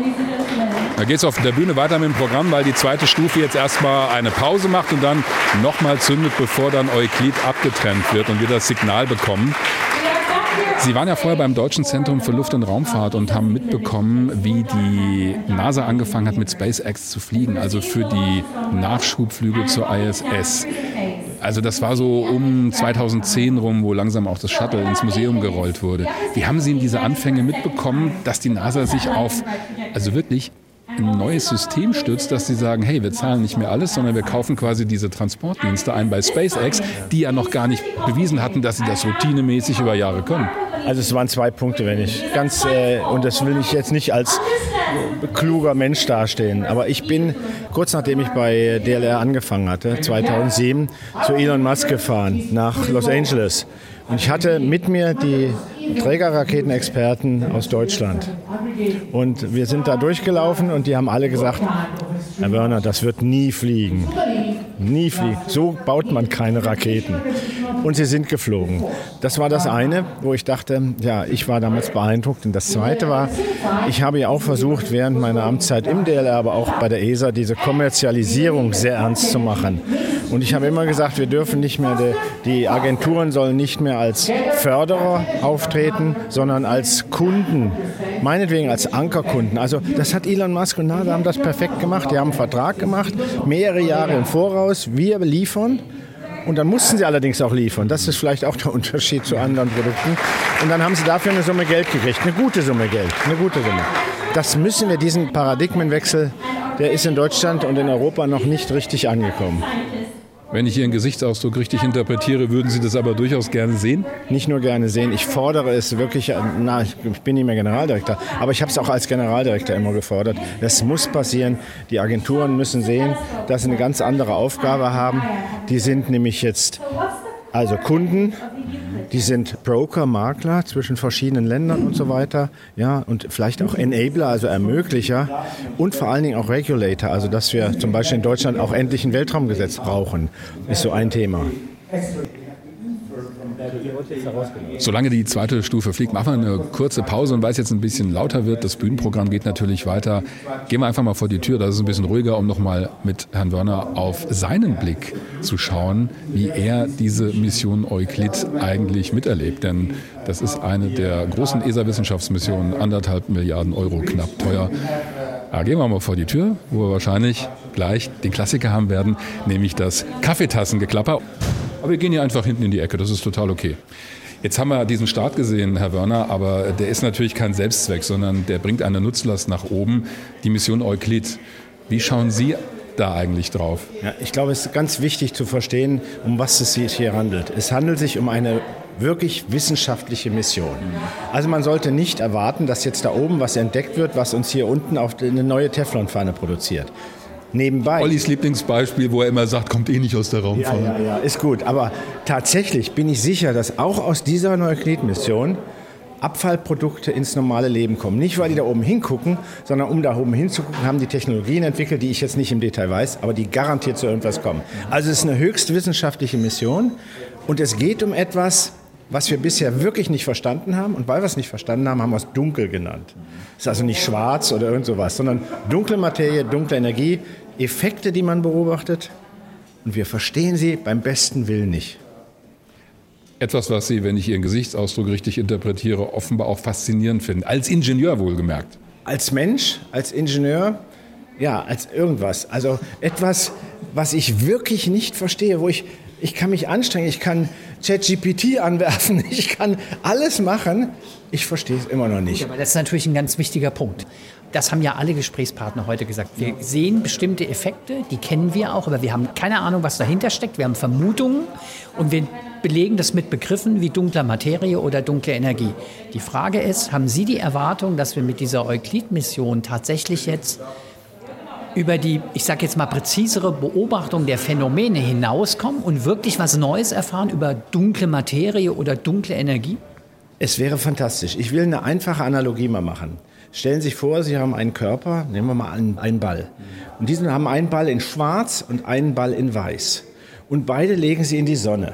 Da geht es auf der Bühne weiter mit dem Programm, weil die zweite Stufe jetzt erstmal eine Pause macht und dann nochmal zündet, bevor dann Euklid abgetrennt wird und wir das Signal bekommen. Sie waren ja vorher beim Deutschen Zentrum für Luft- und Raumfahrt und haben mitbekommen, wie die NASA angefangen hat, mit SpaceX zu fliegen, also für die Nachschubflüge zur ISS. Also das war so um 2010 rum, wo langsam auch das Shuttle ins Museum gerollt wurde. Wie haben Sie in diese Anfänge mitbekommen, dass die NASA sich auf, also wirklich ein neues System stützt, dass sie sagen, hey, wir zahlen nicht mehr alles, sondern wir kaufen quasi diese Transportdienste ein bei SpaceX, die ja noch gar nicht bewiesen hatten, dass sie das routinemäßig über Jahre können. Also es waren zwei Punkte, wenn ich ganz, äh, und das will ich jetzt nicht als kluger Mensch dastehen, aber ich bin kurz nachdem ich bei DLR angefangen hatte, 2007, zu Elon Musk gefahren nach Los Angeles. Und ich hatte mit mir die Trägerraketenexperten aus Deutschland. Und wir sind da durchgelaufen und die haben alle gesagt, Herr Werner, das wird nie fliegen. Nie fliegen. So baut man keine Raketen. Und sie sind geflogen. Das war das eine, wo ich dachte, ja, ich war damals beeindruckt. Und das zweite war, ich habe ja auch versucht, während meiner Amtszeit im DLR, aber auch bei der ESA, diese Kommerzialisierung sehr ernst zu machen. Und ich habe immer gesagt, wir dürfen nicht mehr, die Agenturen sollen nicht mehr als Förderer auftreten, sondern als Kunden. Meinetwegen als Ankerkunden. Also das hat Elon Musk und NASA haben das perfekt gemacht. Die haben einen Vertrag gemacht, mehrere Jahre im Voraus. Wir liefern. Und dann mussten sie allerdings auch liefern. Das ist vielleicht auch der Unterschied zu anderen Produkten. Und dann haben sie dafür eine Summe Geld gekriegt. Eine gute Summe Geld. Eine gute Summe. Das müssen wir, diesen Paradigmenwechsel, der ist in Deutschland und in Europa noch nicht richtig angekommen. Wenn ich Ihren Gesichtsausdruck richtig interpretiere, würden Sie das aber durchaus gerne sehen? Nicht nur gerne sehen, ich fordere es wirklich, na, ich bin nicht mehr Generaldirektor, aber ich habe es auch als Generaldirektor immer gefordert. Das muss passieren. Die Agenturen müssen sehen, dass sie eine ganz andere Aufgabe haben. Die sind nämlich jetzt also Kunden, die sind Broker, Makler zwischen verschiedenen Ländern und so weiter. Ja, und vielleicht auch Enabler, also Ermöglicher und vor allen Dingen auch Regulator, also dass wir zum Beispiel in Deutschland auch endlich ein Weltraumgesetz brauchen, ist so ein Thema. Solange die zweite Stufe fliegt, machen wir eine kurze Pause und weil es jetzt ein bisschen lauter wird, das Bühnenprogramm geht natürlich weiter. Gehen wir einfach mal vor die Tür, das ist ein bisschen ruhiger, um nochmal mit Herrn Wörner auf seinen Blick zu schauen, wie er diese Mission Euklid eigentlich miterlebt. Denn das ist eine der großen ESA-Wissenschaftsmissionen, anderthalb Milliarden Euro knapp teuer. Ja, gehen wir mal vor die Tür, wo wir wahrscheinlich gleich den Klassiker haben werden, nämlich das Kaffeetassengeklapper. Aber wir gehen hier einfach hinten in die Ecke, das ist total okay. Jetzt haben wir diesen Start gesehen, Herr Wörner, aber der ist natürlich kein Selbstzweck, sondern der bringt eine Nutzlast nach oben, die Mission Euklid. Wie schauen Sie da eigentlich drauf? Ja, ich glaube, es ist ganz wichtig zu verstehen, um was es sich hier handelt. Es handelt sich um eine wirklich wissenschaftliche Mission. Also man sollte nicht erwarten, dass jetzt da oben was entdeckt wird, was uns hier unten auf eine neue Teflonpfanne produziert. Nebenbei. Ollis Lieblingsbeispiel, wo er immer sagt, kommt eh nicht aus der Raumfahrt. Ja, ja, ja, ist gut. Aber tatsächlich bin ich sicher, dass auch aus dieser Neuklid-Mission Abfallprodukte ins normale Leben kommen. Nicht, weil die da oben hingucken, sondern um da oben hinzugucken, haben die Technologien entwickelt, die ich jetzt nicht im Detail weiß, aber die garantiert zu irgendwas kommen. Also es ist eine höchst wissenschaftliche Mission und es geht um etwas, was wir bisher wirklich nicht verstanden haben. Und weil wir es nicht verstanden haben, haben wir es dunkel genannt. Es ist also nicht schwarz oder irgend sowas, sondern dunkle Materie, dunkle Energie, Effekte, die man beobachtet. Und wir verstehen sie beim besten Willen nicht. Etwas, was Sie, wenn ich Ihren Gesichtsausdruck richtig interpretiere, offenbar auch faszinierend finden. Als Ingenieur wohlgemerkt. Als Mensch, als Ingenieur, ja, als irgendwas. Also etwas, was ich wirklich nicht verstehe, wo ich, ich kann mich anstrengen, ich kann ChatGPT anwerfen, ich kann alles machen. Ich verstehe es immer noch nicht. Ja, aber das ist natürlich ein ganz wichtiger Punkt. Das haben ja alle Gesprächspartner heute gesagt. Wir sehen bestimmte Effekte, die kennen wir auch, aber wir haben keine Ahnung, was dahinter steckt. Wir haben Vermutungen und wir belegen das mit Begriffen wie dunkler Materie oder dunkle Energie. Die Frage ist, haben Sie die Erwartung, dass wir mit dieser Euklid-Mission tatsächlich jetzt über die, ich sage jetzt mal, präzisere Beobachtung der Phänomene hinauskommen und wirklich was Neues erfahren über dunkle Materie oder dunkle Energie? Es wäre fantastisch. Ich will eine einfache Analogie mal machen. Stellen Sie sich vor, Sie haben einen Körper, nehmen wir mal einen, einen Ball. Und diesen haben einen Ball in schwarz und einen Ball in weiß. Und beide legen Sie in die Sonne.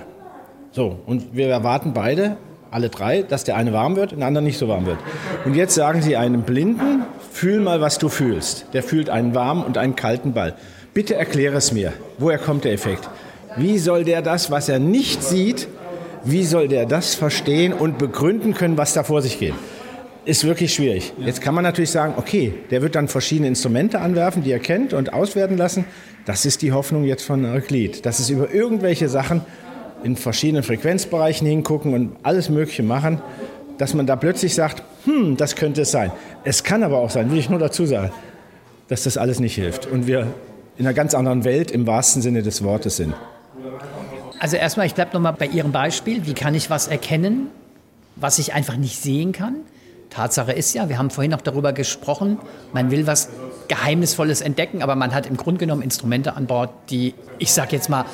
So, und wir erwarten beide, alle drei, dass der eine warm wird und der andere nicht so warm wird. Und jetzt sagen Sie einem Blinden, fühl mal, was du fühlst. Der fühlt einen warmen und einen kalten Ball. Bitte erkläre es mir. Woher kommt der Effekt? Wie soll der das, was er nicht sieht, wie soll der das verstehen und begründen können, was da vor sich geht? Ist wirklich schwierig. Jetzt kann man natürlich sagen, okay, der wird dann verschiedene Instrumente anwerfen, die er kennt und auswerten lassen. Das ist die Hoffnung jetzt von Euclid, dass es über irgendwelche Sachen in verschiedenen Frequenzbereichen hingucken und alles Mögliche machen, dass man da plötzlich sagt, hm, das könnte es sein. Es kann aber auch sein, will ich nur dazu sagen, dass das alles nicht hilft und wir in einer ganz anderen Welt im wahrsten Sinne des Wortes sind. Also erstmal, ich bleibe nochmal bei Ihrem Beispiel. Wie kann ich was erkennen, was ich einfach nicht sehen kann? Tatsache ist ja, wir haben vorhin noch darüber gesprochen, man will was Geheimnisvolles entdecken, aber man hat im Grunde genommen Instrumente an Bord, die, ich sage jetzt mal,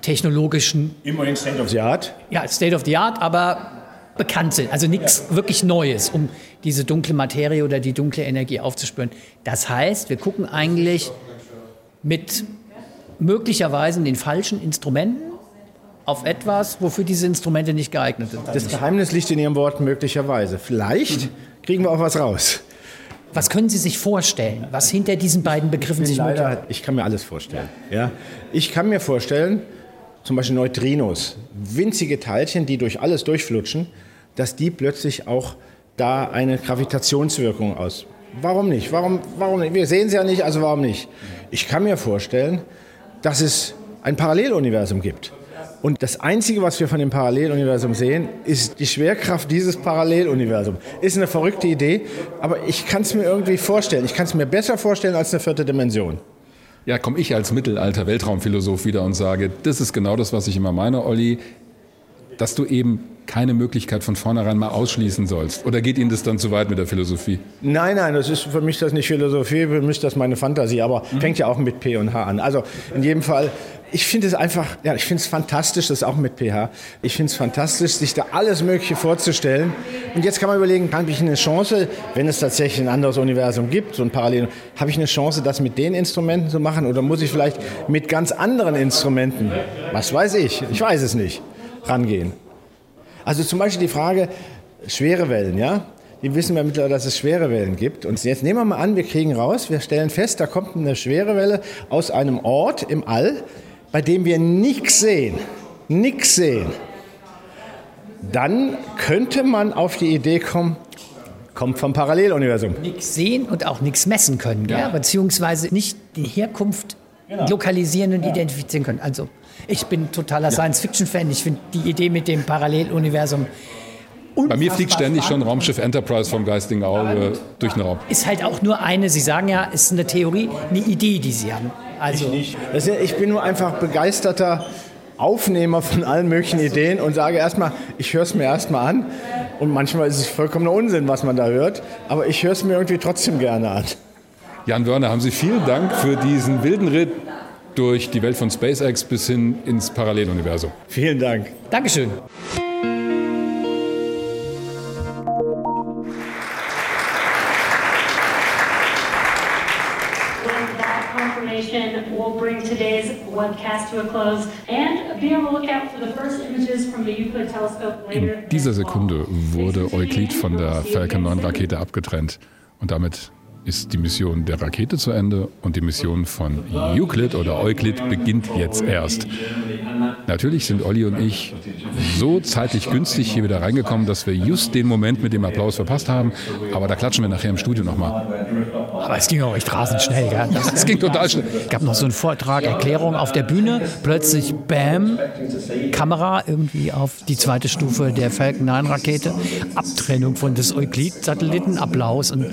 technologischen... Immerhin State of the Art. Ja, State of the Art, aber bekannt sind. Also nichts ja. wirklich Neues, um diese dunkle Materie oder die dunkle Energie aufzuspüren. Das heißt, wir gucken eigentlich mit möglicherweise den falschen Instrumenten auf etwas, wofür diese Instrumente nicht geeignet sind. Das Geheimnis liegt in Ihrem Wort möglicherweise. Vielleicht kriegen wir auch was raus. Was können Sie sich vorstellen, was hinter diesen beiden Begriffen ich sich leider, Ich kann mir alles vorstellen. Ja? Ich kann mir vorstellen, zum Beispiel Neutrinos, winzige Teilchen, die durch alles durchflutschen, dass die plötzlich auch da eine Gravitationswirkung aus. Warum nicht? Warum, warum nicht? Wir sehen sie ja nicht, also warum nicht? Ich kann mir vorstellen, dass es ein Paralleluniversum gibt. Und das Einzige, was wir von dem Paralleluniversum sehen, ist die Schwerkraft dieses Paralleluniversums. Ist eine verrückte Idee, aber ich kann es mir irgendwie vorstellen. Ich kann es mir besser vorstellen als eine vierte Dimension. Ja, komme ich als mittelalter Weltraumphilosoph wieder und sage, das ist genau das, was ich immer meine, Olli, dass du eben keine Möglichkeit von vornherein mal ausschließen sollst? Oder geht Ihnen das dann zu weit mit der Philosophie? Nein, nein, das ist für mich das nicht Philosophie, für mich das meine Fantasie, aber mhm. fängt ja auch mit P und H an. Also in jedem Fall ich finde es einfach, ja, ich finde es fantastisch, das auch mit PH. Ich finde es fantastisch, sich da alles Mögliche vorzustellen. Und jetzt kann man überlegen, habe ich eine Chance, wenn es tatsächlich ein anderes Universum gibt, so ein Parallel, habe ich eine Chance, das mit den Instrumenten zu machen oder muss ich vielleicht mit ganz anderen Instrumenten, was weiß ich, ich weiß es nicht, rangehen. Also zum Beispiel die Frage, schwere Wellen, ja? Die wissen wir mittlerweile, dass es schwere Wellen gibt. Und jetzt nehmen wir mal an, wir kriegen raus, wir stellen fest, da kommt eine schwere Welle aus einem Ort im All, bei dem wir nichts sehen, nichts sehen, dann könnte man auf die Idee kommen, kommt vom Paralleluniversum. Nichts sehen und auch nichts messen können, ja. beziehungsweise nicht die Herkunft genau. lokalisieren und ja. identifizieren können. Also ich bin totaler ja. Science-Fiction-Fan. Ich finde die Idee mit dem Paralleluniversum bei mir fliegt ständig schon Raumschiff Enterprise vom geistigen Auge durch den Raum. Ist halt auch nur eine, Sie sagen ja, ist eine Theorie, eine Idee, die Sie haben. Also, ich, ist, ich bin nur einfach begeisterter Aufnehmer von allen möglichen Ideen und sage erstmal, ich höre es mir erstmal an. Und manchmal ist es vollkommener Unsinn, was man da hört, aber ich höre es mir irgendwie trotzdem gerne an. Jan Wörner, haben Sie vielen Dank für diesen wilden Ritt durch die Welt von SpaceX bis hin ins Paralleluniversum. Vielen Dank. Dankeschön. we'll bring today's webcast to a close and be on the lookout for the first images from the Euclid telescope later. In dieser Sekunde wurde Euklid von der Falcon 9 Rakete abgetrennt und damit ist die Mission der Rakete zu Ende und die Mission von Euclid oder Euclid beginnt jetzt erst. Natürlich sind Olli und ich so zeitlich günstig hier wieder reingekommen, dass wir just den Moment mit dem Applaus verpasst haben. Aber da klatschen wir nachher im Studio nochmal. Aber es ging auch echt rasend schnell. Gell? Es ging total schnell. Es gab noch so einen Vortrag, Erklärung auf der Bühne. Plötzlich, bam, Kamera irgendwie auf die zweite Stufe der Falcon 9 Rakete. Abtrennung von des Euklid-Satelliten, Applaus und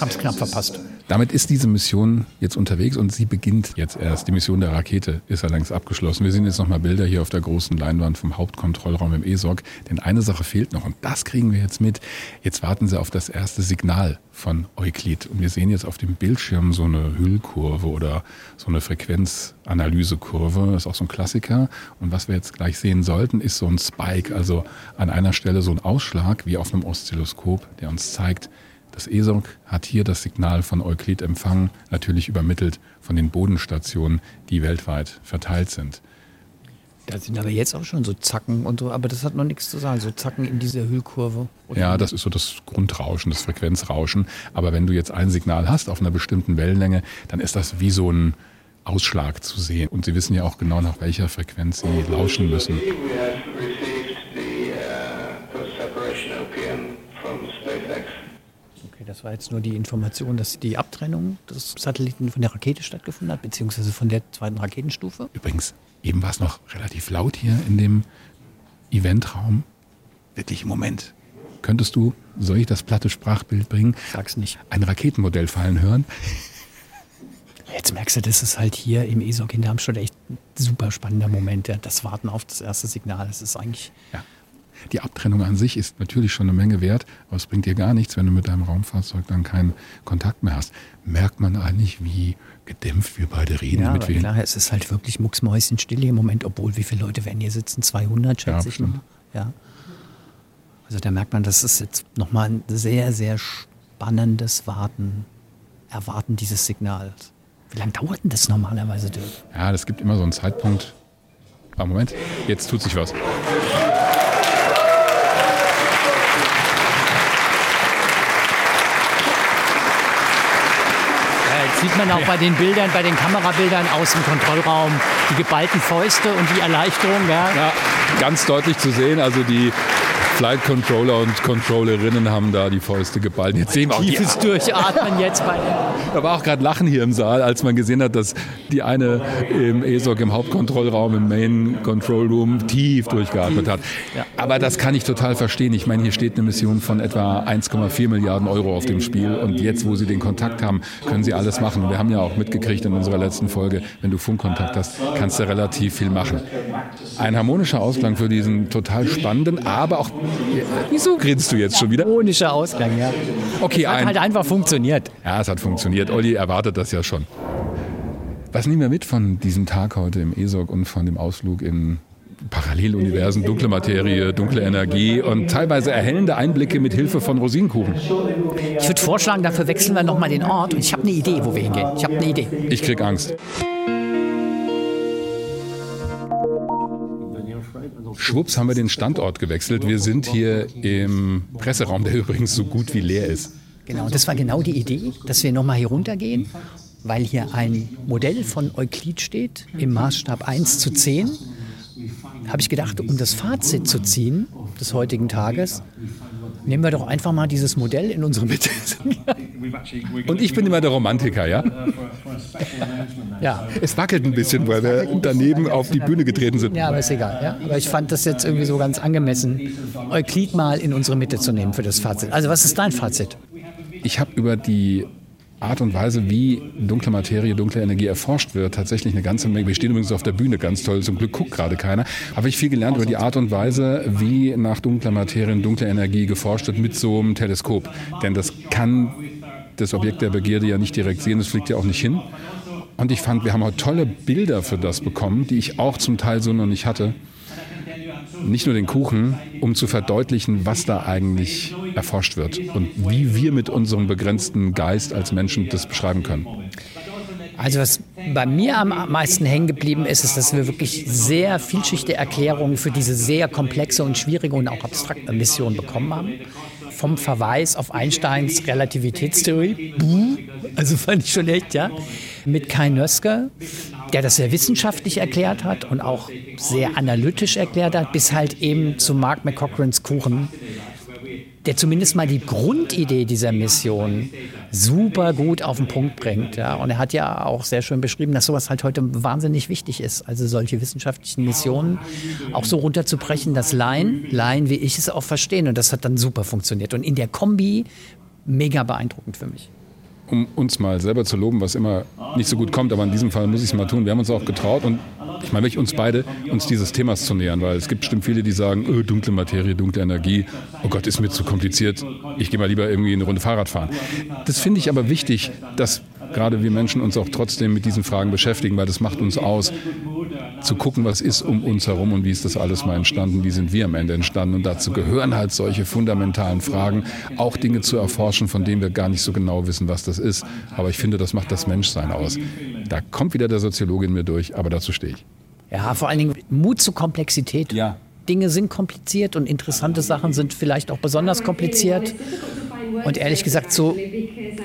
haben es knapp verpasst. Damit ist diese Mission jetzt unterwegs und sie beginnt jetzt erst. Die Mission der Rakete ist längst abgeschlossen. Wir sehen jetzt nochmal Bilder hier auf der großen Leinwand vom Hauptkontrollraum im ESOC. Denn eine Sache fehlt noch und das kriegen wir jetzt mit. Jetzt warten sie auf das erste Signal von Euklid. Und wir sehen jetzt auf dem Bildschirm so eine Hüllkurve oder so eine Frequenzanalysekurve. Das ist auch so ein Klassiker. Und was wir jetzt gleich sehen sollten, ist so ein Spike. Also an einer Stelle so ein Ausschlag wie auf einem Oszilloskop, der uns zeigt, das ESOC hat hier das Signal von Euklid empfangen, natürlich übermittelt von den Bodenstationen, die weltweit verteilt sind. Da sind aber jetzt auch schon so Zacken und so, aber das hat noch nichts zu sagen, so Zacken in dieser Hüllkurve. Ja, das ist so das Grundrauschen, das Frequenzrauschen. Aber wenn du jetzt ein Signal hast auf einer bestimmten Wellenlänge, dann ist das wie so ein Ausschlag zu sehen. Und sie wissen ja auch genau, nach welcher Frequenz sie lauschen müssen. Okay, das war jetzt nur die Information, dass die Abtrennung des Satelliten von der Rakete stattgefunden hat, beziehungsweise von der zweiten Raketenstufe. Übrigens, eben war es noch relativ laut hier in dem Eventraum. Wirklich im Moment. Könntest du, soll ich das platte Sprachbild bringen? Sag's nicht. Ein Raketenmodell fallen hören? Jetzt merkst du, das ist halt hier im ESOC in Darmstadt echt ein super spannender Moment. Ja. Das Warten auf das erste Signal, das ist eigentlich ja. Die Abtrennung an sich ist natürlich schon eine Menge wert, aber es bringt dir gar nichts, wenn du mit deinem Raumfahrzeug dann keinen Kontakt mehr hast. Merkt man eigentlich, wie gedämpft wir beide reden? Ja, mit klar, es ist halt wirklich mucksmäuschenstill im Moment, obwohl wie viele Leute werden hier sitzen? 200, schätze ja, ich. Ja. Also da merkt man, das ist jetzt nochmal ein sehr, sehr spannendes Warten, Erwarten dieses Signals. Wie lange dauert denn das normalerweise, Dirk? Ja, das gibt immer so einen Zeitpunkt. Ah, Moment, jetzt tut sich was. Sieht man auch bei den Bildern, bei den Kamerabildern aus dem Kontrollraum, die geballten Fäuste und die Erleichterung. Ja. ja, ganz deutlich zu sehen. Also die Flight Controller und Controllerinnen haben da die Fäuste geballt. Jetzt sehen wir auch tiefes Durchatmen jetzt bei. Da war auch gerade Lachen hier im Saal, als man gesehen hat, dass die eine im ESOC im Hauptkontrollraum, im Main Control Room tief durchgeatmet hat. Aber das kann ich total verstehen. Ich meine, hier steht eine Mission von etwa 1,4 Milliarden Euro auf dem Spiel und jetzt, wo sie den Kontakt haben, können sie alles machen. Wir haben ja auch mitgekriegt in unserer letzten Folge, wenn du Funkkontakt hast, kannst du relativ viel machen. Ein harmonischer Ausklang für diesen total spannenden, aber auch Wieso grinst du jetzt schon wieder? Harmonischer Ausgang, ja. Okay, es hat ein, halt einfach funktioniert. Ja, es hat funktioniert. Olli erwartet das ja schon. Was nehmen wir mit von diesem Tag heute im ESOC und von dem Ausflug in Paralleluniversen, dunkle Materie, dunkle Energie und teilweise erhellende Einblicke mit Hilfe von Rosinenkuchen. Ich würde vorschlagen, dafür wechseln wir nochmal den Ort und ich habe eine Idee, wo wir hingehen. Ich habe eine Idee. Ich krieg Angst. Schwupps haben wir den Standort gewechselt. Wir sind hier im Presseraum, der übrigens so gut wie leer ist. Genau, das war genau die Idee, dass wir nochmal hier runtergehen, weil hier ein Modell von Euklid steht im Maßstab 1 zu 10. Habe ich gedacht, um das Fazit zu ziehen des heutigen Tages, nehmen wir doch einfach mal dieses Modell in unsere Mitte. Und ich bin immer der Romantiker, ja? Ja. Es wackelt ein bisschen, weil wir daneben auf die Bühne getreten sind. Ja, aber ist egal. Ja? Aber ich fand das jetzt irgendwie so ganz angemessen, Euklid mal in unsere Mitte zu nehmen für das Fazit. Also was ist dein Fazit? Ich habe über die Art und Weise, wie dunkle Materie, dunkle Energie erforscht wird, tatsächlich eine ganze Menge. Wir stehen übrigens auf der Bühne, ganz toll. Zum Glück guckt gerade keiner. Habe ich viel gelernt über die Art und Weise, wie nach dunkler Materie und dunkler Energie geforscht wird mit so einem Teleskop. Denn das kann das Objekt der Begierde ja nicht direkt sehen, das fliegt ja auch nicht hin. Und ich fand, wir haben heute tolle Bilder für das bekommen, die ich auch zum Teil so noch nicht hatte. Nicht nur den Kuchen, um zu verdeutlichen, was da eigentlich erforscht wird und wie wir mit unserem begrenzten Geist als Menschen das beschreiben können. Also was bei mir am meisten hängen geblieben ist, ist, dass wir wirklich sehr vielschichtige Erklärungen für diese sehr komplexe und schwierige und auch abstrakte Mission bekommen haben. Vom Verweis auf Einsteins Relativitätstheorie, buh, also fand ich schon echt, ja, mit Kai Nöske, der das sehr wissenschaftlich erklärt hat und auch sehr analytisch erklärt hat, bis halt eben zu Mark McCochrans Kuchen, der zumindest mal die Grundidee dieser Mission super gut auf den Punkt bringt. Ja. Und er hat ja auch sehr schön beschrieben, dass sowas halt heute wahnsinnig wichtig ist. Also solche wissenschaftlichen Missionen auch so runterzubrechen, dass Laien, Laien wie ich es auch verstehen. Und das hat dann super funktioniert. Und in der Kombi mega beeindruckend für mich um uns mal selber zu loben, was immer nicht so gut kommt, aber in diesem Fall muss ich es mal tun. Wir haben uns auch getraut und ich meine wirklich uns beide, uns dieses Themas zu nähern, weil es gibt bestimmt viele, die sagen, öh, dunkle Materie, dunkle Energie, oh Gott, ist mir zu kompliziert, ich gehe mal lieber irgendwie eine Runde Fahrrad fahren. Das finde ich aber wichtig, dass gerade wir Menschen uns auch trotzdem mit diesen Fragen beschäftigen, weil das macht uns aus, zu gucken, was ist um uns herum und wie ist das alles mal entstanden, wie sind wir am Ende entstanden. Und dazu gehören halt solche fundamentalen Fragen, auch Dinge zu erforschen, von denen wir gar nicht so genau wissen, was das ist. Aber ich finde, das macht das Menschsein aus. Da kommt wieder der Soziologe in mir durch, aber dazu stehe ich. Ja, vor allen Dingen Mut zur Komplexität. Ja. Dinge sind kompliziert und interessante Sachen sind vielleicht auch besonders kompliziert. Und ehrlich gesagt, so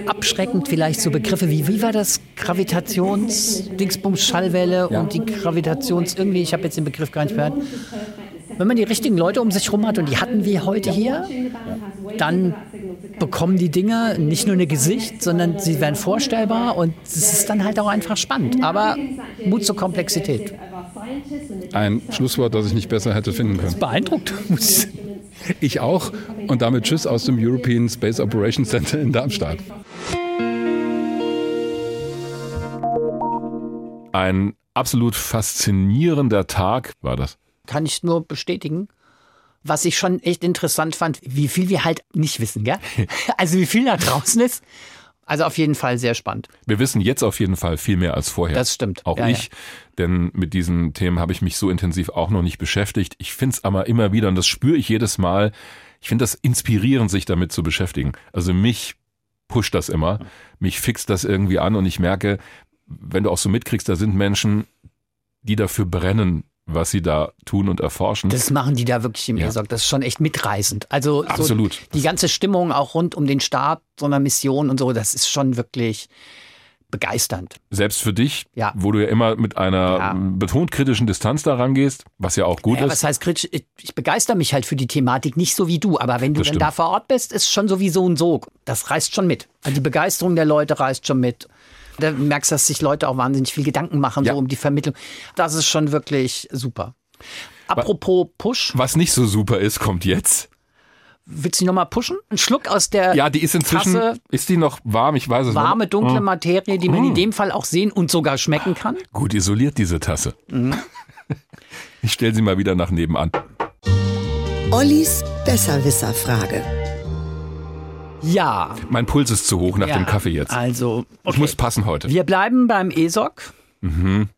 abschreckend vielleicht so Begriffe wie, wie war das? Gravitations, Dingsbums, Schallwelle ja. und die Gravitations, irgendwie, ich habe jetzt den Begriff gar nicht gehört. Wenn man die richtigen Leute um sich herum hat, und die hatten wir heute hier, dann bekommen die Dinge nicht nur ein Gesicht, sondern sie werden vorstellbar und es ist dann halt auch einfach spannend. Aber Mut zur Komplexität. Ein Schlusswort, das ich nicht besser hätte finden können. Das beeindruckt. Ich auch. Und damit Tschüss aus dem European Space Operations Center in Darmstadt. Ein absolut faszinierender Tag war das. Kann ich nur bestätigen. Was ich schon echt interessant fand, wie viel wir halt nicht wissen, gell? Also wie viel da draußen ist. Also auf jeden Fall sehr spannend. Wir wissen jetzt auf jeden Fall viel mehr als vorher. Das stimmt. Auch ja, ich, ja. denn mit diesen Themen habe ich mich so intensiv auch noch nicht beschäftigt. Ich finde es aber immer wieder, und das spüre ich jedes Mal, ich finde das inspirierend, sich damit zu beschäftigen. Also mich pusht das immer, mich fixt das irgendwie an und ich merke, wenn du auch so mitkriegst, da sind Menschen, die dafür brennen, was sie da tun und erforschen. Das machen die da wirklich im ja. ESOC. Das ist schon echt mitreißend. Also Absolut. So die ganze Stimmung auch rund um den Start so einer Mission und so, das ist schon wirklich begeisternd. Selbst für dich, ja. wo du ja immer mit einer ja. betont kritischen Distanz da rangehst, was ja auch gut ja, ist. Was heißt kritisch? Ich, begeister mich halt für die Thematik nicht so wie du, aber wenn du dann da vor Ort bist, ist schon so wie so und so. Das reißt schon mit. Also die Begeisterung der Leute reißt schon mit. Da merkst du, dass sich Leute auch wahnsinnig viel Gedanken machen, ja. so um die Vermittlung. Das ist schon wirklich super. Apropos Push. Was nicht so super ist, kommt jetzt. Willst du noch mal pushen? Ein Schluck aus der Ja, die ist inzwischen, Tasse, ist die noch warm? Ich weiß es nicht. Warme, dunkle oh. Materie, die man in mm. dem Fall auch sehen und sogar schmecken kann. Gut isoliert, diese Tasse. Mhm. Ich stelle sie mal wieder nach nebenan. Ollis Besserwisser-Frage. Ja. Mein Puls ist zu hoch nach ja, dem Kaffee jetzt. Also, okay. ich muss passen heute. Wir bleiben beim ESOC. Mhm.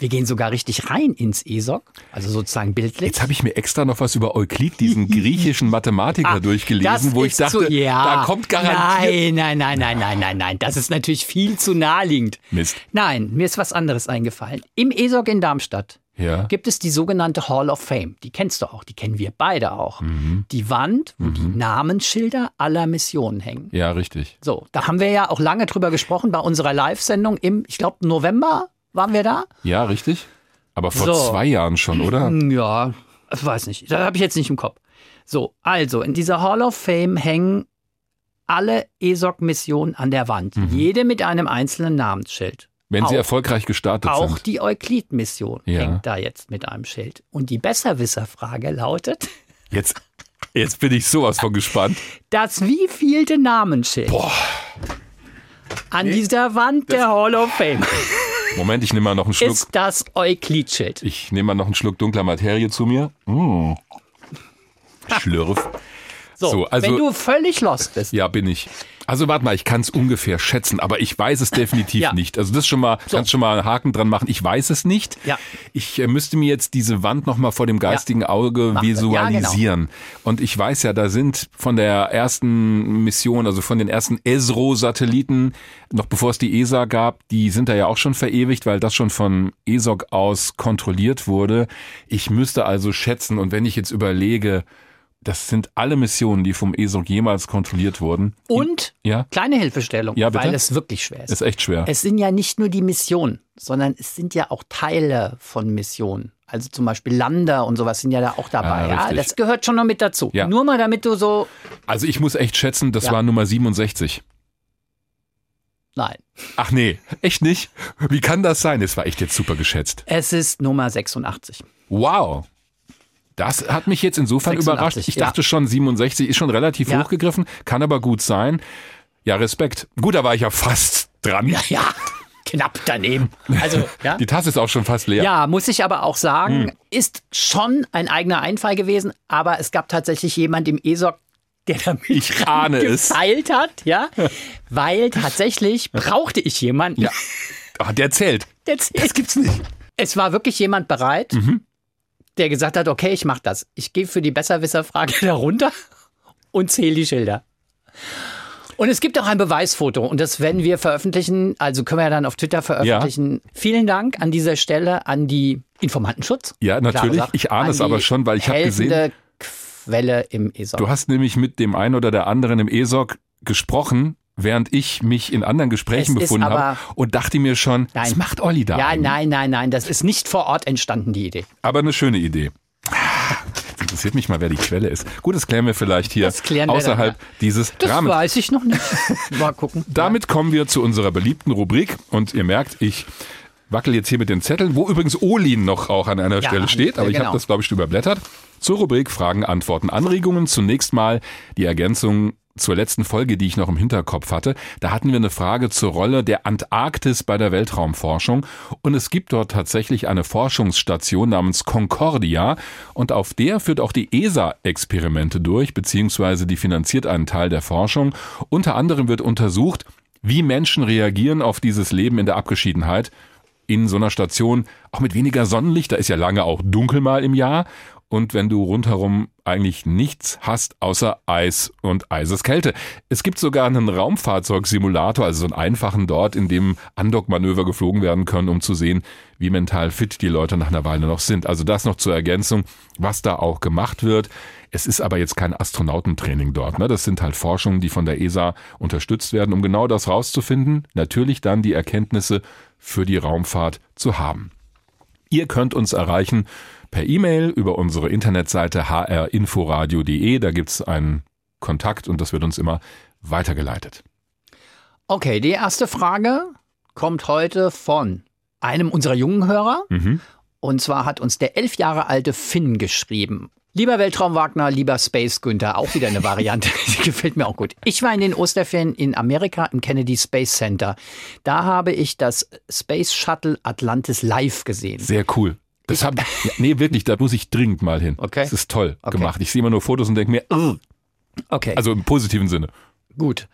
Wir gehen sogar richtig rein ins ESOC, also sozusagen bildlich. Jetzt habe ich mir extra noch was über Euklid, diesen griechischen Mathematiker, ah, durchgelesen, wo ich dachte, zu, ja, da kommt garantiert. Nein, nein, nein, nein, nein, nein, nein, das ist natürlich viel zu naheliegend. Mist. Nein, mir ist was anderes eingefallen. Im ESOC in Darmstadt ja. gibt es die sogenannte Hall of Fame. Die kennst du auch, die kennen wir beide auch. Mhm. Die Wand, wo mhm. die Namensschilder aller Missionen hängen. Ja, richtig. So, da haben wir ja auch lange drüber gesprochen bei unserer Live-Sendung im, ich glaube, November waren wir da. Ja, richtig. Aber vor so. zwei Jahren schon, oder? Ja, ich weiß nicht. Das habe ich jetzt nicht im Kopf. So, also in dieser Hall of Fame hängen alle ESOC-Missionen an der Wand. Mhm. Jede mit einem einzelnen Namensschild. Wenn sie erfolgreich gestartet auch sind. Auch die Euklid-Mission ja. hängt da jetzt mit einem Schild. Und die Besserwisser-Frage lautet. Jetzt, jetzt bin ich sowas von gespannt. Das wievielte Namensschild Boah. An dieser Wand der Hall of Fame Moment, ich nehme mal noch einen Schluck. ist das Euklid-Schild. Ich nehme mal noch einen Schluck dunkler Materie zu mir. Mm. Schlürf. So, So, also- wenn du völlig lost bist. Ja, bin ich. Also warte mal, ich kann es ungefähr schätzen, aber ich weiß es definitiv Ja. nicht. Also das schon mal, So. kannst schon mal einen Haken dran machen. Ich weiß es nicht. Ja. Ich äh, müsste mir jetzt diese Wand noch mal vor dem geistigen Auge Mach visualisieren. Und ich weiß ja, da sind von der ersten Mission, also von den ersten ESRO-Satelliten, noch bevor es die ESA gab, die sind da ja auch schon verewigt, weil das schon von ESOC aus kontrolliert wurde. Ich müsste also schätzen, und wenn ich jetzt überlege, das sind alle Missionen, die vom ESOC jemals kontrolliert wurden. Und Ja. kleine Hilfestellung, Ja, weil es wirklich schwer ist. Ist echt schwer. Es sind ja nicht nur die Missionen, sondern es sind ja auch Teile von Missionen. Also zum Beispiel Lander und sowas sind ja da auch dabei. Ja, Ja, richtig. das gehört schon noch mit dazu. Ja. Nur mal damit du so, Also ich muss echt schätzen, das Ja. war Nummer 67. nein, Ach nee, echt nicht? Wie kann das sein? Es war echt jetzt super geschätzt. es ist Nummer 86. Wow. Das hat mich jetzt insofern 86, überrascht. Ich ja. dachte schon, 67 ist schon relativ Ja. hochgegriffen, kann aber gut sein. Ja, Respekt. Gut, da war ich ja fast dran. Ja, ja, knapp daneben. Also, ja. Die Tasse ist auch schon fast leer. Ja, muss ich aber auch sagen, Hm. ist schon ein eigener Einfall gewesen, aber es gab tatsächlich jemand im ESOC, der damit Ich ahne es. gefeilt hat, ja, weil tatsächlich brauchte ich jemanden, Ja. Ah, der zählt. der das gibt's nicht. Es war wirklich jemand bereit, Mhm. Der gesagt hat, okay, ich mach das. Ich gehe für die Besserwisserfrage darunter und zähle die Schilder. Und es gibt auch ein Beweisfoto und das werden wir veröffentlichen, also können wir ja dann auf Twitter veröffentlichen. Vielen Dank an dieser Stelle an die Informantenschutz. Ja, natürlich. Ich ahne es aber schon, weil ich habe gesehen, Quelle im ESOC. du hast nämlich mit dem einen oder der anderen im ESOC gesprochen, während ich mich in anderen Gesprächen Es befunden habe und dachte mir schon, Nein. was macht Olli da? ja, eigentlich? nein, nein, nein, das ist nicht vor Ort entstanden, die Idee. Aber eine schöne Idee. Jetzt interessiert mich mal, wer die Quelle ist. Gut, das klären wir vielleicht hier Das außerhalb dann, dieses Das Rahmens. weiß ich noch nicht. Mal gucken. Damit kommen wir zu unserer beliebten Rubrik und ihr merkt, ich wackel jetzt hier mit den Zetteln, wo übrigens Olin noch auch an einer Ja, Stelle steht, aber ich genau. habe das glaube ich schon überblättert. Zur Rubrik Fragen, Antworten, Anregungen. Zunächst mal die Ergänzung zur letzten Folge, die ich noch im Hinterkopf hatte. Da hatten wir eine Frage zur Rolle der Antarktis bei der Weltraumforschung und es gibt dort tatsächlich eine Forschungsstation namens Concordia und auf der führt auch die ESA Experimente durch, beziehungsweise die finanziert einen Teil der Forschung. Unter anderem wird untersucht, wie Menschen reagieren auf dieses Leben in der Abgeschiedenheit in so einer Station, auch mit weniger Sonnenlicht, da ist ja lange auch dunkel mal im Jahr. Und wenn du rundherum eigentlich nichts hast außer Eis und Eiseskälte. Es gibt sogar einen Raumfahrzeugsimulator, also so einen einfachen dort, in dem Andockmanöver geflogen werden können, um zu sehen, wie mental fit die Leute nach einer Weile noch sind. Also das noch zur Ergänzung, was da auch gemacht wird. Es ist aber jetzt kein Astronautentraining dort. Ne? Das sind halt Forschungen, die von der ESA unterstützt werden, um genau das rauszufinden. Natürlich dann die Erkenntnisse für die Raumfahrt zu haben. Ihr könnt uns erreichen per E-Mail über unsere Internetseite hrinforadio.de. Da gibt's einen Kontakt und das wird uns immer weitergeleitet. Okay, die erste Frage kommt heute von einem unserer jungen Hörer. Mhm. Und zwar hat uns der elf Jahre alte Finn geschrieben. Lieber Weltraum Wagner, lieber Space Günther, auch wieder eine Variante, die gefällt mir auch gut. Ich war in den Osterferien in Amerika im Kennedy Space Center. Da habe ich das Space Shuttle Atlantis live gesehen. Sehr cool. Das hab, ja, nee, wirklich, da muss ich dringend mal hin. Okay. Das ist toll Okay. gemacht. Ich sehe immer nur Fotos und denke mir, "Ugh." Okay. also im positiven Sinne. Gut.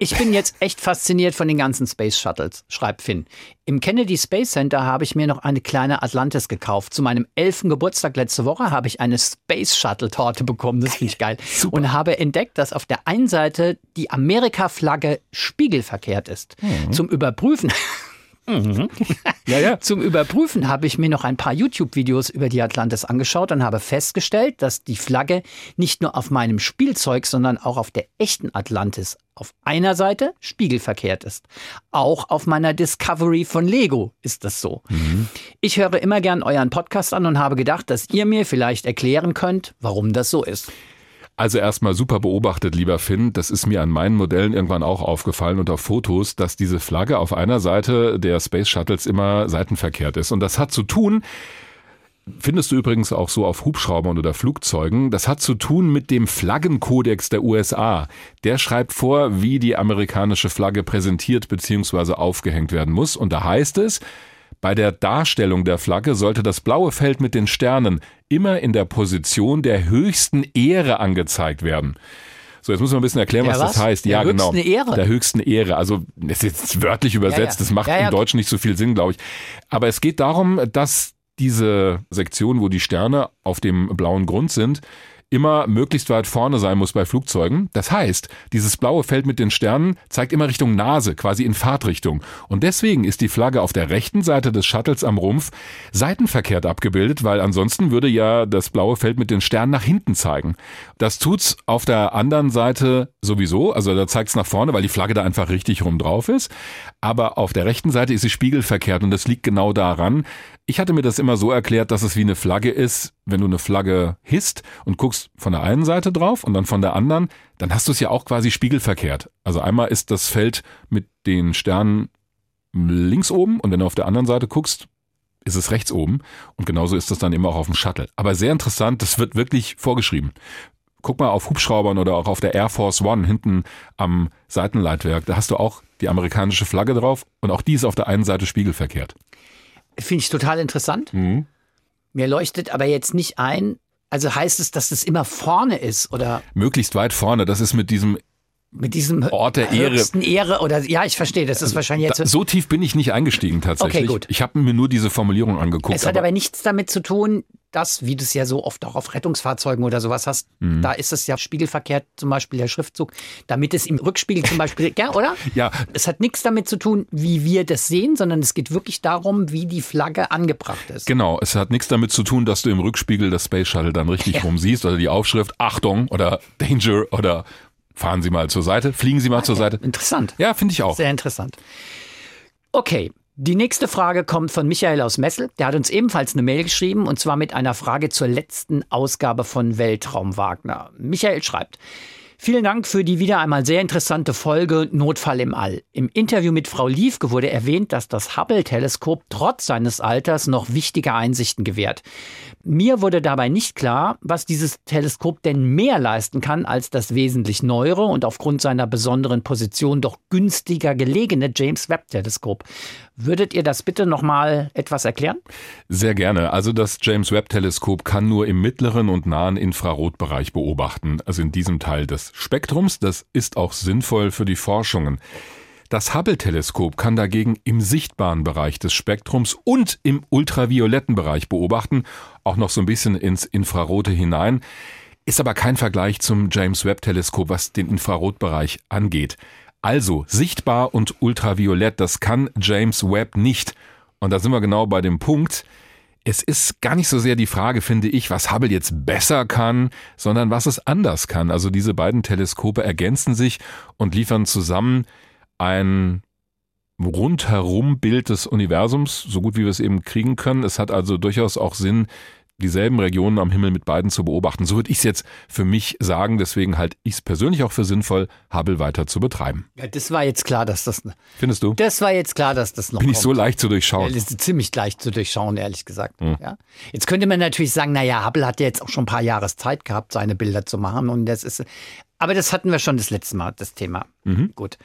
Ich bin jetzt echt fasziniert von den ganzen Space Shuttles, schreibt Finn. Im Kennedy Space Center habe ich mir noch eine kleine Atlantis gekauft. Zu meinem elften Geburtstag letzte Woche habe ich eine Space Shuttle Torte bekommen. Das finde ich geil. Und habe entdeckt, dass auf der einen Seite die Amerika-Flagge spiegelverkehrt ist. Zum Überprüfen. Ja, ja. Zum Überprüfen habe ich mir noch ein paar YouTube-Videos über die Atlantis angeschaut und habe festgestellt, dass die Flagge nicht nur auf meinem Spielzeug, sondern auch auf der echten Atlantis auf einer Seite spiegelverkehrt ist. Auch auf meiner Discovery von Lego ist das so. Ich höre immer gern euren Podcast an und habe gedacht, dass ihr mir vielleicht erklären könnt, warum das so ist. Also erstmal super beobachtet, lieber Finn. Das ist mir an meinen Modellen irgendwann auch aufgefallen und auf Fotos, dass diese Flagge auf einer Seite der Space Shuttles immer seitenverkehrt ist. Und das hat zu tun, findest du übrigens auch so auf Hubschraubern oder Flugzeugen. Das hat zu tun mit dem Flaggenkodex der USA. Der schreibt vor, wie die amerikanische Flagge präsentiert bzw. aufgehängt werden muss. Und da heißt es, bei der Darstellung der Flagge sollte das blaue Feld mit den Sternen immer in der Position der höchsten Ehre angezeigt werden. So, jetzt muss man ein bisschen erklären, was, was? das heißt. Der ja, genau. Ehre? Der höchsten Ehre. Also, das ist jetzt wörtlich übersetzt. Ja, ja. Das macht im Deutschen nicht so viel Sinn, glaube ich. Aber es geht darum, dass diese Sektion, wo die Sterne auf dem blauen Grund sind, immer möglichst weit vorne sein muss bei Flugzeugen. Das heißt, dieses blaue Feld mit den Sternen zeigt immer Richtung Nase, quasi in Fahrtrichtung. Und deswegen ist die Flagge auf der rechten Seite des Shuttles am Rumpf seitenverkehrt abgebildet, weil ansonsten würde ja das blaue Feld mit den Sternen nach hinten zeigen. Das tut's auf der anderen Seite sowieso, also da zeigt's nach vorne, weil die Flagge da einfach richtig rum drauf ist. Aber auf der rechten Seite ist sie spiegelverkehrt und das liegt genau daran. Ich hatte mir das immer so erklärt, dass es wie eine Flagge ist, wenn du eine Flagge hisst und guckst von der einen Seite drauf und dann von der anderen, dann hast du es ja auch quasi spiegelverkehrt. Also einmal ist das Feld mit den Sternen links oben und wenn du auf der anderen Seite guckst, ist es rechts oben und genauso ist das dann immer auch auf dem Shuttle. Aber sehr interessant, das wird wirklich vorgeschrieben. Guck mal auf Hubschraubern oder auch auf der Air Force One hinten am Seitenleitwerk, da hast du auch die amerikanische Flagge drauf und auch die ist auf der einen Seite spiegelverkehrt. Finde ich total interessant. Mhm. Mir leuchtet aber jetzt nicht ein, also heißt es, dass es immer vorne ist oder? Möglichst weit vorne, das ist mit diesem mit diesem Ort der Ehre. Ehre oder ja, ich verstehe, das ist wahrscheinlich jetzt so tief bin ich nicht eingestiegen tatsächlich. Okay, gut. Ich habe mir nur diese Formulierung angeguckt. Es hat aber nichts damit zu tun, dass, wie du es ja so oft auch auf Rettungsfahrzeugen oder sowas hast, Mhm. da ist es ja spiegelverkehrt, zum Beispiel der Schriftzug, damit es im Rückspiegel zum Beispiel, ja, oder? Ja. Es hat nichts damit zu tun, wie wir das sehen, sondern es geht wirklich darum, wie die Flagge angebracht ist. Genau, es hat nichts damit zu tun, dass du im Rückspiegel das Space Shuttle dann richtig Ja. rum siehst oder die Aufschrift Achtung oder Danger oder fahren Sie mal zur Seite, fliegen Sie mal zur Seite. Interessant. Ja, finde ich auch. Sehr interessant. Okay, die nächste Frage kommt von Michael aus Messel. Der hat uns ebenfalls eine Mail geschrieben und zwar mit einer Frage zur letzten Ausgabe von Weltraum Wagner. Michael schreibt, Vielen Dank für die wieder einmal sehr interessante Folge Notfall im All. Im Interview mit Frau Liefke wurde erwähnt, dass das Hubble-Teleskop trotz seines Alters noch wichtige Einsichten gewährt. Mir wurde dabei nicht klar, was dieses Teleskop denn mehr leisten kann als das wesentlich neuere und aufgrund seiner besonderen Position doch günstiger gelegene James Webb-Teleskop. Würdet ihr das bitte nochmal etwas erklären? Sehr gerne. Also das James Webb Teleskop kann nur im mittleren und nahen Infrarotbereich beobachten, also in diesem Teil des Spektrums. Das ist auch sinnvoll für die Forschungen. Das Hubble-Teleskop kann dagegen im sichtbaren Bereich des Spektrums und im ultravioletten Bereich beobachten, auch noch so ein bisschen ins Infrarote hinein, ist aber kein Vergleich zum James Webb-Teleskop, was den Infrarotbereich angeht. Also sichtbar und ultraviolett, das kann James Webb nicht. Und da sind wir genau bei dem Punkt. Es ist gar nicht so sehr die Frage, finde ich, was Hubble jetzt besser kann, sondern was es anders kann. Also diese beiden Teleskope ergänzen sich und liefern zusammen ein rundherum Bild des Universums, so gut wie wir es eben kriegen können. Es hat also durchaus auch Sinn, dieselben Regionen am Himmel mit beiden zu beobachten. So würde ich es jetzt für mich sagen. Deswegen halte ich es persönlich auch für sinnvoll, Hubble weiter zu betreiben. Ja, das war jetzt klar, dass das. Findest du? Das war jetzt klar, dass das noch Bin ich kommt. so leicht zu durchschauen. Ja, das ist ziemlich leicht zu durchschauen, ehrlich gesagt. Hm. Ja. Jetzt könnte man natürlich sagen, naja, Hubble hat ja jetzt auch schon ein paar Jahre Zeit gehabt, seine Bilder zu machen. Und das ist, aber das hatten wir schon das letzte Mal, das Thema. Mhm. Gut.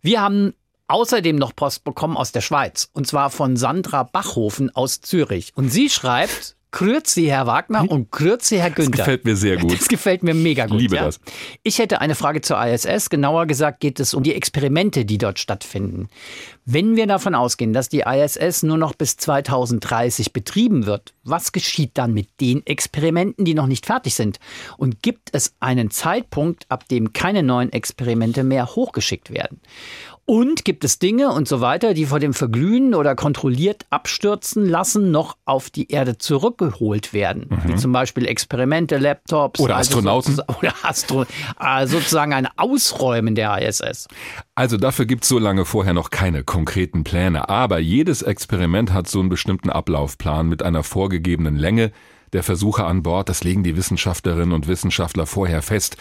Wir haben außerdem noch Post bekommen aus der Schweiz. Und zwar von Sandra Bachhofen aus Zürich. Und sie schreibt, Grüezi, Herr Wagner und Grüezi, Herr Günther. gefällt mir sehr gut. Das gefällt mir mega gut. Liebe ja. das. Ich hätte eine Frage zur ISS. Genauer gesagt geht es um die Experimente, die dort stattfinden. Wenn wir davon ausgehen, dass die ISS nur noch bis 2030 betrieben wird, was geschieht dann mit den Experimenten, die noch nicht fertig sind? Und gibt es einen Zeitpunkt, ab dem keine neuen Experimente mehr hochgeschickt werden? Und gibt es Dinge und so weiter, die vor dem Verglühen oder kontrolliert abstürzen lassen, noch auf die Erde zurückgeholt werden? Wie zum Beispiel Experimente, Laptops. Mhm. Oder Astronauten. sozusagen- Oder Astro äh, sozusagen ein Ausräumen der ISS. Also dafür gibt's so lange vorher noch keine konkreten Pläne. Aber jedes Experiment hat so einen bestimmten Ablaufplan mit einer vorgegebenen Länge der Versuche an Bord. Das legen die Wissenschaftlerinnen und Wissenschaftler vorher fest.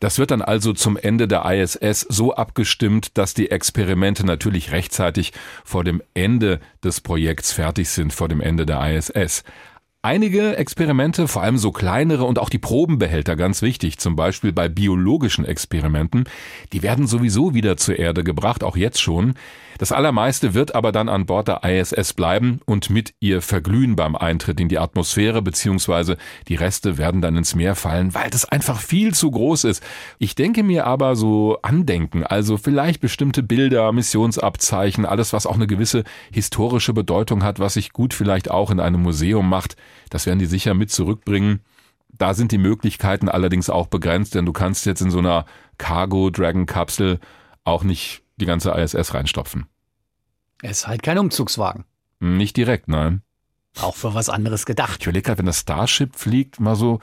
Das wird dann also zum Ende der ISS so abgestimmt, dass die Experimente natürlich rechtzeitig vor dem Ende des Projekts fertig sind, vor dem Ende der ISS. Einige Experimente, vor allem so kleinere und auch die Probenbehälter ganz wichtig, zum Beispiel bei biologischen Experimenten, die werden sowieso wieder zur Erde gebracht, auch jetzt schon. Das allermeiste wird aber dann an Bord der ISS bleiben und mit ihr verglühen beim Eintritt in die Atmosphäre, beziehungsweise die Reste werden dann ins Meer fallen, weil das einfach viel zu groß ist. Ich denke mir aber so Andenken, also vielleicht bestimmte Bilder, Missionsabzeichen, alles, was auch eine gewisse historische Bedeutung hat, was sich gut vielleicht auch in einem Museum macht, das werden die sicher mit zurückbringen. Da sind die Möglichkeiten allerdings auch begrenzt, denn du kannst jetzt in so einer Cargo Dragon Kapsel auch nicht die ganze ISS reinstopfen. Es ist halt kein Umzugswagen. Nicht direkt, nein. Auch für was anderes gedacht. Ich überlege gerade, wenn das Starship fliegt, mal so,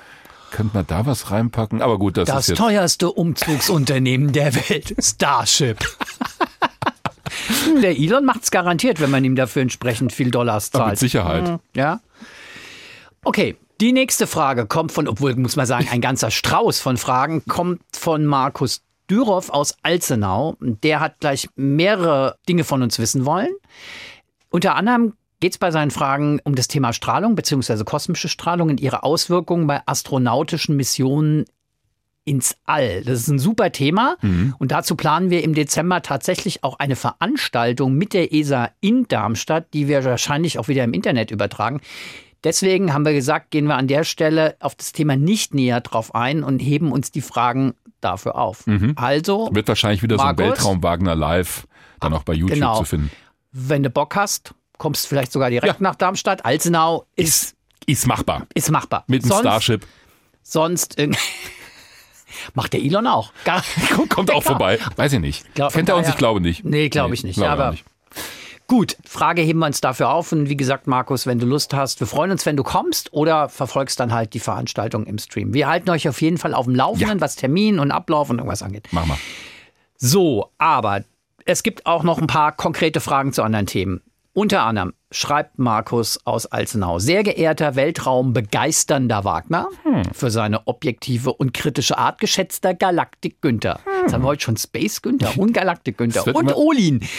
könnte man da was reinpacken? Aber gut, das, Das ist jetzt. teuerste Umzugsunternehmen der Welt, Starship. Der Elon macht's garantiert, wenn man ihm dafür entsprechend viel Dollars zahlt. mit Sicherheit. Mhm. Ja. Okay, die nächste Frage kommt von, obwohl muss man sagen, ein ganzer Strauß von Fragen kommt von Markus Dürow aus Alzenau. Der hat gleich mehrere Dinge von uns wissen wollen. Unter anderem geht es bei seinen Fragen um das Thema Strahlung bzw. kosmische Strahlung und ihre Auswirkungen bei astronautischen Missionen ins All. Das ist ein super Thema und dazu planen wir im Dezember tatsächlich auch eine Veranstaltung mit der ESA in Darmstadt, die wir wahrscheinlich auch wieder im Internet übertragen. Deswegen haben wir gesagt, gehen wir an der Stelle auf das Thema nicht näher drauf ein und heben uns die Fragen dafür auf. Also, Wird wahrscheinlich wieder so ein Markus? Weltraum-Wagner live dann auch bei YouTube Genau. zu finden. wenn du Bock hast, kommst vielleicht sogar direkt nach Darmstadt. Alzenau ist, Ist machbar. ist machbar. Mit dem Starship. Sonst macht der Elon auch. Gar, Kommt auch vorbei. Weiß ich nicht. Glaub- Kennt er uns? Ich glaube nicht. Nee, glaube ich nicht. glaube aber nicht. Gut, Frage heben wir uns dafür auf. Und wie gesagt, Markus, wenn du Lust hast, wir freuen uns, wenn du kommst oder verfolgst dann halt die Veranstaltung im Stream. Wir halten euch auf jeden Fall auf dem Laufenden, was Termin und Ablauf und irgendwas angeht. Mach mal. So, aber es gibt auch noch ein paar konkrete Fragen zu anderen Themen. Unter anderem schreibt Markus aus Alzenau, sehr geehrter Weltraumbegeisternder Wagner, für seine objektive und kritische Art geschätzter Galaktik Günther. Jetzt haben wir heute schon Space Günther und Galaktik Günther und Olin.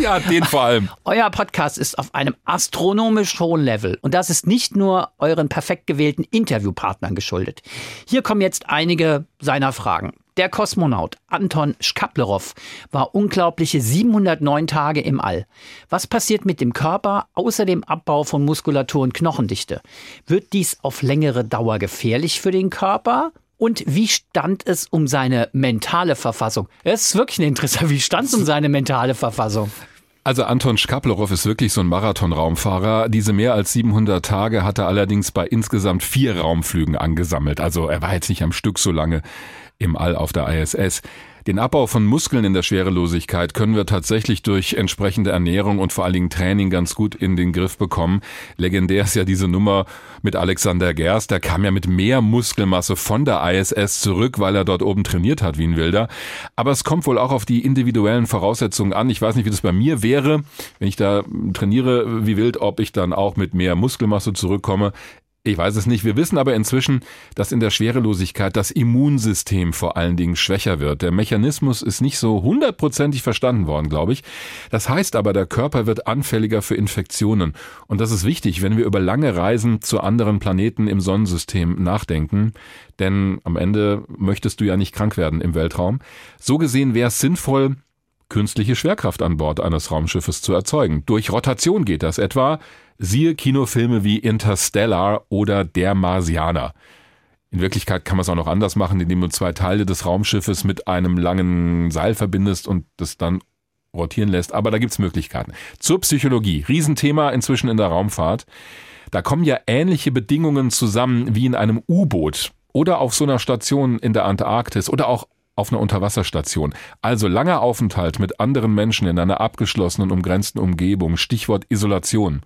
Ja, den vor allem. Euer Podcast ist auf einem astronomisch hohen Level und das ist nicht nur euren perfekt gewählten Interviewpartnern geschuldet. Hier kommen jetzt einige seiner Fragen. Der Kosmonaut Anton Schkaplerow war unglaubliche 709 Tage im All. Was passiert mit dem Körper außer dem Abbau von Muskulatur und Knochendichte? Wird dies auf längere Dauer gefährlich für den Körper? Und wie stand es um seine mentale Verfassung? Es ist wirklich ein Interesse. Wie stand es um seine mentale Verfassung? Also Anton Schkaplerow ist wirklich so ein Marathonraumfahrer. Diese mehr als 700 Tage hat er allerdings bei insgesamt vier Raumflügen angesammelt. Also er war jetzt nicht am Stück so lange im All auf der ISS. Den Abbau von Muskeln in der Schwerelosigkeit können wir tatsächlich durch entsprechende Ernährung und vor allen Dingen Training ganz gut in den Griff bekommen. Legendär ist ja diese Nummer mit Alexander Gerst. Der kam ja mit mehr Muskelmasse von der ISS zurück, weil er dort oben trainiert hat wie ein Wilder. Aber es kommt wohl auch auf die individuellen Voraussetzungen an. Ich weiß nicht, wie das bei mir wäre, wenn ich da trainiere wie wild, ob ich dann auch mit mehr Muskelmasse zurückkomme. Ich weiß es nicht. Wir wissen aber inzwischen, dass in der Schwerelosigkeit das Immunsystem vor allen Dingen schwächer wird. Der Mechanismus ist nicht so hundertprozentig verstanden worden, glaube ich. Das heißt aber, der Körper wird anfälliger für Infektionen. Und das ist wichtig, wenn wir über lange Reisen zu anderen Planeten im Sonnensystem nachdenken. Denn am Ende möchtest du ja nicht krank werden im Weltraum. So gesehen wäre es sinnvoll, künstliche Schwerkraft an Bord eines Raumschiffes zu erzeugen. Durch Rotation geht das etwa. Siehe Kinofilme wie Interstellar oder Der Marsianer. In Wirklichkeit kann man es auch noch anders machen, indem du zwei Teile des Raumschiffes mit einem langen Seil verbindest und das dann rotieren lässt. Aber da gibt's Möglichkeiten. Zur Psychologie. Riesenthema inzwischen in der Raumfahrt. Da kommen ja ähnliche Bedingungen zusammen wie in einem U-Boot oder auf so einer Station in der Antarktis oder auch auf einer Unterwasserstation. Also langer Aufenthalt mit anderen Menschen in einer abgeschlossenen, umgrenzten Umgebung. Stichwort Isolation.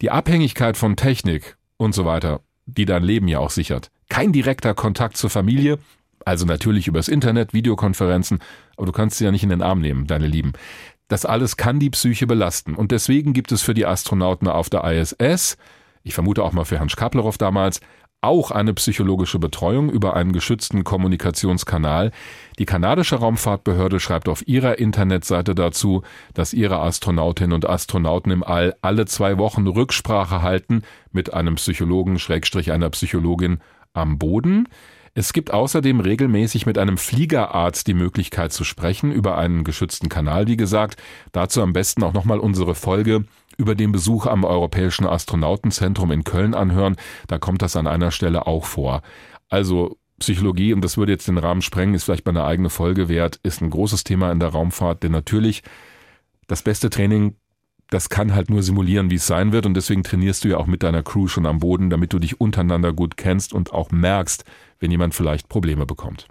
Die Abhängigkeit von Technik und so weiter, die dein Leben ja auch sichert. Kein direkter Kontakt zur Familie, also natürlich übers Internet, Videokonferenzen, aber du kannst sie ja nicht in den Arm nehmen, deine Lieben. Das alles kann die Psyche belasten. Und deswegen gibt es für die Astronauten auf der ISS, ich vermute auch mal für Herrn Schkaplerow damals, auch eine psychologische Betreuung über einen geschützten Kommunikationskanal. Die kanadische Raumfahrtbehörde schreibt auf ihrer Internetseite dazu, dass ihre Astronautinnen und Astronauten im All alle zwei Wochen Rücksprache halten mit einem Psychologen, Schrägstrich einer Psychologin am Boden. Es gibt außerdem regelmäßig mit einem Fliegerarzt die Möglichkeit zu sprechen über einen geschützten Kanal, wie gesagt. Dazu am besten auch nochmal unsere Folge über den Besuch am Europäischen Astronautenzentrum in Köln anhören. Da kommt das an einer Stelle auch vor. Also Psychologie, und das würde jetzt den Rahmen sprengen, ist vielleicht mal eine eigene Folge wert, ist ein großes Thema in der Raumfahrt, denn natürlich das beste Training das kann halt nur simulieren, wie es sein wird. Und deswegen trainierst du ja auch mit deiner Crew schon am Boden, damit du dich untereinander gut kennst und auch merkst, wenn jemand vielleicht Probleme bekommt.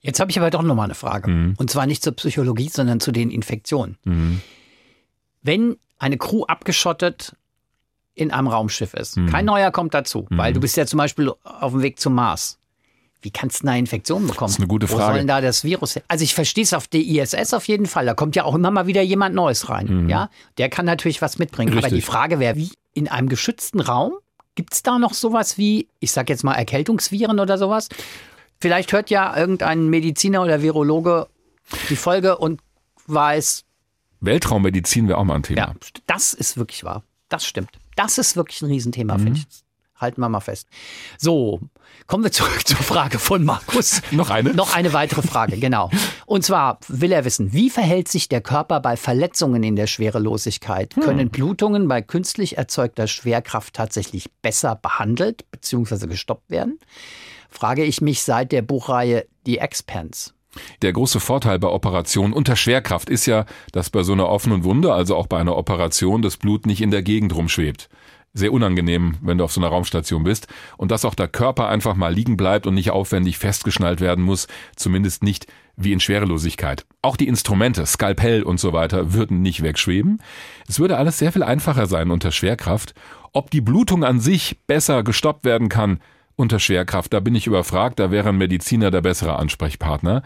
Jetzt habe ich aber doch nochmal eine Frage. Mhm. Und zwar nicht zur Psychologie, sondern zu den Infektionen. Mhm. Wenn eine Crew abgeschottet in einem Raumschiff ist, Mhm. kein neuer kommt dazu, weil Mhm. du bist ja zum Beispiel auf dem Weg zum Mars. Wie kannst du eine Infektion bekommen? Das ist eine gute Wo Frage. soll denn da das Virus her? Also ich verstehe es auf der ISS auf jeden Fall. Da kommt ja auch immer mal wieder jemand Neues rein. Mhm. Ja, der kann natürlich was mitbringen. Aber Richtig. die Frage wäre, wie in einem geschützten Raum gibt es da noch sowas wie, ich sag jetzt mal Erkältungsviren oder sowas? Vielleicht hört ja irgendein Mediziner oder Virologe die Folge und weiß, Weltraummedizin wäre auch mal ein Thema. ja, das ist wirklich wahr. Das stimmt. Das ist wirklich ein Riesenthema, Mhm. finde ich. Halten wir mal fest. So, kommen wir zurück zur Frage von Markus. Noch eine? Noch eine weitere Frage, genau. Und zwar will er wissen, wie verhält sich der Körper bei Verletzungen in der Schwerelosigkeit? Hm. Können Blutungen bei künstlich erzeugter Schwerkraft tatsächlich besser behandelt bzw. gestoppt werden? Frage ich mich seit der Buchreihe The Expanse. Der große Vorteil bei Operationen unter Schwerkraft ist ja, dass bei so einer offenen Wunde, also auch bei einer Operation, das Blut nicht in der Gegend rumschwebt. Sehr unangenehm, wenn du auf so einer Raumstation bist. Und dass auch der Körper einfach mal liegen bleibt und nicht aufwendig festgeschnallt werden muss, zumindest nicht wie in Schwerelosigkeit. Auch die Instrumente, Skalpell und so weiter, würden nicht wegschweben. Es würde alles sehr viel einfacher sein unter Schwerkraft. Ob die Blutung an sich besser gestoppt werden kann, unter Schwerkraft, da bin ich überfragt, da wäre ein Mediziner der bessere Ansprechpartner.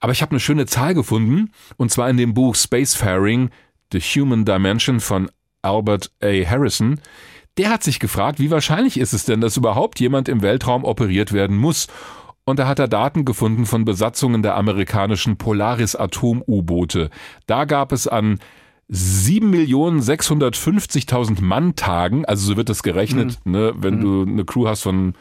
Aber ich habe eine schöne Zahl gefunden, und zwar in dem Buch Spacefaring, The Human Dimension von Albert A. Harrison. Der hat sich gefragt, wie wahrscheinlich ist es denn, dass überhaupt jemand im Weltraum operiert werden muss? Und da hat er Daten gefunden von Besatzungen der amerikanischen Polaris-Atom-U-Boote. Da gab es an 7.650.000 Mann-Tagen, also so wird das gerechnet, ne, wenn du eine Crew hast von,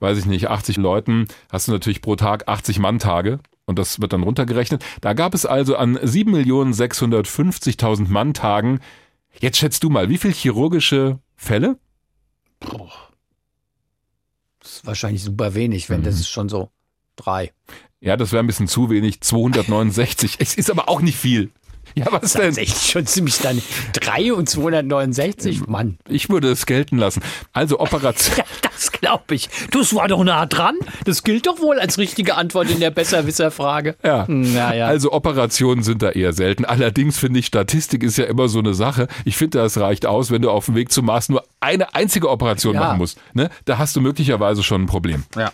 weiß ich nicht, 80 Leuten, hast du natürlich pro Tag 80 Mann-Tage und das wird dann runtergerechnet. Da gab es also an 7.650.000 Mann-Tagen, jetzt schätzt du mal, wie viel chirurgische Fälle? Das ist wahrscheinlich super wenig, wenn Mhm. das ist schon so drei. Ja, das wäre ein bisschen zu wenig, 269. es ist aber auch nicht viel. Ja, was Das denn? ist echt schon ziemlich dann. 3 und 269, Mann. Ich würde es gelten lassen. Also Operation. Ja, das glaube ich. Das war doch nah dran. Das gilt doch wohl als richtige Antwort in der Besserwisser-Frage. Ja. Hm, ja, ja. Also Operationen sind da eher selten. Allerdings finde ich, Statistik ist ja immer so eine Sache. Ich finde, das reicht aus, wenn du auf dem Weg zum Mars nur eine einzige Operation Ja. machen musst. Ne? Da hast du möglicherweise schon ein Problem. ja.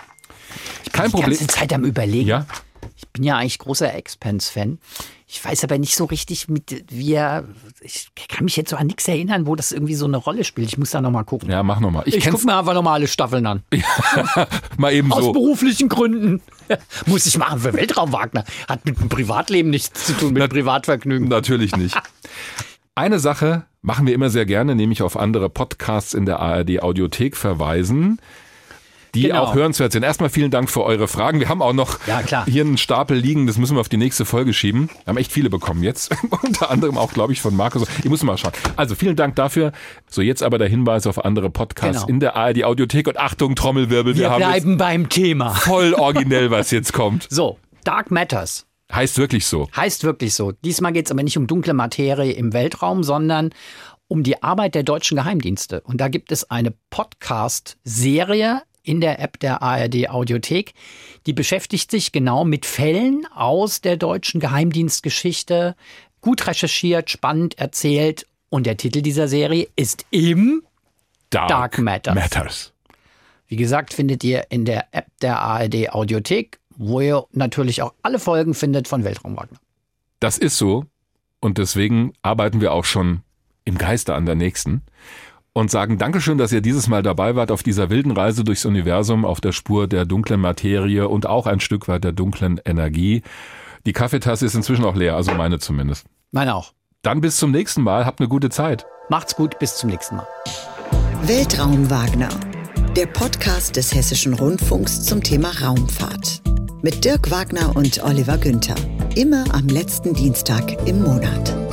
Kein die Problem. ganze Zeit am Überlegen. Ja, Ich bin ja eigentlich großer Expense-Fan. Ich weiß aber nicht so richtig, mit wie er. Ich kann mich jetzt so an nichts erinnern, wo das irgendwie so eine Rolle spielt. Ich muss da nochmal gucken. ja, mach nochmal. Ich, Ich gucke mir einfach nochmal alle Staffeln an. mal eben Aus so. beruflichen Gründen. Muss ich machen für Weltraum Wagner. Hat mit dem Privatleben nichts zu tun, mit Privatvergnügen. Natürlich nicht. Eine Sache machen wir immer sehr gerne, nämlich auf andere Podcasts in der ARD Audiothek verweisen, die Genau. auch hörenswert sind. Erstmal vielen Dank für eure Fragen. Wir haben auch noch Ja, hier einen Stapel liegen, das müssen wir auf die nächste Folge schieben. Wir haben echt viele bekommen jetzt, unter anderem auch, glaube ich, von Markus. Ich muss mal schauen. Also vielen Dank dafür. So, jetzt aber der Hinweis auf andere Podcasts Genau. in der ARD Audiothek und Achtung, Trommelwirbel, wir, Wir bleiben beim Thema. voll originell, was jetzt kommt. So, Dark Matters. Heißt wirklich so. Heißt wirklich so. Diesmal geht es aber nicht um dunkle Materie im Weltraum, sondern um die Arbeit der deutschen Geheimdienste. Und da gibt es eine Podcast-Serie in der App der ARD Audiothek, die beschäftigt sich genau mit Fällen aus der deutschen Geheimdienstgeschichte. Gut recherchiert, spannend erzählt. Und der Titel dieser Serie ist im Dark Matters. Matters. Wie gesagt, findet ihr in der App der ARD Audiothek, wo ihr natürlich auch alle Folgen findet von Weltraum Wagner. Das ist so. Und deswegen arbeiten wir auch schon im Geiste an der nächsten. Und sagen Dankeschön, dass ihr dieses Mal dabei wart auf dieser wilden Reise durchs Universum auf der Spur der dunklen Materie und auch ein Stück weit der dunklen Energie. Die Kaffeetasse ist inzwischen auch leer, also meine zumindest. Meine auch. Dann bis zum nächsten Mal. Habt eine gute Zeit. Macht's gut, bis zum nächsten Mal. Weltraum Wagner, der Podcast des Hessischen Rundfunks zum Thema Raumfahrt. Mit Dirk Wagner und Oliver Günther. Immer am letzten Dienstag im Monat.